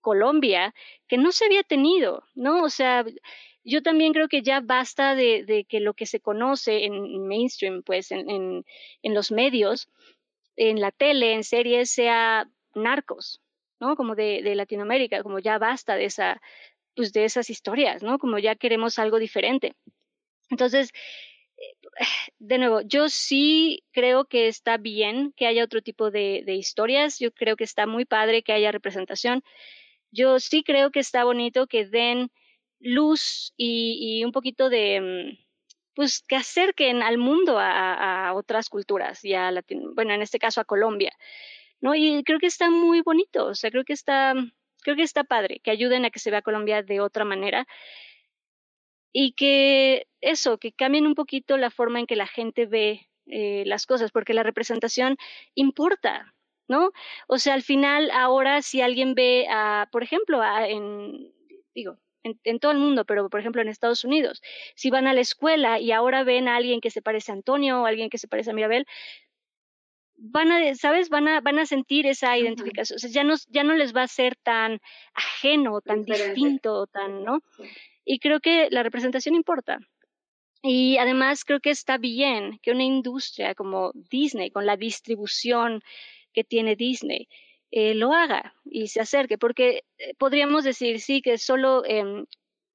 Colombia que no se había tenido, ¿no? O sea, yo también creo que ya basta de, que lo que se conoce en mainstream, pues en, los medios, en la tele, en series, sea narcos, ¿no? Como de, Latinoamérica, como ya basta de esa, pues esas historias, ¿no? Como ya queremos algo diferente. Entonces, eh, de nuevo, yo sí creo que está bien que haya otro tipo de, de, historias, yo creo que está muy padre que haya representación, yo sí creo que está bonito que den luz y, un poquito de, mm, pues que acerquen al mundo a, otras culturas y a bueno, en este caso a Colombia, ¿no? Y creo que está muy bonito, o sea, creo que está, creo que está padre, que ayuden a que se vea Colombia de otra manera y que eso, que cambien un poquito la forma en que la gente ve eh, las cosas, porque la representación importa, ¿no? O sea, al final, ahora si alguien ve, a, por ejemplo, a, en, digo, en, en, todo el mundo, pero por ejemplo en Estados Unidos, si van a la escuela y ahora ven a alguien que se parece a Antonio o alguien que se parece a Mirabel, van a, ¿sabes? Van a, van a sentir esa identificación. O sea, ya no, ya no les va a ser tan ajeno, tan Diferente. distinto, tan, ¿no? Y creo que la representación importa. Y además creo que está bien que una industria como Disney, con la distribución que tiene Disney, eh, lo haga y se acerque, porque podríamos decir, sí, que solo eh,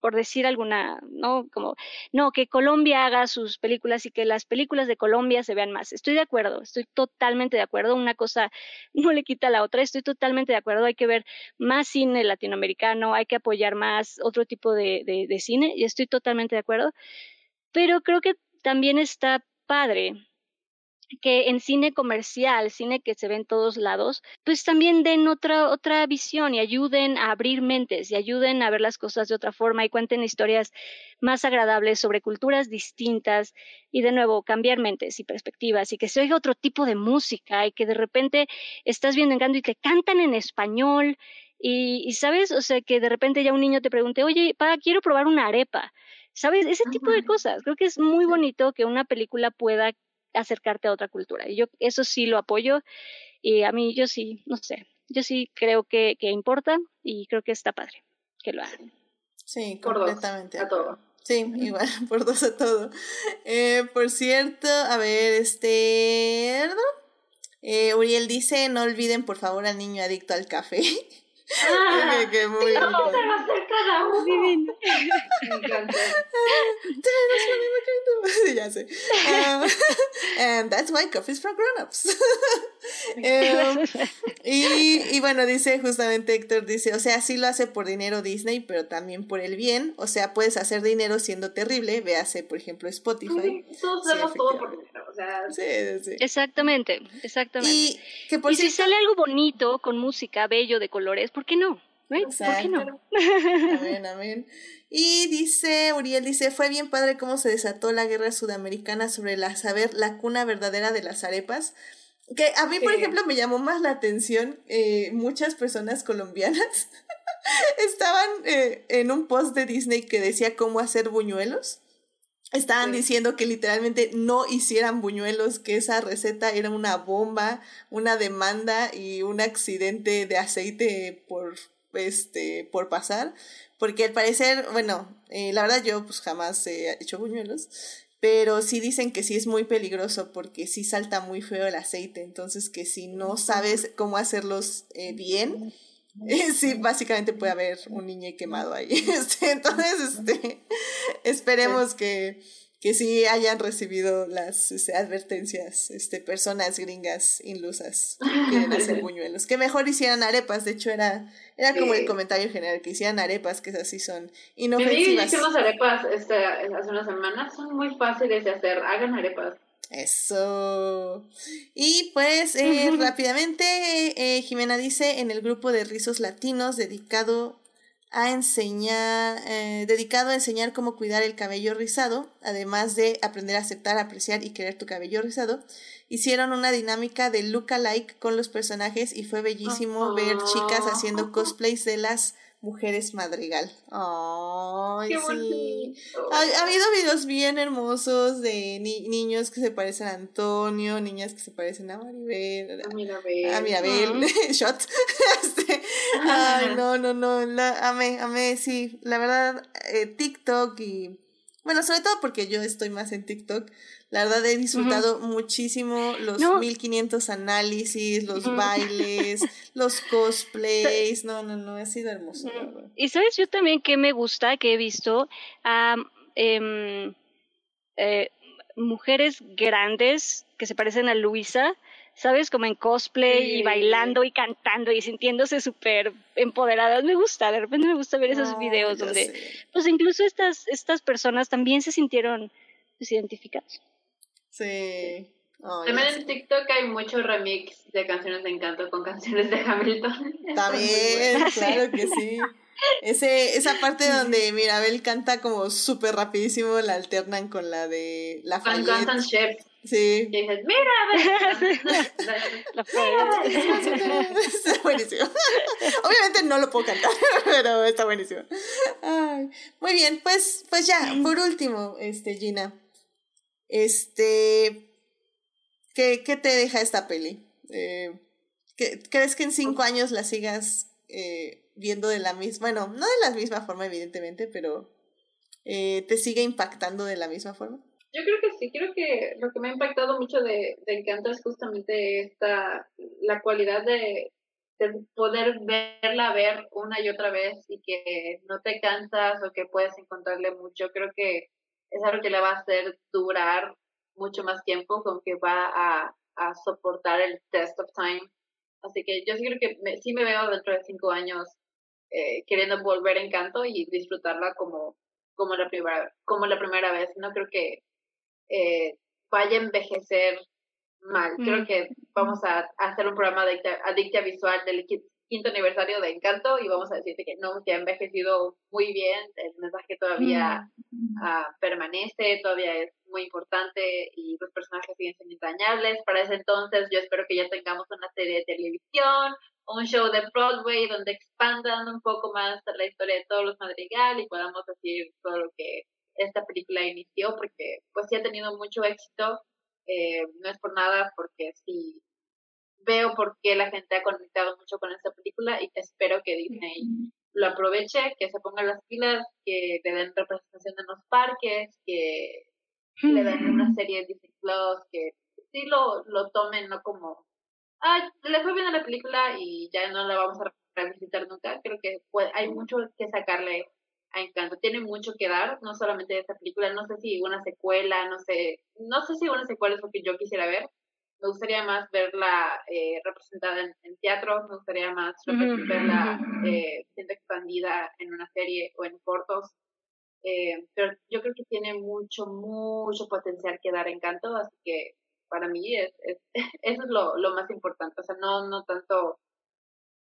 por decir alguna, ¿no? Como, no, que Colombia haga sus películas y que las películas de Colombia se vean más. Estoy de acuerdo, estoy totalmente de acuerdo. Una cosa no le quita a la otra, estoy totalmente de acuerdo. Hay que ver más cine latinoamericano, hay que apoyar más otro tipo de, de cine y estoy totalmente de acuerdo. Pero creo que también está padre que en cine comercial, cine que se ve en todos lados, pues también den otra, otra visión y ayuden a abrir mentes y ayuden a ver las cosas de otra forma y cuenten historias más agradables sobre culturas distintas y de nuevo cambiar mentes y perspectivas y que se oiga otro tipo de música y que de repente estás viendo Encanto y te cantan en español y, y sabes, o sea, que de repente ya un niño te pregunte, oye, pa, quiero probar una arepa. ¿Sabes? Ese tipo de cosas. Creo que es muy bonito que una película pueda acercarte a otra cultura. Y yo eso sí lo apoyo y a mí yo sí, no sé, yo sí creo que, que importa y creo que está padre que lo hagan. Sí, Por completamente. dos, a todo. Sí, igual, por dos a todo. Eh, por cierto, a ver, este... Eh, Uriel dice, no olviden por favor al niño adicto al café. Ah, que, que muy ¿Cómo bonito. se va a hacer cada uno? Divino. Me encanta. Sí, ya sé. Ah, and that's why coffee is for grown-ups. Em, y, y bueno, dice justamente Héctor, dice, o sea, sí lo hace por dinero Disney, pero también por el bien. O sea, puedes hacer dinero siendo terrible. Véase, por ejemplo, Spotify. Todos Sí, hacemos todo por dinero. O sea, Sí, sí. Exactamente, exactamente. Y que por y si sale algo bonito, con música, bello, de colores, ¿por qué no? ¿Right? ¿Por qué no? Amén, amén. Y dice, Uriel dice, fue bien padre cómo se desató la guerra sudamericana sobre la saber la cuna verdadera de las arepas. Que a mí, por Sí. ejemplo, me llamó más la atención, eh, muchas personas colombianas estaban eh, en un post de Disney que decía cómo hacer buñuelos. Estaban Sí. diciendo que literalmente no hicieran buñuelos, que esa receta era una bomba, una demanda y un accidente de aceite por este por pasar, porque al parecer, bueno, eh, la verdad yo pues jamás he hecho buñuelos, pero sí dicen que sí es muy peligroso porque sí salta muy feo el aceite, entonces que si no sabes cómo hacerlos eh, bien, sí, básicamente puede haber un niño quemado ahí. Este, entonces, este, esperemos que, que sí hayan recibido las este, advertencias, este, personas gringas inlusas que quieren hacer buñuelos. Que mejor hicieran arepas, de hecho era, era como Sí. el comentario general, que hicieran arepas, que son amiga y yo inofensivas. hicimos arepas este, hace unas semanas. Son muy fáciles de hacer. Hagan arepas. Eso. Y pues eh, rápidamente, eh, Jimena dice en el grupo de rizos latinos dedicado a enseñar, eh, dedicado a enseñar cómo cuidar el cabello rizado, además de aprender a aceptar, apreciar y querer tu cabello rizado, hicieron una dinámica de look alike con los personajes y fue bellísimo ver chicas haciendo cosplays de las mujeres madrigal. Ay, Qué sí. Ha, ha habido videos bien hermosos de ni- niños que se parecen a Antonio, niñas que se parecen a Maribel, Ah, mira, ve. a Mirabel, shot. Este, ay, no, no, no, la, amé, amé, sí, la verdad, eh, TikTok y, bueno, sobre todo porque yo estoy más en TikTok, la verdad he disfrutado muchísimo los No. 1500 análisis, los bailes, los cosplays, no, no, no, ha sido hermoso. Y sabes yo también que me gusta, que he visto a em, eh, mujeres grandes que se parecen a Luisa, ¿sabes? Como en cosplay y bailando y cantando y sintiéndose súper empoderadas. Me gusta, de repente me gusta ver esos videos donde, sé. pues incluso estas, estas personas también se sintieron pues, identificadas. Sí. Ay, También en TikTok hay mucho remix de canciones de encanto con canciones de Hamilton. También, claro que sí. Ese, esa parte donde Mirabel canta como súper rapidísimo, la alternan con la de la Con Constant Chef. Sí. Y dices, mira, ve. La Está buenísimo. Obviamente no lo puedo cantar, pero está buenísimo. Ay, muy bien, pues, pues ya, por último, este, Gina. Este. ¿Qué, qué te deja esta peli? Eh, ¿qué- ¿Crees que en cinco años la sigas eh, viendo de la misma? Bueno, no de la misma forma, evidentemente, pero eh, ¿te sigue impactando de la misma forma? Yo creo que sí, creo que lo que me ha impactado mucho de, de Encanto es justamente esta, la cualidad de, poder verla ver una y otra vez y que no te cansas o que puedes encontrarle mucho, creo que es algo que le va a hacer durar mucho más tiempo, con que va a, a soportar el test of time. Así que yo sí creo que me, sí me veo dentro de cinco años eh, queriendo volver en Encanto y disfrutarla como, como, la primera, como la primera vez. No creo que eh, vaya a envejecer mal. Creo mm. que vamos a, hacer un programa de adicta visual del quinto aniversario de Encanto y vamos a decirte que no, que ha envejecido muy bien, el mensaje todavía mm. ah, permanece, todavía es muy importante y los personajes siguen siendo entrañables. Para ese entonces yo espero que ya tengamos una serie de televisión, un show de Broadway donde expandan un poco más la historia de todos los Madrigal y podamos decir todo lo que esta película inició porque pues sí ha tenido mucho éxito eh, no es por nada porque sí veo por qué la gente ha conectado mucho con esta película y espero que Disney lo aproveche, que se pongan las pilas, que le den representación en los parques, que le den una serie de Disney Plus, que sí lo, lo tomen, no como, ah, le fue bien a la película y ya no la vamos a revisitar nunca. Creo que hay mucho que sacarle a Encanto. Tiene mucho que dar, no solamente de esta película, no sé si una secuela, no sé, no sé si una secuela es lo que yo quisiera ver, me gustaría más verla eh, representada en, teatro, me gustaría más verla eh, siendo expandida en una serie o en cortos. Eh, pero yo creo que tiene mucho, mucho potencial que dar encanto, así que para mí es, es eso es lo, lo más importante, o sea, no, no tanto,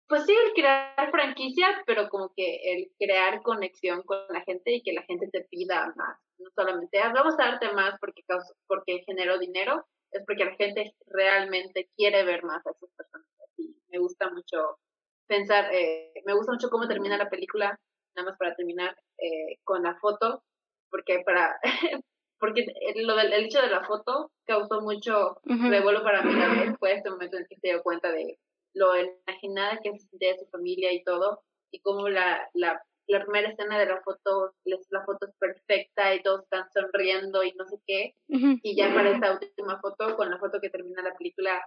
pues sí, el crear franquicia, pero como que el crear conexión con la gente y que la gente te pida más, no solamente, ah, vamos a darte más porque, porque generó dinero, es porque la gente realmente quiere ver más a esas personas. Y me gusta mucho pensar, eh, me gusta mucho cómo termina la película, nada más para terminar eh, con la foto, porque para porque lo del el hecho de la foto causó mucho revuelo para mí también, fue este momento en que se dio cuenta de lo imaginada que se sentía de su familia y todo, y cómo la, la la primera escena de la foto, la foto es perfecta y todos están sonriendo y no sé qué. Y ya para esta última foto, con la foto que termina la película,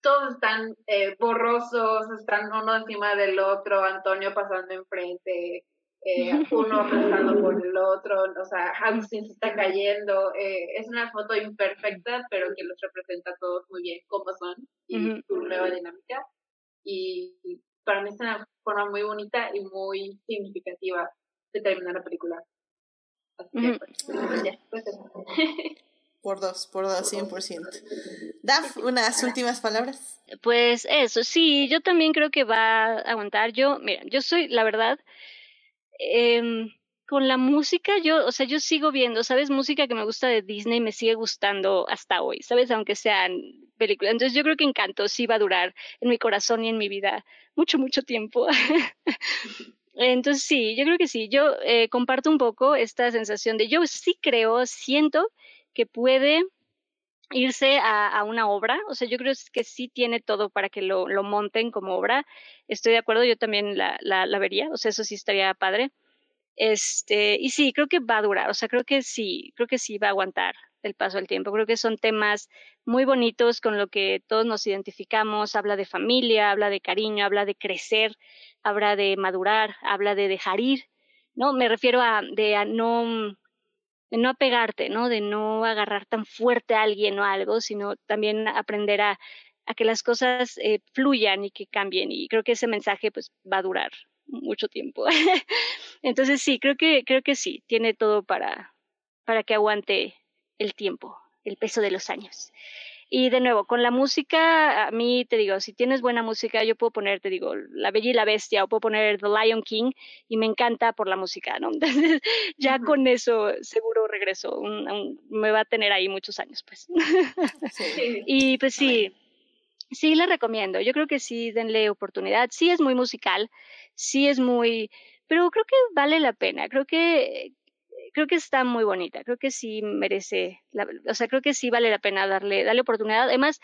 todos están eh, borrosos, están uno encima del otro, Antonio pasando enfrente, eh, uno pasando por el otro, o sea, Agustín se está cayendo. Eh, es una foto imperfecta, pero que los representa a todos muy bien como son y su nueva dinámica. Y para mí es una forma muy bonita y muy significativa de terminar la película. Así que, pues, ya, pues Por dos, por dos, 100%. Daf, unas últimas palabras. Pues eso, sí, yo también creo que va a aguantar. Yo, mira, yo soy, la verdad, eh, con la música, yo, o sea, yo sigo viendo, ¿sabes? Música que me gusta de Disney me sigue gustando hasta hoy, ¿sabes? Aunque sean películas. Entonces yo creo que Encanto sí va a durar en mi corazón y en mi vida mucho, mucho tiempo. Entonces sí, yo creo que sí. Yo eh, comparto un poco esta sensación de yo sí creo, siento que puede irse a, una obra, o sea, yo creo que sí tiene todo para que lo, lo monten como obra. Estoy de acuerdo, yo también la, la, la vería, o sea, eso sí estaría padre. Este, y sí, creo que va a durar, o sea, creo que sí, creo que sí va a aguantar el paso del tiempo. Creo que son temas muy bonitos con lo que todos nos identificamos. Habla de familia, habla de cariño, habla de crecer, habla de madurar, habla de dejar ir, ¿no? Me refiero a de a no de no apegarte, ¿no? De no agarrar tan fuerte a alguien o algo, sino también aprender a, a que las cosas eh, fluyan y que cambien. Y creo que ese mensaje pues va a durar mucho tiempo. Entonces sí, creo que, creo que sí, tiene todo para, para que aguante el tiempo, el peso de los años. Y de nuevo, con la música, a mí te digo, si tienes buena música, yo puedo poner, te digo, La Bella y la Bestia o puedo poner The Lion King y me encanta por la música, ¿no? Entonces, ya con eso seguro regreso, me va a tener ahí muchos años, pues. y pues sí, sí le recomiendo, yo creo que sí, denle oportunidad, sí es muy musical, sí es muy, pero creo que vale la pena, creo que creo que está muy bonita, creo que sí merece, la, o sea, creo que sí vale la pena darle, darle oportunidad. Además,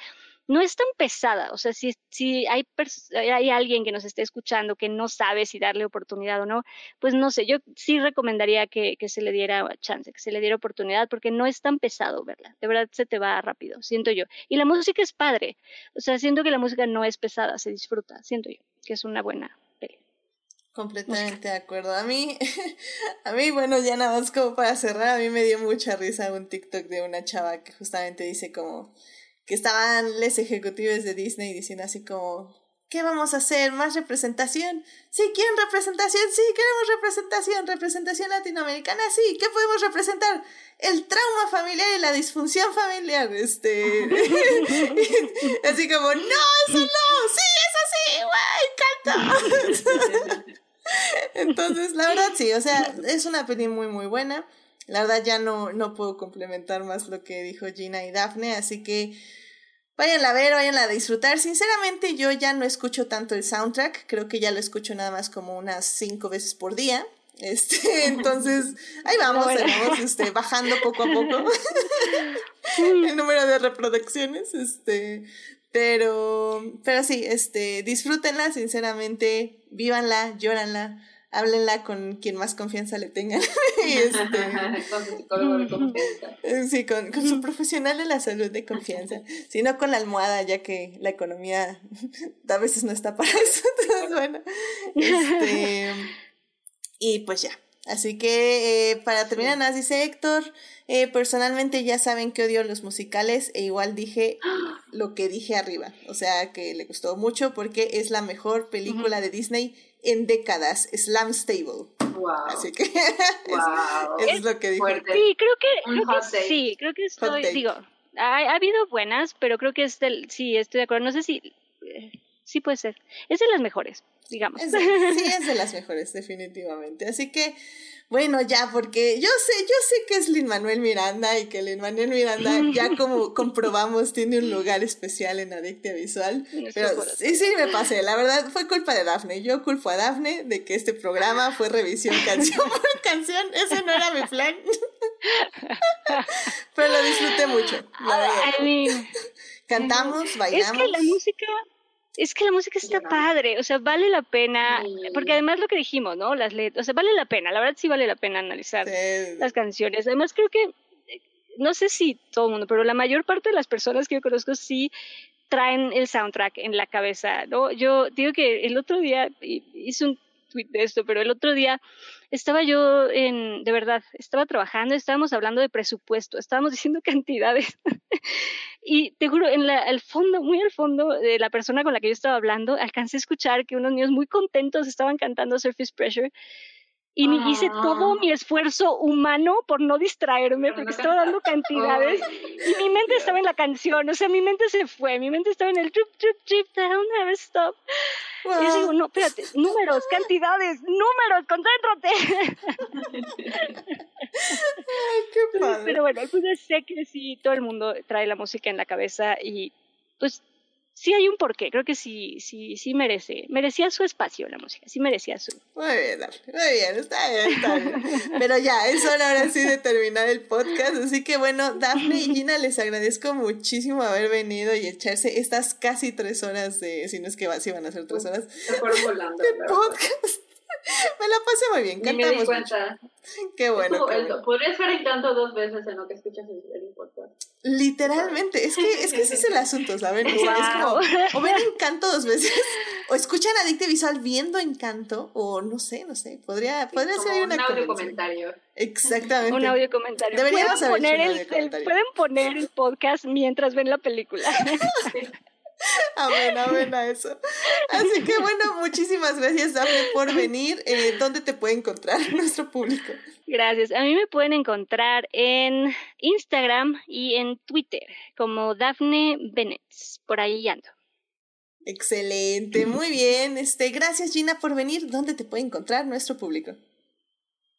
no es tan pesada, o sea, si, si hay, hay alguien que nos esté escuchando que no sabe si darle oportunidad o no, pues no sé, yo sí recomendaría que, que se le diera chance, que se le diera oportunidad, porque no es tan pesado verla, de verdad se te va rápido, siento yo. Y la música es padre, o sea, siento que la música no es pesada, se disfruta, siento yo. que es una buena peli. Completamente de acuerdo. A mí, a mí, bueno, ya nada más como para cerrar, a mí me dio mucha risa un TikTok de una chava que justamente dice como que estaban los ejecutivos de Disney diciendo así como, ¿qué vamos a hacer? ¿Más representación? Sí, ¿quieren representación? Sí, queremos representación, representación latinoamericana, sí, ¿qué podemos representar? El trauma familiar y la disfunción familiar, este, así como, no, eso no, sí, eso sí, guay, encanta. Entonces, la verdad sí, o sea, es una peli muy, muy buena. La verdad ya no, no puedo complementar más lo que dijo Gina y Daphne, así que Vayan a ver, vayan a disfrutar. Sinceramente, yo ya no escucho tanto el soundtrack. Creo que ya lo escucho nada más como unas cinco veces por día. Este, entonces, ahí vamos, vamos este, bajando poco a poco el número de reproducciones. Este, pero, pero sí, este, disfrútenla, sinceramente, vívanla, llóranla háblenla con quien más confianza le tengan. y este, con su psicólogo de confianza. Eh, sí, con, con, su profesional de la salud de confianza. Si no con la almohada, ya que la economía a veces no está para eso. Entonces, bueno. Este, y pues ya. Así que eh, para terminar, nos dice Héctor, eh, personalmente ya saben que odio los musicales e igual dije lo que dije arriba, o sea que le gustó mucho porque es la mejor película de Disney en décadas, Slam Stable. Wow. Así que wow. eso es lo que dijo. Fuerte. Sí, creo que, creo que sí, creo que estoy, digo, ha, ha habido buenas, pero creo que es del, sí, estoy de acuerdo, no sé si, eh, sí puede ser, es de las mejores, digamos. Es de- sí, es de las mejores, definitivamente. Así que, bueno, ya, porque yo sé, yo sé que es Lin Manuel Miranda y que Lin Manuel Miranda, ya como comprobamos, tiene un lugar especial en Adictia Visual. Pero sí, sí, me pasé. La verdad, fue culpa de Dafne. Yo culpo a Dafne de que este programa fue revisión canción por canción. Ese no era mi plan. Pero lo disfruté mucho. la verdad. I mean, Cantamos, es bailamos. que la música, es que la música está padre, o sea, vale la pena, porque además lo que dijimos, ¿no? Las letras, o sea, vale la pena, la verdad sí vale la pena analizar Sí. las canciones. Además creo que, no sé si todo el mundo, pero la mayor parte de las personas que yo conozco sí traen el soundtrack en la cabeza, ¿no? Yo digo que el otro día hi- hice un tweet de esto, pero el otro día estaba yo en, de verdad, estaba trabajando, estábamos hablando de presupuesto, estábamos diciendo cantidades. y te juro, en la, al fondo, muy al fondo de la persona con la que yo estaba hablando, alcancé a escuchar que unos niños muy contentos estaban cantando Surface Pressure. Y mi- hice todo Ah. mi esfuerzo humano por no distraerme, Por porque no estaba dando cantidades Ay. y mi mente estaba en la canción, o sea, mi mente se fue, mi mente estaba en el trip, trip, trip, down, never stop. Y yo digo, no, espérate, números, cantidades, números, concéntrate. Ay, qué padre. Pero bueno, pues sé que sí, todo el mundo trae la música en la cabeza y pues sí hay un porqué, creo que sí, sí, sí merece, merecía su espacio la música, sí merecía su... Muy bien, Dafne, muy bien, está bien, está bien. Pero ya, es hora ahora sí de terminar el podcast. Así que bueno, Dafne y Gina, les agradezco muchísimo haber venido y echarse estas casi tres horas de, si no es que va, si van a ser tres horas, Se fueron volando. de podcast. Me la pasé muy bien, Ni me di cantamos cuenta. Qué bueno, Estuvo- qué el- bueno. Podrías ver el canto dos veces en lo que escuchas el, el podcast. Literalmente, es que, es que ese es el asunto, ¿saben? O sea, es como, o ven Encanto dos veces, o escuchan Adicte Visual viendo Encanto, o no sé, no sé, podría, podría ser ahí un una audio comentario. Exactamente. Un audio comentario. Deberíamos ¿Pueden poner, el, audio el- pueden poner el podcast mientras ven la película. Amén, amén a eso. Así que bueno, muchísimas gracias, Dafne, por venir. Eh, ¿Dónde te puede encontrar nuestro público? Gracias. A mí me pueden encontrar en Instagram y en Twitter como Daphne Bennett. Por ahí ando. Excelente, muy bien. Este, gracias Gina por venir. ¿Dónde te puede encontrar nuestro público?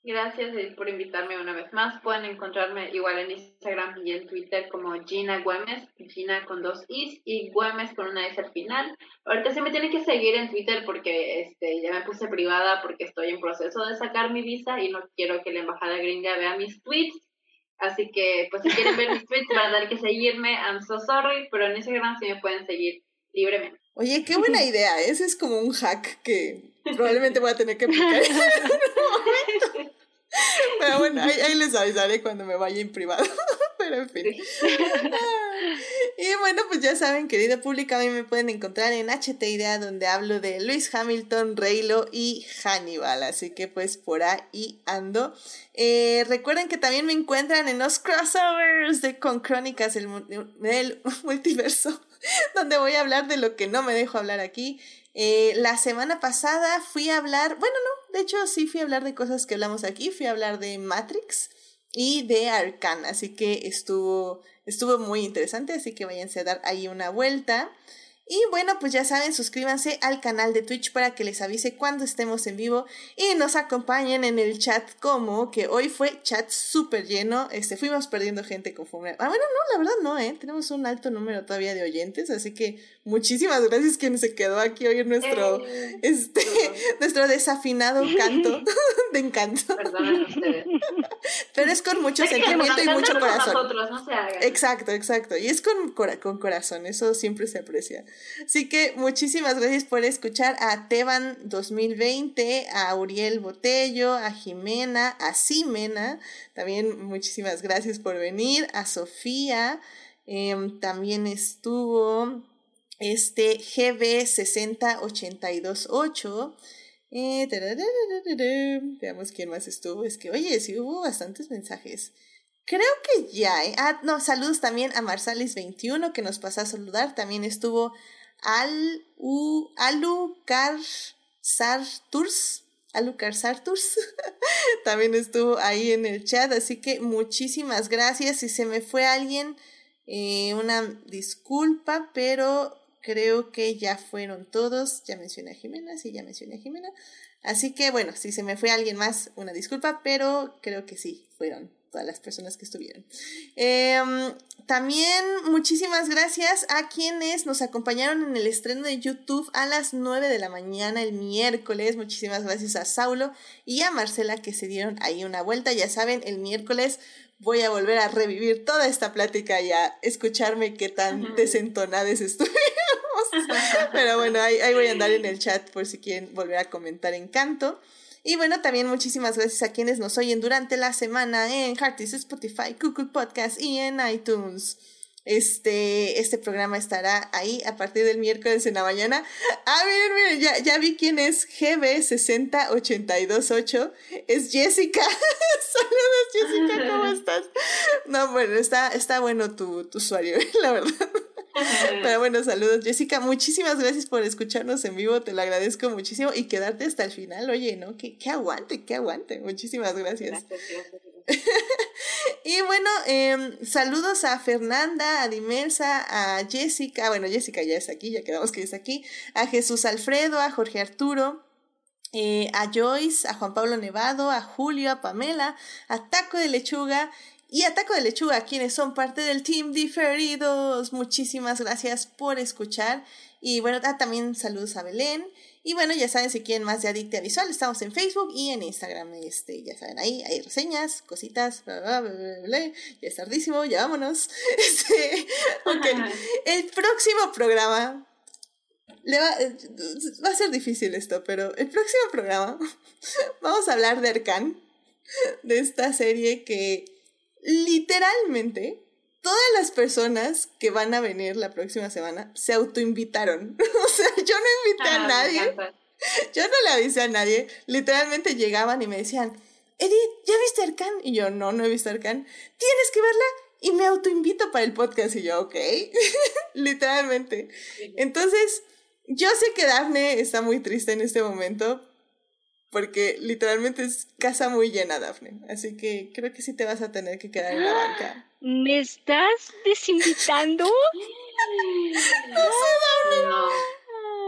Gracias por invitarme una vez más. Pueden encontrarme igual en Instagram y en Twitter como Gina Güemes, Gina con dos Is y Güemes con una S al final. Ahorita sí me tienen que seguir en Twitter porque este ya me puse privada porque estoy en proceso de sacar mi visa y no quiero que la embajada gringa vea mis tweets. Así que, pues si quieren ver mis tweets van a tener que seguirme. I'm so sorry, pero en Instagram sí me pueden seguir libremente. Oye, qué buena idea. Ese es como un hack que probablemente voy a tener que aplicar. en algún momento. Pero bueno, ahí, ahí les avisaré cuando me vaya en privado. Pero en fin. Y bueno, pues ya saben, querido público, a mí me pueden encontrar en HT Idea, donde hablo de Luis Hamilton, Reylo y Hannibal. Así que pues por ahí ando. Eh, recuerden que también me encuentran en los crossovers de con Crónicas del, Multiverso, donde voy a hablar de lo que no me dejo hablar aquí. Eh, la semana pasada fui a hablar, bueno, no, de hecho sí fui a hablar de cosas que hablamos aquí, fui a hablar de Matrix y de Arcan, así que estuvo, estuvo muy interesante, así que váyanse a dar ahí una vuelta. Y bueno, pues ya saben, suscríbanse al canal de Twitch para que les avise cuando estemos en vivo y nos acompañen en el chat como que hoy fue chat súper lleno. Este, fuimos perdiendo gente conforme. Ah, bueno, no, la verdad no, ¿eh? Tenemos un alto número todavía de oyentes, así que muchísimas gracias quien se quedó aquí hoy en nuestro, eh, este, nuestro desafinado canto de encanto. Pero es con mucho sentimiento y mucho corazón. Exacto, exacto. Y es con, con corazón, eso siempre se aprecia. Así que muchísimas gracias por escuchar a Teban 2020, a Uriel Botello, a Jimena, a Simena. También muchísimas gracias por venir. A Sofía. Em, también estuvo este GB60828. Eh, veamos quién más estuvo. Es que, oye, sí hubo bastantes mensajes. Creo que ya, ¿eh? Ah, no, saludos también a Marsalis21 que nos pasó a saludar. También estuvo Al U, Alucar Sarturs. Alucar Sarturs. también estuvo ahí en el chat. Así que muchísimas gracias. Si se me fue alguien, eh, una disculpa, pero creo que ya fueron todos. Ya mencioné a Jimena, sí, ya mencioné a Jimena. Así que bueno, si se me fue alguien más, una disculpa, pero creo que sí, fueron todas las personas que estuvieron. Em, también muchísimas gracias a quienes nos acompañaron en el estreno de YouTube a las 9 de la mañana el miércoles. Muchísimas gracias a Saulo y a Marcela que se dieron ahí una vuelta. Ya saben, el miércoles voy a volver a revivir toda esta plática y a escucharme qué tan desentonadas estuvimos. Pero bueno, ahí, ahí voy a andar en el chat por si quieren volver a comentar en canto. Y bueno, también muchísimas gracias a quienes nos oyen durante la semana en Heartis, Spotify, Google Podcast y en iTunes. Este, este programa estará ahí a partir del miércoles en la mañana. Ah, miren, miren, ya, ya vi quién es GB60828. Es Jessica. Saludos, Jessica, ¿cómo estás? No, bueno, está, está bueno tu, tu usuario, la verdad. Pero bueno, saludos Jessica, muchísimas gracias por escucharnos en vivo, te lo agradezco muchísimo y quedarte hasta el final, oye, ¿no? Que, aguante, que aguante, muchísimas gracias. y bueno, em, saludos a Fernanda, a Dimelsa, a Jessica, bueno, Jessica ya es aquí, ya quedamos que es aquí, a Jesús Alfredo, a Jorge Arturo, eh, a Joyce, a Juan Pablo Nevado, a Julio, a Pamela, a Taco de Lechuga y Ataco de Lechuga, quienes son parte del Team Diferidos. Muchísimas gracias por escuchar. Y bueno, ah, también saludos a Belén. Y bueno, ya saben, si quieren más de Adictia Visual, estamos en Facebook y en Instagram. Este, ya saben, ahí hay reseñas, cositas, bla, bla, bla, ya es tardísimo, ya vámonos. Este, el próximo programa le va, va a ser difícil esto, pero el próximo programa vamos a hablar de Arcan, de esta serie que literalmente todas las personas que van a venir la próxima semana se autoinvitaron. o sea, yo no invité a ah, nadie. Yo no le avisé a nadie. Literalmente llegaban y me decían, Edith, ¿ya viste Arcan? Y yo, no, no he visto Arcan. Tienes que verla y me autoinvito para el podcast. Y yo, ok. Literalmente. Entonces, yo sé que Daphne está muy triste en este momento, porque literalmente es casa muy llena, Daphne. Así que creo que sí te vas a tener que quedar en la banca. ¿Me estás desinvitando? no sé, Daphne. No.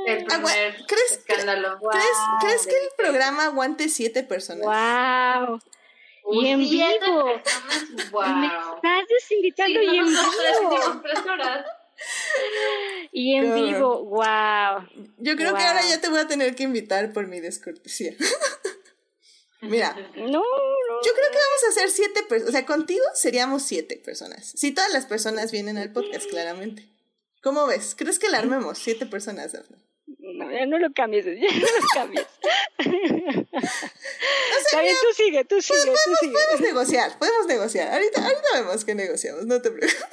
El primer ¿crees, escándalo. ¿crees, ¿crees, que el programa aguante siete personas? ¡Wow! y en vivo. Wow. Me estás desinvitando y en vivo. Tres horas. Y en vivo, wow. Yo creo que ahora ya te voy a tener que invitar por mi descortesía. Mira, no, no, yo creo que vamos a hacer siete personas. O sea, contigo seríamos siete personas. Si todas las personas vienen al podcast, claramente. ¿Cómo ves? ¿Crees que la armemos? Siete personas, Daphne. No, ya no lo cambies, ya no lo cambies. Está bien, tú sigue, tú sigue, podemos, tú sigue. Podemos negociar, podemos negociar. Ahorita, ahorita vemos que negociamos, no te preocupes.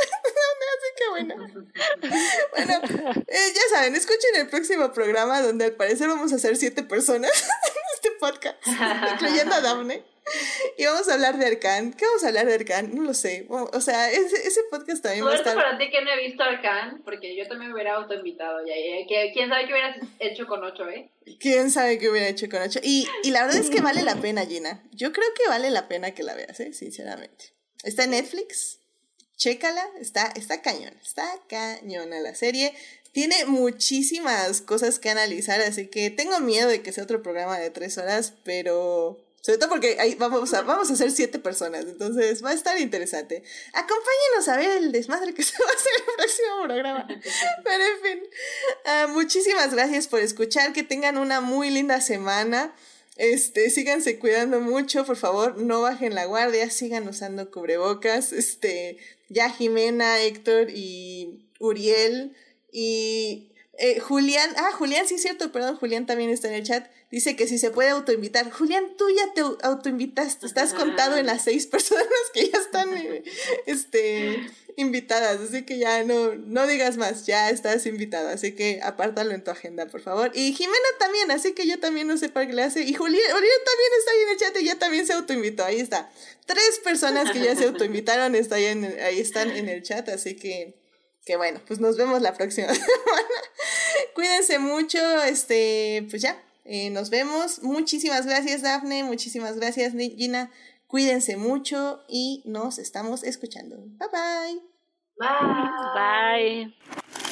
Así que bueno. Bueno, eh, ya saben, escuchen el próximo programa donde al parecer vamos a ser siete personas en este podcast, incluyendo a Daphne. Y vamos a hablar de Arcan. ¿Qué vamos a hablar de Arcan? No lo sé. O sea, ese, ese podcast también va a estar... para ti que no he visto Arcan, porque yo también me hubiera autoinvitado. Ya, ¿Quién sabe qué hubieras hecho con ocho, eh? ¿Quién sabe qué hubiera hecho con ocho? Y, y la verdad es que vale la pena, Gina. Yo creo que vale la pena que la veas, ¿eh? Sinceramente. Está en Netflix. Chécala. Está, está cañón. Está cañona la serie. Tiene muchísimas cosas que analizar, así que tengo miedo de que sea otro programa de tres horas, pero sobre todo porque ahí vamos a, vamos a ser siete personas, entonces va a estar interesante. Acompáñenos a ver el desmadre que se va a hacer en el próximo programa. Pero en fin, ah, muchísimas gracias por escuchar, que tengan una muy linda semana. Este, síganse cuidando mucho, por favor, no bajen la guardia, sigan usando cubrebocas. Este, ya Jimena, Héctor y Uriel y eh, Julián, ah, Julián, sí es cierto, perdón, Julián también está en el chat. Dice que si se puede autoinvitar. Julián, tú ya te autoinvitaste, estás contado en las seis personas que ya están eh, este, invitadas, así que ya no, no digas más, ya estás invitado, así que apártalo en tu agenda, por favor. Y Jimena también, así que yo también no sé para qué le hace. Y Julián, también está ahí en el chat y ya también se autoinvitó, ahí está. Tres personas que ya se autoinvitaron está ahí, ahí están en el chat, así que que bueno, pues nos vemos la próxima semana. Cuídense mucho, este, pues ya, eh, nos vemos. Muchísimas gracias, Dafne, muchísimas gracias, Gina. Cuídense mucho y nos estamos escuchando. Bye bye. Bye. Bye.